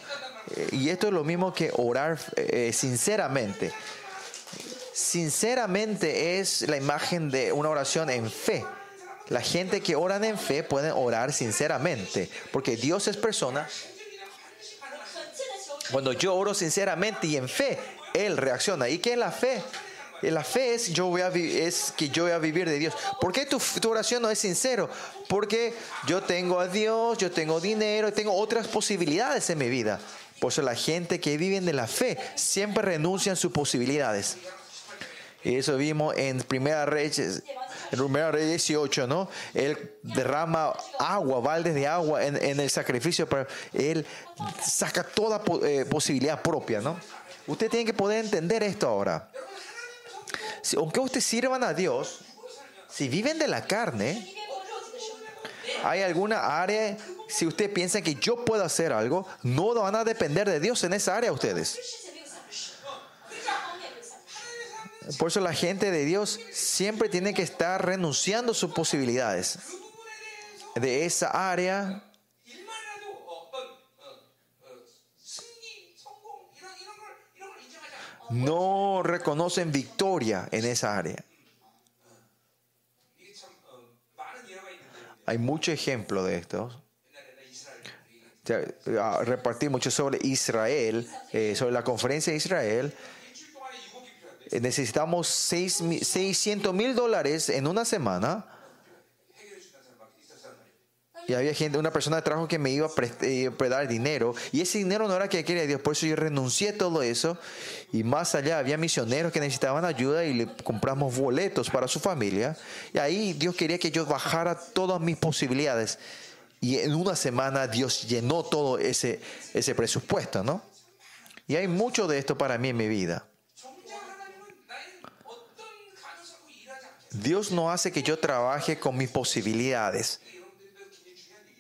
Eh, y esto es lo mismo que orar eh, sinceramente sinceramente es la imagen de una oración en fe. La gente que oran en fe puede orar sinceramente, porque Dios es persona. Cuando yo oro sinceramente y en fe, Él reacciona. ¿Y qué es la fe? La fe es, yo voy a es que yo voy a vivir de Dios. ¿Por qué tu, oración no es sincero? Porque yo tengo a Dios, yo tengo dinero, tengo otras posibilidades en mi vida. Por eso la gente que vive de la fe siempre renuncian a sus posibilidades. Y eso vimos en Primera Reyes, en Primera Reyes 18, ¿no? Él derrama agua, baldes de agua en, en el sacrificio, pero él saca toda eh, posibilidad propia, ¿no? Usted tiene que poder entender esto ahora. Si, aunque ustedes sirvan a Dios, si viven de la carne, hay alguna área, si usted piensa que yo puedo hacer algo, no van a depender de Dios en esa área ustedes. Por eso la gente de Dios siempre tiene que estar renunciando a sus posibilidades de esa área. No reconocen victoria en esa área. Hay mucho ejemplo de esto. Ah, repartí mucho sobre Israel, eh, sobre la conferencia de Israel necesitamos 6, 600 mil dólares en una semana. Y había gente, una persona de trabajo que me iba a prestar eh, dinero. Y ese dinero no era que quería Dios. Por eso yo renuncié a todo eso. Y más allá, había misioneros que necesitaban ayuda y le compramos boletos para su familia. Y ahí Dios quería que yo bajara todas mis posibilidades. Y en una semana Dios llenó todo ese, ese presupuesto, ¿no? Y hay mucho de esto para mí en mi vida. Dios no hace que yo trabaje con mis posibilidades.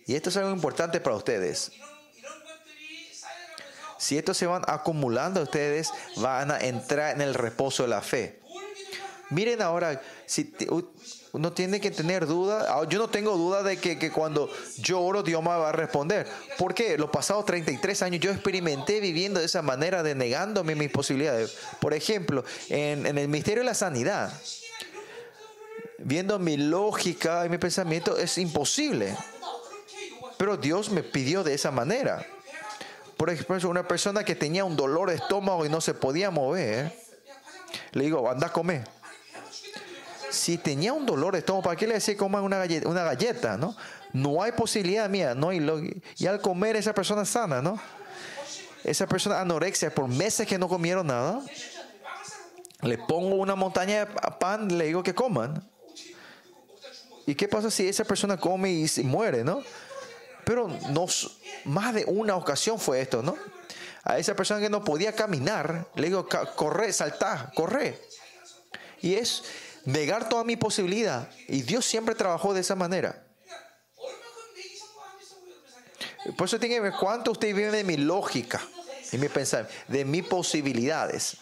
Y esto es algo importante para ustedes. Si estos se van acumulando, ustedes van a entrar en el reposo de la fe. Miren ahora, si uno tiene que tener duda. Ah, yo no tengo duda de que, cuando yo oro, Dios me va a responder. Porque los pasados 33 años yo experimenté viviendo de esa manera, denegándome mis posibilidades. Por ejemplo, en el misterio de la sanidad viendo mi lógica y mi pensamiento, es imposible. Pero Dios me pidió de esa manera. Por ejemplo, una persona que tenía un dolor de estómago y no se podía mover, le digo, anda a comer. Si tenía un dolor de estómago, ¿para qué le decía coma una galleta, una galleta? ¿no? no hay posibilidad mía, no hay Y al comer esa persona sana, ¿no? Esa persona anorexia, por meses que no comieron nada, le pongo una montaña de pan, le digo que coman. ¿Y qué pasa si esa persona come y muere, no? Pero nos, más de una ocasión fue esto, ¿no? A esa persona que no podía caminar, le digo, corre, saltá, corre. Y es negar toda mi posibilidad. Y Dios siempre trabajó de esa manera. Por eso tiene que ver cuánto usted vive de mi lógica, y mi pensar, de mis posibilidades.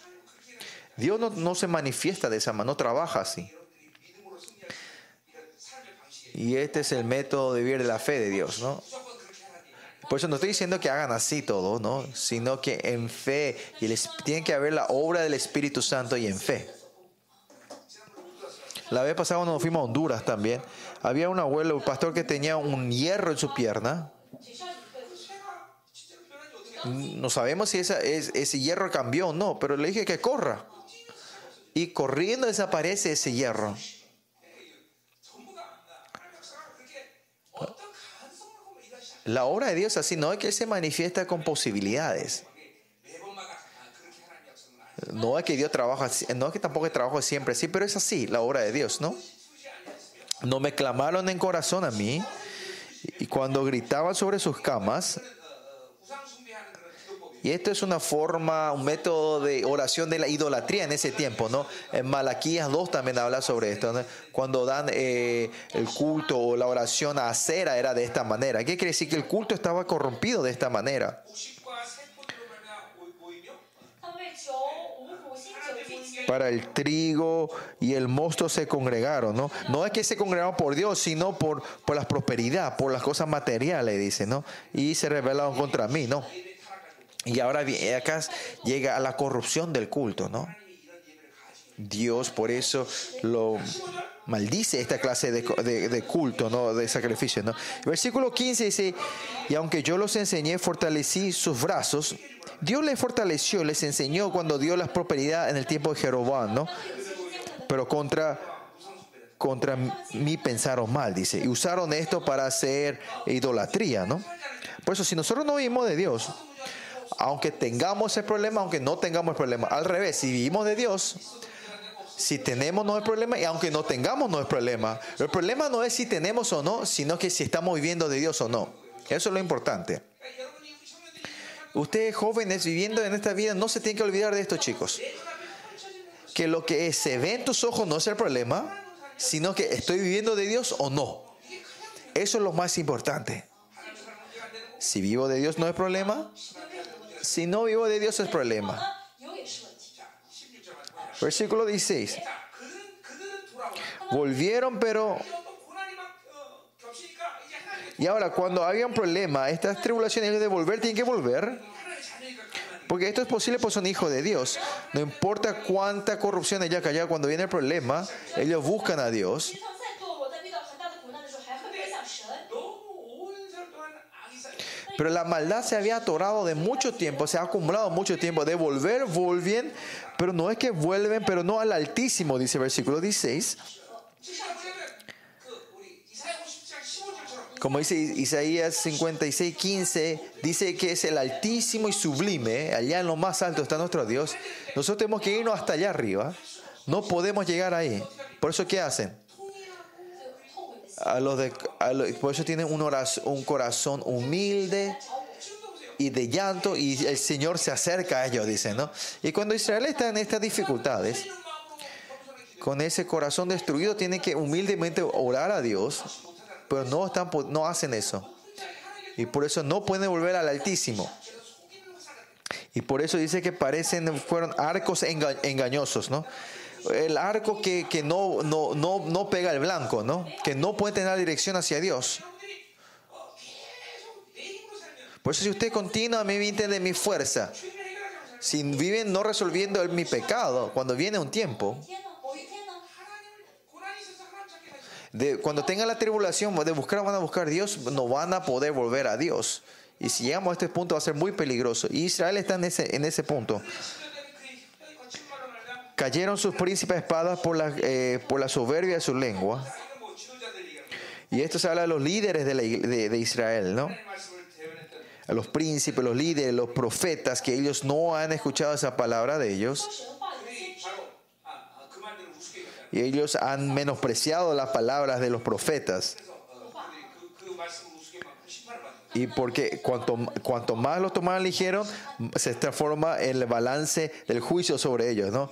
Dios no se manifiesta de esa manera, no trabaja así. Y este es el método de vivir de la fe de Dios, ¿no? Por eso no estoy diciendo que hagan así todo, ¿no? Sino que en fe, y el, tiene que haber la obra del Espíritu Santo y en fe. La vez pasada cuando fuimos a Honduras también, había un abuelo, un pastor que tenía un hierro en su pierna. No sabemos si ese hierro cambió o no, pero le dije que corra. Y corriendo desaparece ese hierro. La obra de Dios así no es que se manifiesta con posibilidades. No es que Dios trabaja, no es que tampoco trabajo siempre así, pero es así la obra de Dios, ¿no? No me clamaron en corazón a mí y cuando gritaban sobre sus camas, y esto es una forma, un método de oración de la idolatría en ese tiempo, ¿no? En Malaquías 2 también habla sobre esto, ¿no? Cuando dan eh, el culto o la oración a acera era de esta manera. ¿Qué quiere decir? Que el culto estaba corrompido de esta manera. Para el trigo y el mosto se congregaron, ¿no? No es que se congregaron por Dios, sino por, por la prosperidad, por las cosas materiales, dice, ¿no? Y se rebelaron contra mí, ¿no? Y ahora vi- acá llega a la corrupción del culto, ¿no? Dios por eso lo maldice esta clase de, de- de culto, ¿no? De sacrificio, ¿no? Versículo 15 dice, y aunque yo los enseñé, fortalecí sus brazos, Dios les fortaleció, les enseñó cuando dio la prosperidad en el tiempo de Jeroboam, ¿no? Pero contra, contra mí pensaron mal, dice, y usaron esto para hacer idolatría, ¿no? Por eso, si nosotros no vivimos de Dios, aunque tengamos el problema, aunque no tengamos el problema. Al revés, si vivimos de Dios, si tenemos no es problema y aunque no tengamos no es problema. El problema no es si tenemos o no, sino que si estamos viviendo de Dios o no. Eso es lo importante. Ustedes jóvenes viviendo en esta vida no se tienen que olvidar de esto, chicos. Que lo que se ve en tus ojos no es el problema, sino que estoy viviendo de Dios o no. Eso es lo más importante. Si vivo de Dios no es problema, si no vivo de Dios es problema. Versículo 16. Volvieron, pero... Y ahora, cuando haya un problema, estas tribulaciones de volver tienen que volver. Porque esto es posible pues son hijos de Dios. No importa cuánta corrupción haya callado, cuando viene el problema, ellos buscan a Dios. Pero la maldad se había atorado de mucho tiempo, se ha acumulado mucho tiempo. De volver, vuelven, pero no es que vuelven, pero no al Altísimo, dice el versículo 16. Como dice Isaías 56, 15, dice que es el altísimo y sublime, ¿eh? allá en lo más alto está nuestro Dios. Nosotros tenemos que irnos hasta allá arriba, no podemos llegar ahí. Por eso, ¿qué hacen? A los de, a los, por eso tienen un, un corazón humilde y de llanto y el Señor se acerca a ellos, dice, ¿no? Y cuando Israel está en estas dificultades, con ese corazón destruido, tienen que humildemente orar a Dios, pero no, están, no hacen eso. Y por eso no pueden volver al Altísimo. Y por eso dice que parecen, fueron arcos enga, engañosos, ¿no? el arco que, que no, no, no, no pega el blanco, ¿no? Que no puede tener la dirección hacia Dios. Por eso si usted continuamente vive de mi fuerza, si viven no resolviendo el mi pecado, cuando viene un tiempo, de, cuando tenga la tribulación de buscar, van a buscar a Dios, no van a poder volver a Dios. Y si llegamos a este punto va a ser muy peligroso. Y Israel está en ese, en ese punto. Cayeron sus príncipes espadas por la, eh, por la soberbia de su lengua. Y esto se habla de los líderes de, la, de, de Israel, ¿no? A los príncipes, los líderes, los profetas, que ellos no han escuchado esa palabra de ellos. Y ellos han menospreciado las palabras de los profetas. Y porque cuanto, cuanto más los tomaron, eligieron, se transforma en el balance del juicio sobre ellos, ¿no?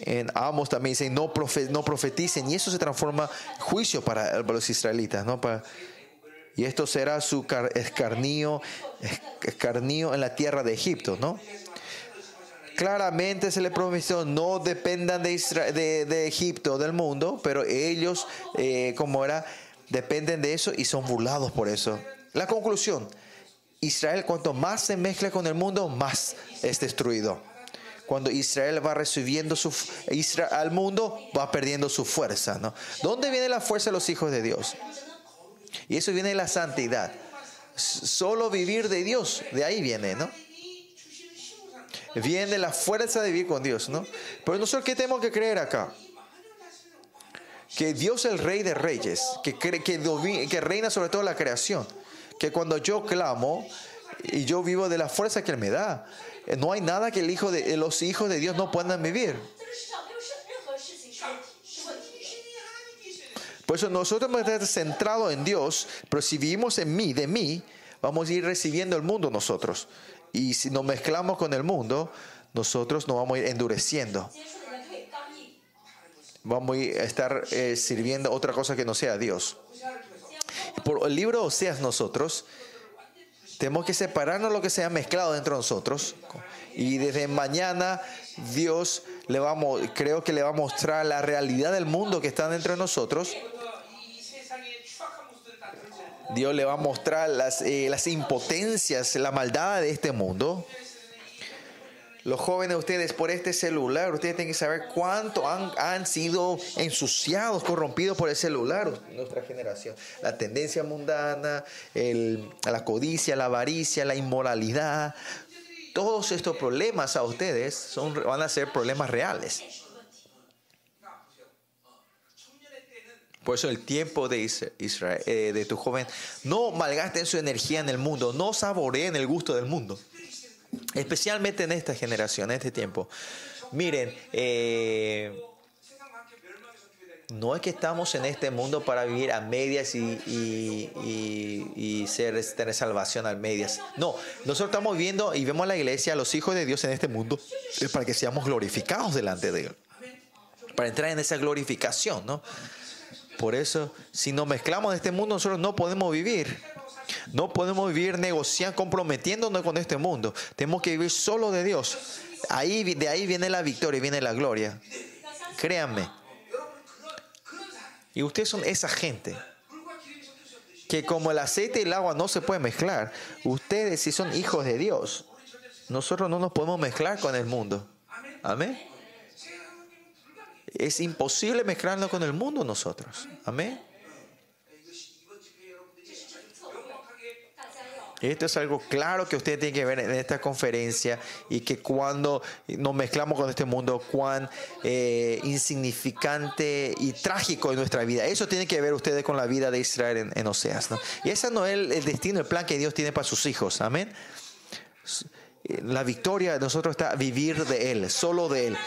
En Amos también dicen, no, profe- profeticen, y eso se transforma en juicio para, los israelitas, ¿no? Para- y esto será su car- escarnio, es- escarnio en la tierra de Egipto, ¿no? Claramente se le prometió, no dependan de, Isra- de, de Egipto, del mundo, pero ellos, eh, como era, dependen de eso y son burlados por eso. La conclusión, Israel cuanto más se mezcla con el mundo, más es destruido. Cuando Israel va recibiendo su, Israel, al mundo, va perdiendo su fuerza. ¿no? ¿Dónde viene la fuerza de los hijos de Dios? Y eso viene de la santidad. Solo vivir de Dios, de ahí viene, ¿no? Viene de la fuerza de vivir con Dios, ¿no? Pero nosotros, ¿qué tenemos que creer acá? Que Dios es el Rey de Reyes, que, que, que reina sobre toda la creación. Que cuando yo clamo y yo vivo de la fuerza que Él me da, eh, no hay nada que eh, los hijos de Dios no puedan vivir. Por eso nosotros vamos a estar centrados en Dios, pero si vivimos en mí, de mí, vamos a ir recibiendo el mundo nosotros. Y si nos mezclamos con el mundo, nosotros nos vamos a ir endureciendo. Vamos a estar eh, sirviendo otra cosa que no sea Dios. Por el libro Oseas nosotros tenemos que separarnos lo que sea mezclado dentro de nosotros. Y desde mañana Dios le vamos, creo que le va a mostrar la realidad del mundo que está dentro de nosotros. Dios le va a mostrar las, eh, las impotencias, la maldad de este mundo los jóvenes ustedes por este celular, ustedes tienen que saber cuánto han, han, sido ensuciados, corrompidos por el celular, nuestra generación. La tendencia mundana, el, la codicia, la avaricia, la inmoralidad, todos estos problemas a ustedes son, van a ser problemas reales. Por eso el tiempo de, Israel, eh, de tu joven, no malgasten su energía en el mundo, no saboreen el gusto del mundo especialmente en esta generación, en este tiempo. Miren, eh, no es que estamos en este mundo para vivir a medias y, y, y, y ser, tener salvación a medias. No, nosotros estamos viendo y vemos a la iglesia, a los hijos de Dios en este mundo, eh, para que seamos glorificados delante de Él. Para entrar en esa glorificación, ¿no? Por eso, si nos mezclamos en este mundo, nosotros no podemos vivir. No podemos vivir negociando, comprometiéndonos con este mundo. Tenemos que vivir solo de Dios. Ahí, de ahí viene la victoria y viene la gloria. Créanme. Y ustedes son esa gente. Que como el aceite y el agua no se pueden mezclar, ustedes si son hijos de Dios, nosotros no nos podemos mezclar con el mundo. Amén. Es imposible mezclarnos con el mundo nosotros. Amén. Esto es algo claro que ustedes tienen que ver en esta conferencia y que cuando nos mezclamos con este mundo, cuán eh, insignificante y trágico es nuestra vida. Eso tiene que ver ustedes con la vida de Israel en, Oseas. Y ese no es el, destino, el plan que Dios tiene para sus hijos. Amén. La victoria de nosotros está vivir de Él, solo de Él.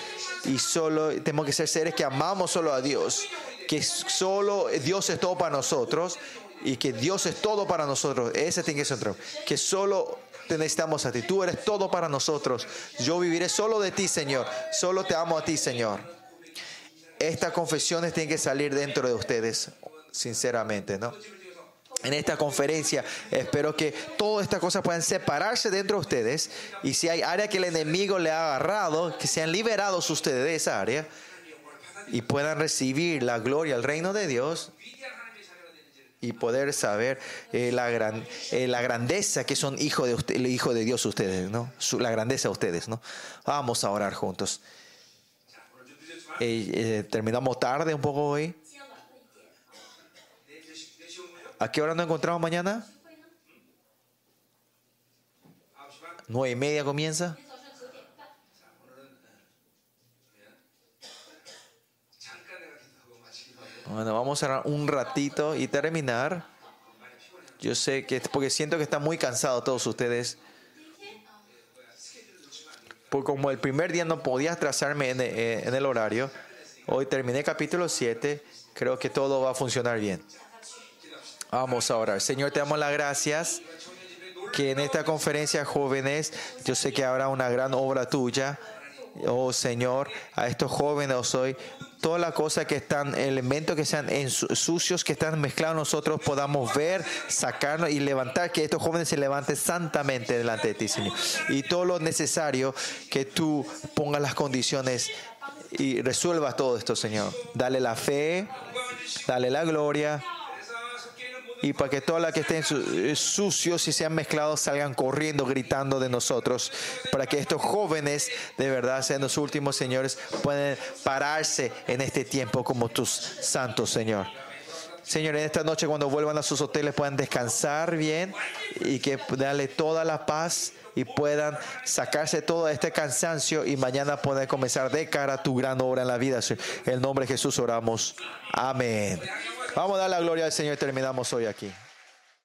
Y solo tenemos que ser seres que amamos solo a Dios. Que solo Dios es todo para nosotros y que Dios es todo para nosotros. Ese tiene que ser otro. Que solo te necesitamos a ti. Tú eres todo para nosotros. Yo viviré solo de ti, Señor. Solo te amo a ti, Señor. Estas confesiones tienen que salir dentro de ustedes, sinceramente, ¿no? En esta conferencia espero que todas estas cosas puedan separarse dentro de ustedes y si hay área que el enemigo le ha agarrado, que sean liberados ustedes de esa área y puedan recibir la gloria, el reino de Dios y poder saber eh, la, gran, eh, la grandeza que son hijo de, usted, el hijo de Dios ustedes, ¿no? La grandeza de ustedes, ¿no? Vamos a orar juntos. Eh, terminamos tarde un poco hoy. ¿A qué hora nos encontramos mañana? ¿Nueve y media comienza? Bueno, vamos a un ratito y terminar. Yo sé que, porque siento que están muy cansados todos ustedes. Porque como el primer día no podía trazarme en, eh, en el horario, hoy terminé capítulo 7. Creo que todo va a funcionar bien. Vamos a orar. Señor, te damos las gracias que en esta conferencia, jóvenes, yo sé que habrá una gran obra tuya. Oh Señor, a estos jóvenes hoy todas las cosas que están, elementos que sean sucios, que están mezclados, nosotros podamos ver, sacarnos y levantar, que estos jóvenes se levanten santamente delante de ti, Señor. Y todo lo necesario, que tú pongas las condiciones y resuelvas todo esto, Señor. Dale la fe, dale la gloria. Y para que todas las que estén eh, sucios y sean mezclados salgan corriendo, gritando de nosotros. Para que estos jóvenes, de verdad, sean los últimos señores, puedan pararse en este tiempo como tus santos, Señor. Señor, en esta noche cuando vuelvan a sus hoteles puedan descansar bien y que darle toda la paz y puedan sacarse todo este cansancio y mañana poder comenzar de cara tu gran obra en la vida. En el nombre de Jesús oramos. Amén. Vamos a dar la gloria al Señor y terminamos hoy aquí.